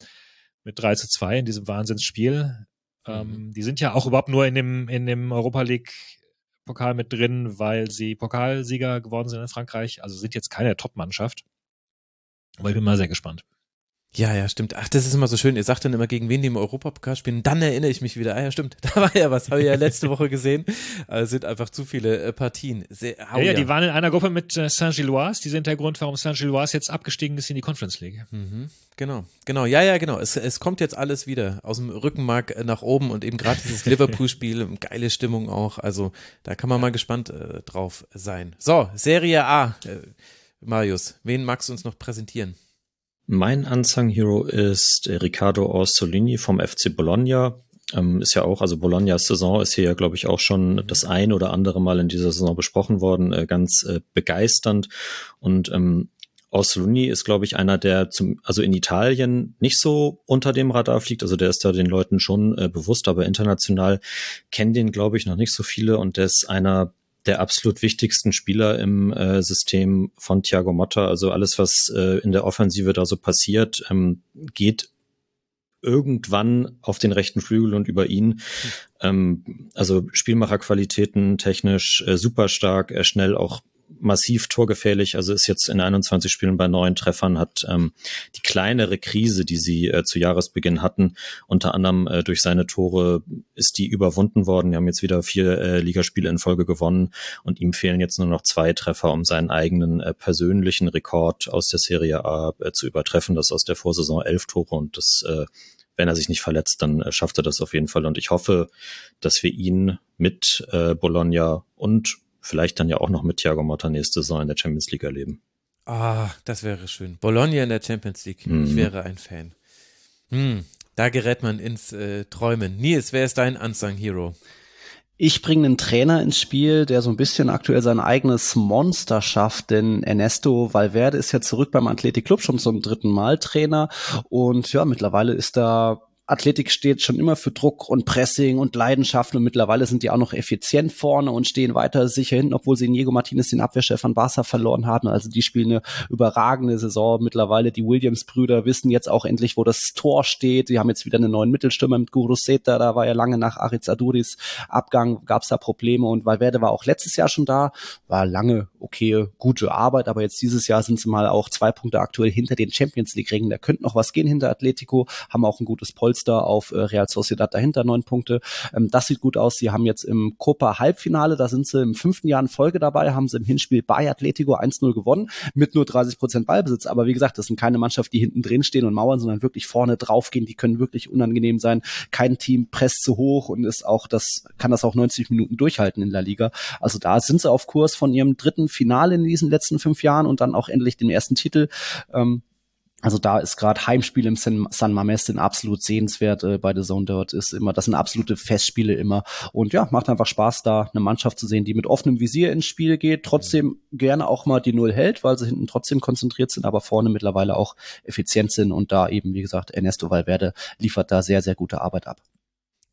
Mit 3 zu 2 in diesem Wahnsinnsspiel. Ähm, die sind ja auch überhaupt nur in dem, in dem Europa League Pokal mit drin, weil sie Pokalsieger geworden sind in Frankreich. Also sind jetzt keine Top-Mannschaft. Aber ich bin mal sehr gespannt. Ja, ja, stimmt. Ach, das ist immer so schön. Ihr sagt dann immer, gegen wen die im Europapokal spielen. Dann erinnere ich mich wieder. Ah ja, stimmt. Da war ja was. Habe ich ja letzte Woche gesehen. Also sind einfach zu viele äh, Partien. Sehr, ja, ja, die waren in einer Gruppe mit äh, Saint-Gilloise. Die sind der Grund, warum Saint-Gilloise jetzt abgestiegen ist in die Conference League. Mhm, genau, genau. Ja, ja, genau. Es, es kommt jetzt alles wieder aus dem Rückenmark äh, nach oben und eben gerade dieses Liverpool-Spiel, geile Stimmung auch. Also da kann man mal gespannt drauf sein. So, Serie A. Marius, wen magst du uns noch präsentieren? Mein Unsung Hero ist Riccardo Orsolini vom FC Bologna. Ähm, ist ja auch, also Bolognas Saison ist hier ja, glaube ich, auch schon das ein oder andere Mal in dieser Saison besprochen worden, äh, ganz äh, begeisternd. Und ähm, Orsolini ist, glaube ich, einer, der zum, also in Italien nicht so unter dem Radar fliegt. Also der ist da den Leuten schon äh, bewusst, aber international kennen den, glaube ich, noch nicht so viele. Und der ist einer der absolut wichtigsten Spieler im äh, System von Thiago Motta. Also alles, was äh, in der Offensive da so passiert, ähm, geht irgendwann auf den rechten Flügel und über ihn. Ähm, also Spielmacherqualitäten technisch äh, super stark, er schnell auch massiv torgefährlich, also ist jetzt in 21 Spielen bei neun Treffern, hat ähm, die kleinere Krise, die sie äh, zu Jahresbeginn hatten, unter anderem äh, durch seine Tore ist die überwunden worden. Die haben jetzt wieder vier äh, Ligaspiele in Folge gewonnen und ihm fehlen jetzt nur noch zwei Treffer, um seinen eigenen äh, persönlichen Rekord aus der Serie A äh, zu übertreffen. Das aus der Vorsaison elf Tore und das äh, wenn er sich nicht verletzt, dann äh, schafft er das auf jeden Fall. Und ich hoffe, dass wir ihn mit äh, Bologna und vielleicht dann ja auch noch mit Thiago Motta nächste Saison in der Champions League erleben. Ah, das wäre schön. Bologna in der Champions League. Mhm. Ich wäre ein Fan. Hm, da gerät man ins äh, Träumen. Nils, wer ist dein Unsung Hero? Ich bringe einen Trainer ins Spiel, der so ein bisschen aktuell sein eigenes Monster schafft, denn Ernesto Valverde ist ja zurück beim Athletic Club schon zum dritten Mal Trainer und ja, mittlerweile ist da Athletik steht schon immer für Druck und Pressing und Leidenschaft und mittlerweile sind die auch noch effizient vorne und stehen weiter sicher hinten, obwohl sie in Diego Martinez den Abwehrchef von Barca verloren haben. Also die spielen eine überragende Saison mittlerweile. Die Williams-Brüder wissen jetzt auch endlich, wo das Tor steht. Die haben jetzt wieder einen neuen Mittelstürmer mit Guru Seta. Da war ja lange nach Ariz Aduris Abgang, gab es da Probleme und Valverde war auch letztes Jahr schon da. War lange okay, gute Arbeit, aber jetzt dieses Jahr sind sie mal auch zwei Punkte aktuell hinter den Champions League-Ringen. Da könnte noch was gehen hinter Atletico, haben auch ein gutes Polster auf äh, Real Sociedad dahinter, neun Punkte. Ähm, das sieht gut aus. Sie haben jetzt im Copa Halbfinale, da sind sie im fünften Jahr in Folge dabei, haben sie im Hinspiel bei Atletico 1-0 gewonnen mit nur 30 Prozent Ballbesitz. Aber wie gesagt, das sind keine Mannschaft, die hinten drin stehen und mauern, sondern wirklich vorne draufgehen. Die können wirklich unangenehm sein. Kein Team presst zu hoch und ist auch das, kann das auch 90 Minuten durchhalten in der Liga. Also da sind sie auf Kurs von ihrem dritten Finale in diesen letzten fünf Jahren und dann auch endlich den ersten Titel. Ähm, also da ist gerade Heimspiel im San, San sind absolut sehenswert äh, bei der Zone dort ist immer, das sind absolute Festspiele immer und ja, macht einfach Spaß da eine Mannschaft zu sehen, die mit offenem Visier ins Spiel geht, trotzdem gerne auch mal die Null hält, weil sie hinten trotzdem konzentriert sind, aber vorne mittlerweile auch effizient sind und da eben, wie gesagt, Ernesto Valverde liefert da sehr, sehr gute Arbeit ab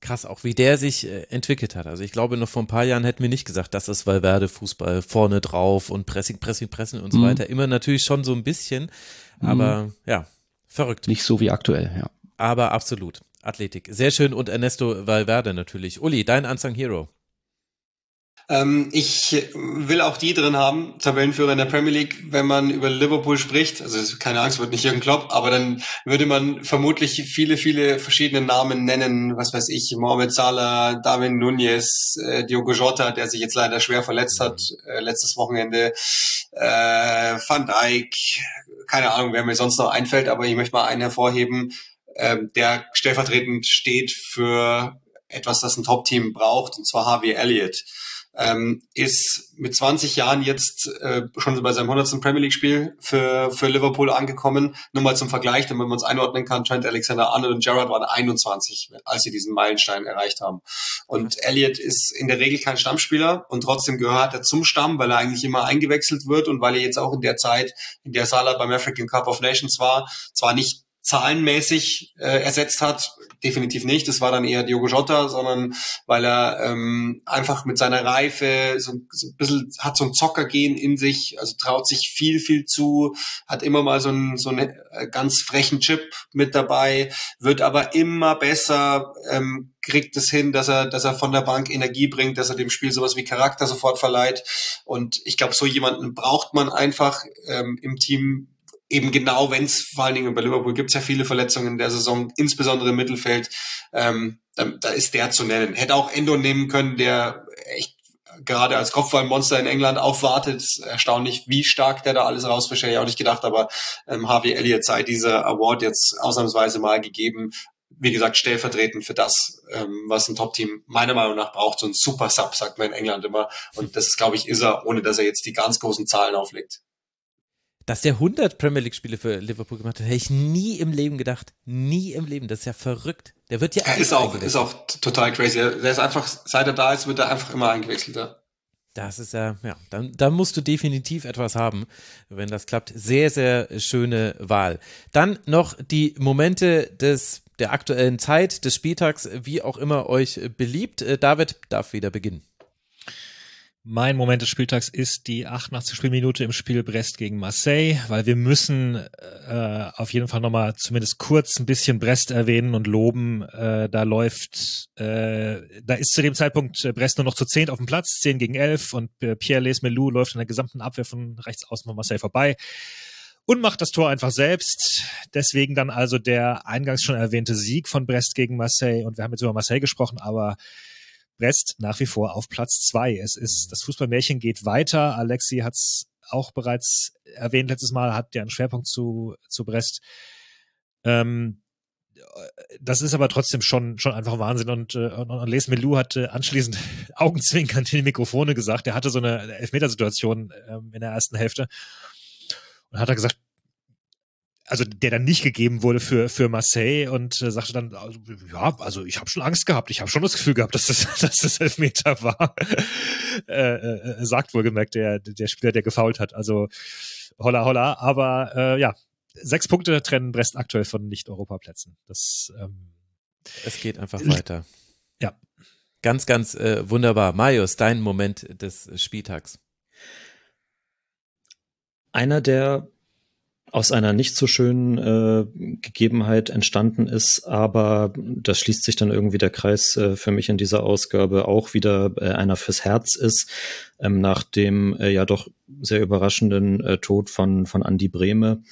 krass, auch wie der sich äh, entwickelt hat. Also ich glaube, noch vor ein paar Jahren hätten wir nicht gesagt, das ist Valverde Fußball vorne drauf und Pressing, Pressing, Pressing und so mhm. weiter. Immer natürlich schon so ein bisschen, aber mhm. ja, verrückt. Nicht so wie aktuell, ja. Aber absolut. Athletik. Sehr schön und Ernesto Valverde natürlich. Uli, dein Unsung Hero. Ähm, ich will auch die drin haben, Tabellenführer in der Premier League, wenn man über Liverpool spricht. Also keine Angst, wird nicht Jürgen Klopp, aber dann würde man vermutlich viele, viele verschiedene Namen nennen. Was weiß ich, Mohamed Salah, Darwin Nunez, äh, Diogo Jota, der sich jetzt leider schwer verletzt hat äh, letztes Wochenende, äh, Van Dijk, keine Ahnung, wer mir sonst noch einfällt, aber ich möchte mal einen hervorheben, äh, der stellvertretend steht für etwas, das ein Top-Team braucht, und zwar Harvey Elliott ähm, ist mit 20 Jahren jetzt äh, schon bei seinem 100. Premier League Spiel für, für Liverpool angekommen. Nur mal zum Vergleich, damit man es einordnen kann, Trent Alexander-Arnold und Gerrard waren 21, als sie diesen Meilenstein erreicht haben. Und Elliott ist in der Regel kein Stammspieler und trotzdem gehört er zum Stamm, weil er eigentlich immer eingewechselt wird und weil er jetzt auch in der Zeit, in der Salah beim African Cup of Nations war, zwar nicht zahlenmäßig äh, ersetzt hat, definitiv nicht. Das war dann eher Diogo Jota, sondern weil er ähm, einfach mit seiner Reife so, so ein bisschen hat so ein Zockergehen in sich, also traut sich viel, viel zu, hat immer mal so einen, so einen äh, ganz frechen Chip mit dabei, wird aber immer besser, ähm, kriegt es hin, dass er, dass er von der Bank Energie bringt, dass er dem Spiel sowas wie Charakter sofort verleiht. Und ich glaube, so jemanden braucht man einfach ähm, im Team, eben genau, wenn es vor allen Dingen bei Liverpool gibt es ja viele Verletzungen in der Saison, insbesondere im Mittelfeld, ähm, da, da ist der zu nennen. Hätte auch Endo nehmen können, der echt gerade als Kopfballmonster in England aufwartet. Erstaunlich, wie stark der da alles rausfischt, hätte ich auch nicht gedacht, aber ähm, Harvey Elliott sei dieser Award jetzt ausnahmsweise mal gegeben. Wie gesagt, stellvertretend für das, ähm, was ein Top-Team meiner Meinung nach braucht. So ein Super-Sub, sagt man in England immer. Und das, glaube ich, ist er, ohne dass er jetzt die ganz großen Zahlen auflegt. Dass der 100 Premier League Spiele für Liverpool gemacht hat, hätte ich nie im Leben gedacht. Nie im Leben. Das ist ja verrückt. Der wird ja er ist auch, ist auch total crazy. Der ist einfach, seit er da ist, wird er einfach immer eingewechselt. Ja. Das ist ja, ja, dann, dann musst du definitiv etwas haben, wenn das klappt. Sehr, sehr schöne Wahl. Dann noch die Momente des, der aktuellen Zeit, des Spieltags, wie auch immer euch beliebt. Äh, David darf wieder beginnen. Mein Moment des Spieltags ist die 88. Spielminute im Spiel Brest gegen Marseille, weil wir müssen äh, auf jeden Fall nochmal zumindest kurz ein bisschen Brest erwähnen und loben. Äh, da läuft, äh, da ist zu dem Zeitpunkt äh, Brest nur noch zu zehn auf dem Platz, zehn gegen elf und äh, Pierre Lesmelou läuft in der gesamten Abwehr von rechts außen von Marseille vorbei und macht das Tor einfach selbst. Deswegen dann also der eingangs schon erwähnte Sieg von Brest gegen Marseille und wir haben jetzt über Marseille gesprochen, aber Brest nach wie vor auf Platz zwei. Es ist, das Fußballmärchen geht weiter. Alexi hat es auch bereits erwähnt letztes Mal, hat ja einen Schwerpunkt zu, zu Brest. Ähm, das ist aber trotzdem schon, schon einfach Wahnsinn. Und, äh, und, und Les Melou hat äh, anschließend augenzwinkernd in die Mikrofone gesagt, er hatte so eine Elfmetersituation ähm, in der ersten Hälfte. Und hat er gesagt, also der dann nicht gegeben wurde für für Marseille und äh, sagte dann also, ja also ich habe schon Angst gehabt. Ich habe schon das Gefühl gehabt dass das dass das Elfmeter war. Äh, äh, sagt wohlgemerkt der der Spieler der gefault hat. Also holla holla. Aber äh, ja sechs Punkte trennen Brest aktuell von nicht Europaplätzen das ähm, es geht einfach weiter. Ja. Ganz ganz äh, wunderbar. Marius dein Moment des Spieltags. Einer der aus einer nicht so schönen äh, Gegebenheit entstanden ist, aber das schließt sich dann irgendwie der Kreis äh, für mich in dieser Ausgabe auch wieder äh, einer fürs Herz ist, ähm, nach dem äh, ja doch sehr überraschenden äh, Tod von, von Andy Brehme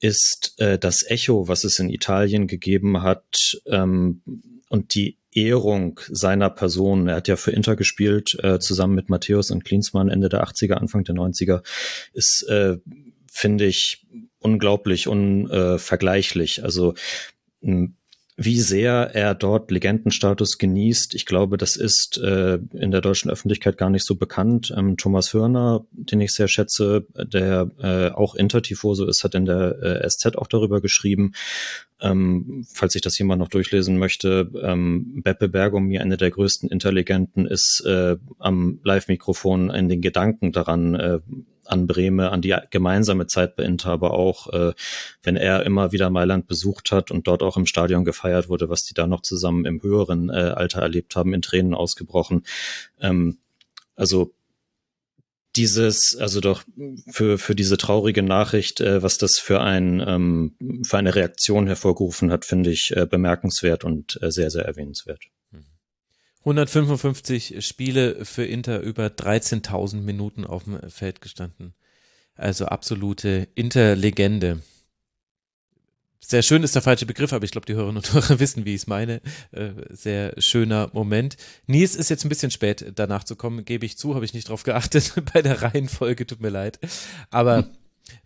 ist äh, das Echo, was es in Italien gegeben hat ähm, und die Ehrung seiner Person. Er hat ja für Inter gespielt, äh, zusammen mit Matthäus und Klinsmann Ende der 80er, Anfang der 90er, ist, äh, finde ich, unglaublich unvergleichlich. Äh, also wie sehr er dort Legendenstatus genießt, ich glaube, das ist äh, in der deutschen Öffentlichkeit gar nicht so bekannt. Ähm, Thomas Hörner, den ich sehr schätze, der äh, auch Intertifoso ist, hat in der äh, SZ auch darüber geschrieben. Ähm, falls sich das jemand noch durchlesen möchte, ähm, Beppe Bergomi, eine der größten Interlegenten, ist äh, am Live-Mikrofon in den Gedanken daran, äh, an Breme, an die gemeinsame Zeit bei Inter, aber auch, äh, wenn er immer wieder Mailand besucht hat und dort auch im Stadion gefeiert wurde, was die da noch zusammen im höheren äh, Alter erlebt haben, in Tränen ausgebrochen. Ähm, also dieses, also doch für, für diese traurige Nachricht, äh, was das für ein ähm, für eine Reaktion hervorgerufen hat, finde ich äh, bemerkenswert und äh, sehr, sehr erwähnenswert. 155 Spiele für Inter, über 13.000 Minuten auf dem Feld gestanden. Also absolute Inter-Legende. Sehr schön ist der falsche Begriff, aber ich glaube, die Hörerinnen und Hörer wissen, wie ich es meine. Äh, sehr schöner Moment. Nils ist jetzt ein bisschen spät, danach zu kommen, gebe ich zu, habe ich nicht drauf geachtet bei der Reihenfolge, tut mir leid. Aber hm.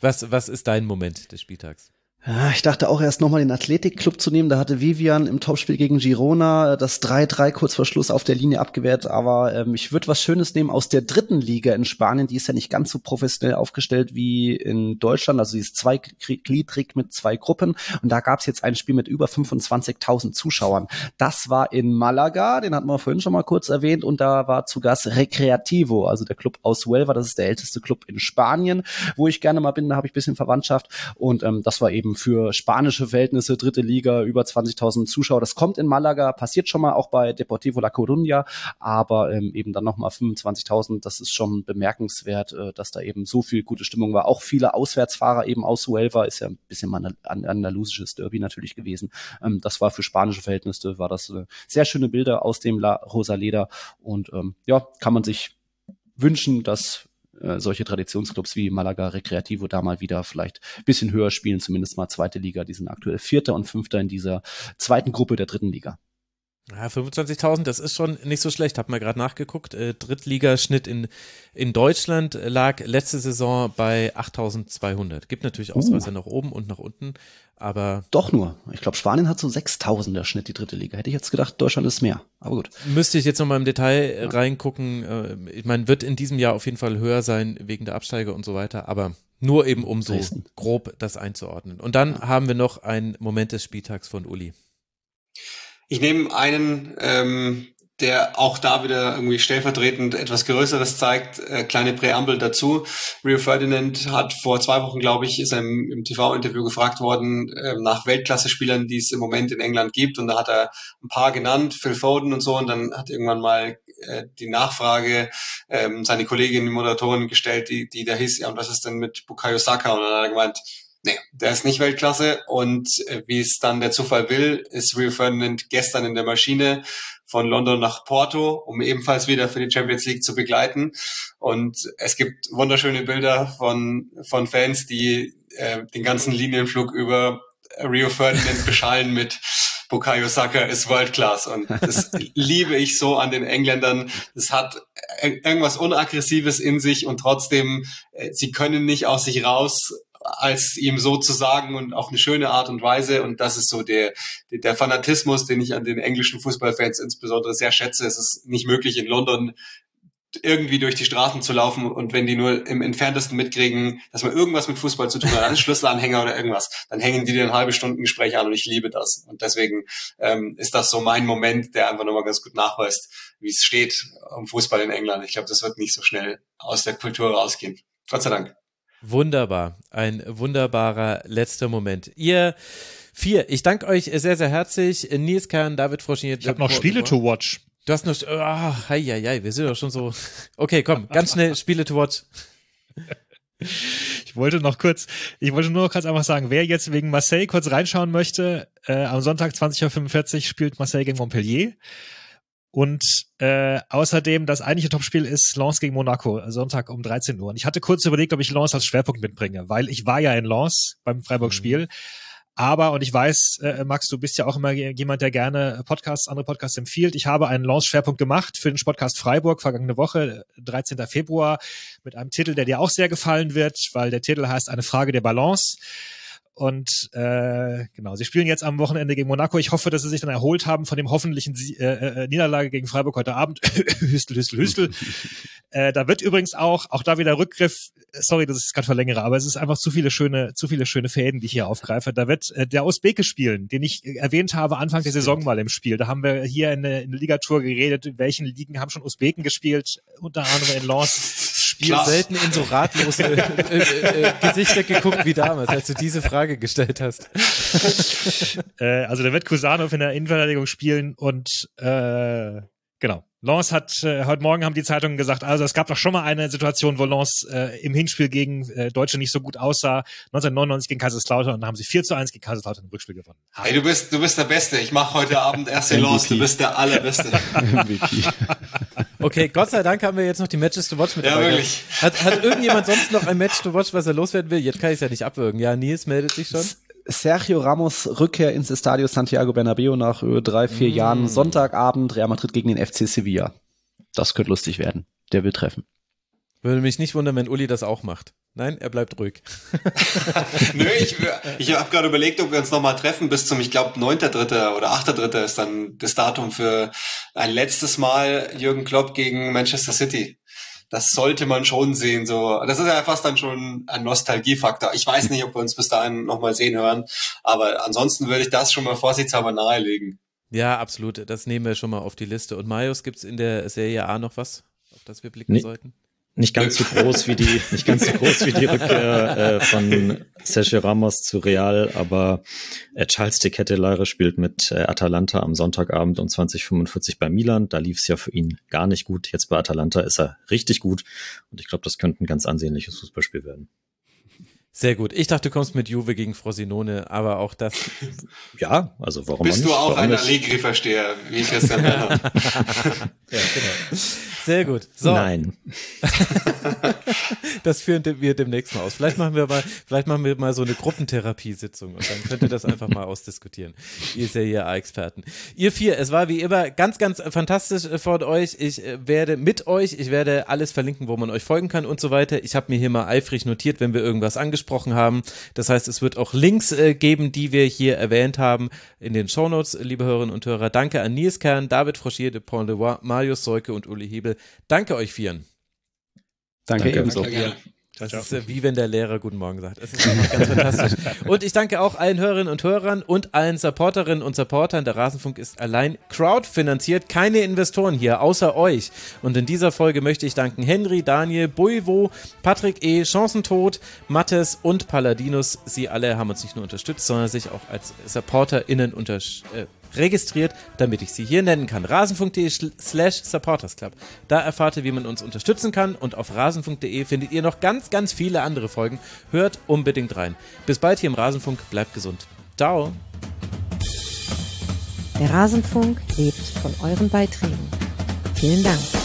was, was ist dein Moment des Spieltags? Ja, ich dachte auch erst nochmal den Athletikclub zu nehmen. Da hatte Vivian im Topspiel gegen Girona das 3-3 kurz vor Schluss auf der Linie abgewehrt. Aber ähm, ich würde was Schönes nehmen aus der dritten Liga in Spanien. Die ist ja nicht ganz so professionell aufgestellt wie in Deutschland. Also sie ist zweigliedrig mit zwei Gruppen. Und da gab es jetzt ein Spiel mit über 25.000 Zuschauern. Das war in Malaga, den hatten wir vorhin schon mal kurz erwähnt. Und da war zu Gast Recreativo, also der Club aus Huelva. Das ist der älteste Club in Spanien, wo ich gerne mal bin. Da habe ich bisschen Verwandtschaft. Und ähm, das war eben für spanische Verhältnisse, dritte Liga, über 20.000 Zuschauer. Das kommt in Malaga, passiert schon mal auch bei Deportivo La Coruña, aber ähm, eben dann nochmal 25.000. Das ist schon bemerkenswert, äh, dass da eben so viel gute Stimmung war. Auch viele Auswärtsfahrer eben aus Huelva, ist ja ein bisschen mal ein andalusisches Derby natürlich gewesen. Ähm, das war für spanische Verhältnisse, war das äh, sehr schöne Bilder aus dem La Rosaleda und ähm, ja, kann man sich wünschen, dass äh, solche Traditionsclubs wie Malaga Recreativo da mal wieder vielleicht ein bisschen höher spielen, zumindest mal zweite Liga. Die sind aktuell Vierter und Fünfter in dieser zweiten Gruppe der dritten Liga. Ja, 25.000, das ist schon nicht so schlecht. Hab mal gerade nachgeguckt. Äh, Drittligaschnitt in, in Deutschland lag letzte Saison bei 8.200. Gibt natürlich Ausreißer uh. nach oben und nach unten, aber. Doch nur. Ich glaube, Spanien hat so 6.000 der Schnitt, die dritte Liga. Hätte ich jetzt gedacht, Deutschland ist mehr. Aber gut. Müsste ich jetzt nochmal im Detail ja. reingucken. Äh, ich meine, wird in diesem Jahr auf jeden Fall höher sein wegen der Absteiger und so weiter, aber nur eben um so Dresden. grob das einzuordnen. Und dann ja. haben wir noch einen Moment des Spieltags von Uli. Ich nehme einen, ähm, der auch da wieder irgendwie stellvertretend etwas Größeres zeigt. Äh, kleine Präambel dazu. Rio Ferdinand hat vor zwei Wochen, glaube ich, ist im, im TV-Interview gefragt worden äh, nach Weltklasse-Spielern, die es im Moment in England gibt. Und da hat er ein paar genannt, Phil Foden und so. Und dann hat irgendwann mal äh, die Nachfrage ähm, seine Kollegin, die Moderatorin gestellt, die, die da hieß, ja, und was ist denn mit Bukayo Saka? Und dann hat er gemeint, Nee, der ist nicht Weltklasse und äh, wie es dann der Zufall will, ist Rio Ferdinand gestern in der Maschine von London nach Porto, um ebenfalls wieder für die Champions League zu begleiten. Und es gibt wunderschöne Bilder von, von Fans, die äh, den ganzen Linienflug über Rio Ferdinand beschallen mit Bukayo Saka ist World Class und das liebe ich so an den Engländern. Das hat irgendwas unaggressives in sich und trotzdem, äh, sie können nicht aus sich raus als ihm so zu sagen und auf eine schöne Art und Weise. Und das ist so der, der Fanatismus, den ich an den englischen Fußballfans insbesondere sehr schätze. Es ist nicht möglich in London irgendwie durch die Straßen zu laufen und wenn die nur im entferntesten mitkriegen, dass man irgendwas mit Fußball zu tun hat, einen Schlüsselanhänger oder irgendwas, dann hängen die ein halbe Stunden Gespräch an und ich liebe das. Und deswegen ähm, ist das so mein Moment, der einfach nochmal ganz gut nachweist, wie es steht um Fußball in England. Ich glaube, das wird nicht so schnell aus der Kultur rausgehen. Gott sei Dank. Wunderbar. Ein wunderbarer letzter Moment. Ihr vier, ich danke euch sehr, sehr herzlich. Nils Kern, David Froschin. Ich habe noch Spiele to watch. Du hast noch, oh, hei, hei, hei, wir sind doch schon so. Okay, komm, ganz schnell Spiele to watch. Ich wollte noch kurz, ich wollte nur noch kurz einfach sagen, wer jetzt wegen Marseille kurz reinschauen möchte, äh, am Sonntag 20.45 Uhr spielt Marseille gegen Montpellier. Und äh, außerdem, das eigentliche Topspiel ist Lens gegen Monaco, Sonntag um 13 Uhr. Und ich hatte kurz überlegt, ob ich Lens als Schwerpunkt mitbringe, weil ich war ja in Lens beim Freiburg-Spiel. Mhm. Aber, und ich weiß, äh, Max, du bist ja auch immer jemand, der gerne Podcasts, andere Podcasts empfiehlt. Ich habe einen Launch-Schwerpunkt gemacht für den Podcast Freiburg vergangene Woche, 13. Februar, mit einem Titel, der dir auch sehr gefallen wird, weil der Titel heißt Eine Frage der Balance. Und äh, genau, sie spielen jetzt am Wochenende gegen Monaco. Ich hoffe, dass sie sich dann erholt haben von dem hoffentlichen äh, äh, Niederlage gegen Freiburg heute Abend. hüstel, hüstel, hüstel. äh, da wird übrigens auch, auch da wieder Rückgriff, sorry, dass ich es gerade verlängere, aber es ist einfach zu viele schöne, zu viele schöne Fäden, die ich hier aufgreife. Da wird äh, der Usbeke spielen, den ich erwähnt habe Anfang der Saison mal im Spiel. Da haben wir hier in, in der Ligatour geredet, in welchen Ligen haben schon Usbeken gespielt, unter anderem in Lens. Spiel selten in so ratlose äh, äh, äh, Gesichter geguckt wie damals, als du diese Frage gestellt hast. äh, also da wird Kusanov in der Innenverteidigung spielen und äh, genau. Lens hat, äh, heute Morgen haben die Zeitungen gesagt, also es gab doch schon mal eine Situation, wo Lens äh, im Hinspiel gegen äh, Deutsche nicht so gut aussah. 1999 gegen Kaiserslautern und dann haben sie 4 zu 1 gegen Kaiserslautern im Rückspiel gewonnen. Hey, du bist, du bist der Beste. Ich mache heute Abend erst den Lens. Du bist der Allerbeste. okay, Gott sei Dank haben wir jetzt noch die Matches to watch mit dabei. Ja, wirklich. Hat, hat irgendjemand sonst noch ein Match to watch, was er loswerden will? Jetzt kann ich es ja nicht abwürgen. Ja, Nils meldet sich schon. Sergio Ramos Rückkehr ins Estadio Santiago Bernabeo nach äh, drei, vier mm. Jahren. Sonntagabend Real Madrid gegen den FC Sevilla. Das könnte lustig werden. Der will treffen. Würde mich nicht wundern, wenn Uli das auch macht. Nein, er bleibt ruhig. Nö, ich, ich habe gerade überlegt, ob wir uns nochmal treffen bis zum, ich glaube, 9.3. oder 8.3. ist dann das Datum für ein letztes Mal Jürgen Klopp gegen Manchester City das sollte man schon sehen. So, das ist ja fast dann schon ein Nostalgiefaktor. Ich weiß nicht, ob wir uns bis dahin nochmal sehen hören, aber ansonsten würde ich das schon mal vorsichtshalber nahelegen. Ja, absolut. Das nehmen wir schon mal auf die Liste. Und Marius, gibt's in der Serie A noch was, auf das wir blicken nee. sollten? Nicht ganz so groß wie die, nicht ganz so groß wie die Rückkehr äh, von Sergio Ramos zu Real, aber äh, Charles de Kettelare spielt mit äh, Atalanta am Sonntagabend um 2045 bei Milan. Da lief es ja für ihn gar nicht gut. Jetzt bei Atalanta ist er richtig gut und ich glaube, das könnte ein ganz ansehnliches Fußballspiel werden. Sehr gut. Ich dachte, du kommst mit Juve gegen Frosinone, aber auch das. Ja, also warum Bist nicht? du auch warum ein? Allegri-Versteher, wie Christian Werner? ja, genau. Sehr gut. So, Nein. das führen wir demnächst mal aus. Vielleicht machen wir mal, vielleicht machen wir mal so eine Gruppentherapiesitzung und dann könnt ihr das einfach mal ausdiskutieren. Ihr seid ja Experten. Ihr vier, es war wie immer ganz, ganz fantastisch von euch. Ich äh, werde mit euch, ich werde alles verlinken, wo man euch folgen kann und so weiter. Ich habe mir hier mal eifrig notiert, wenn wir irgendwas angesprochen haben. Das heißt, es wird auch Links äh, geben, die wir hier erwähnt haben in den Shownotes, liebe Hörerinnen und Hörer. Danke an Nils Kern, David Froschier, de Pont de Bois, Marius Seuke und Uli Hebel. Danke euch vieren. Danke, Danke. ebenso. Danke, Das ist äh, wie wenn der Lehrer Guten Morgen sagt. Es ist einfach ganz fantastisch. Und ich danke auch allen Hörerinnen und Hörern und allen Supporterinnen und Supportern. Der Rasenfunk ist allein crowdfinanziert. Keine Investoren hier, außer euch. Und in dieser Folge möchte ich danken Henry, Daniel, Buivo, Patrick E., Chancentod, Mattes und Paladinus. Sie alle haben uns nicht nur unterstützt, sondern sich auch als SupporterInnen unter, äh, registriert, damit ich sie hier nennen kann. Rasenfunk.de slash supportersclub. Da erfahrt ihr, wie man uns unterstützen kann und auf rasenfunk.de findet ihr noch ganz, ganz viele andere Folgen. Hört unbedingt rein. Bis bald hier im Rasenfunk. Bleibt gesund. Ciao. Der Rasenfunk lebt von euren Beiträgen. Vielen Dank.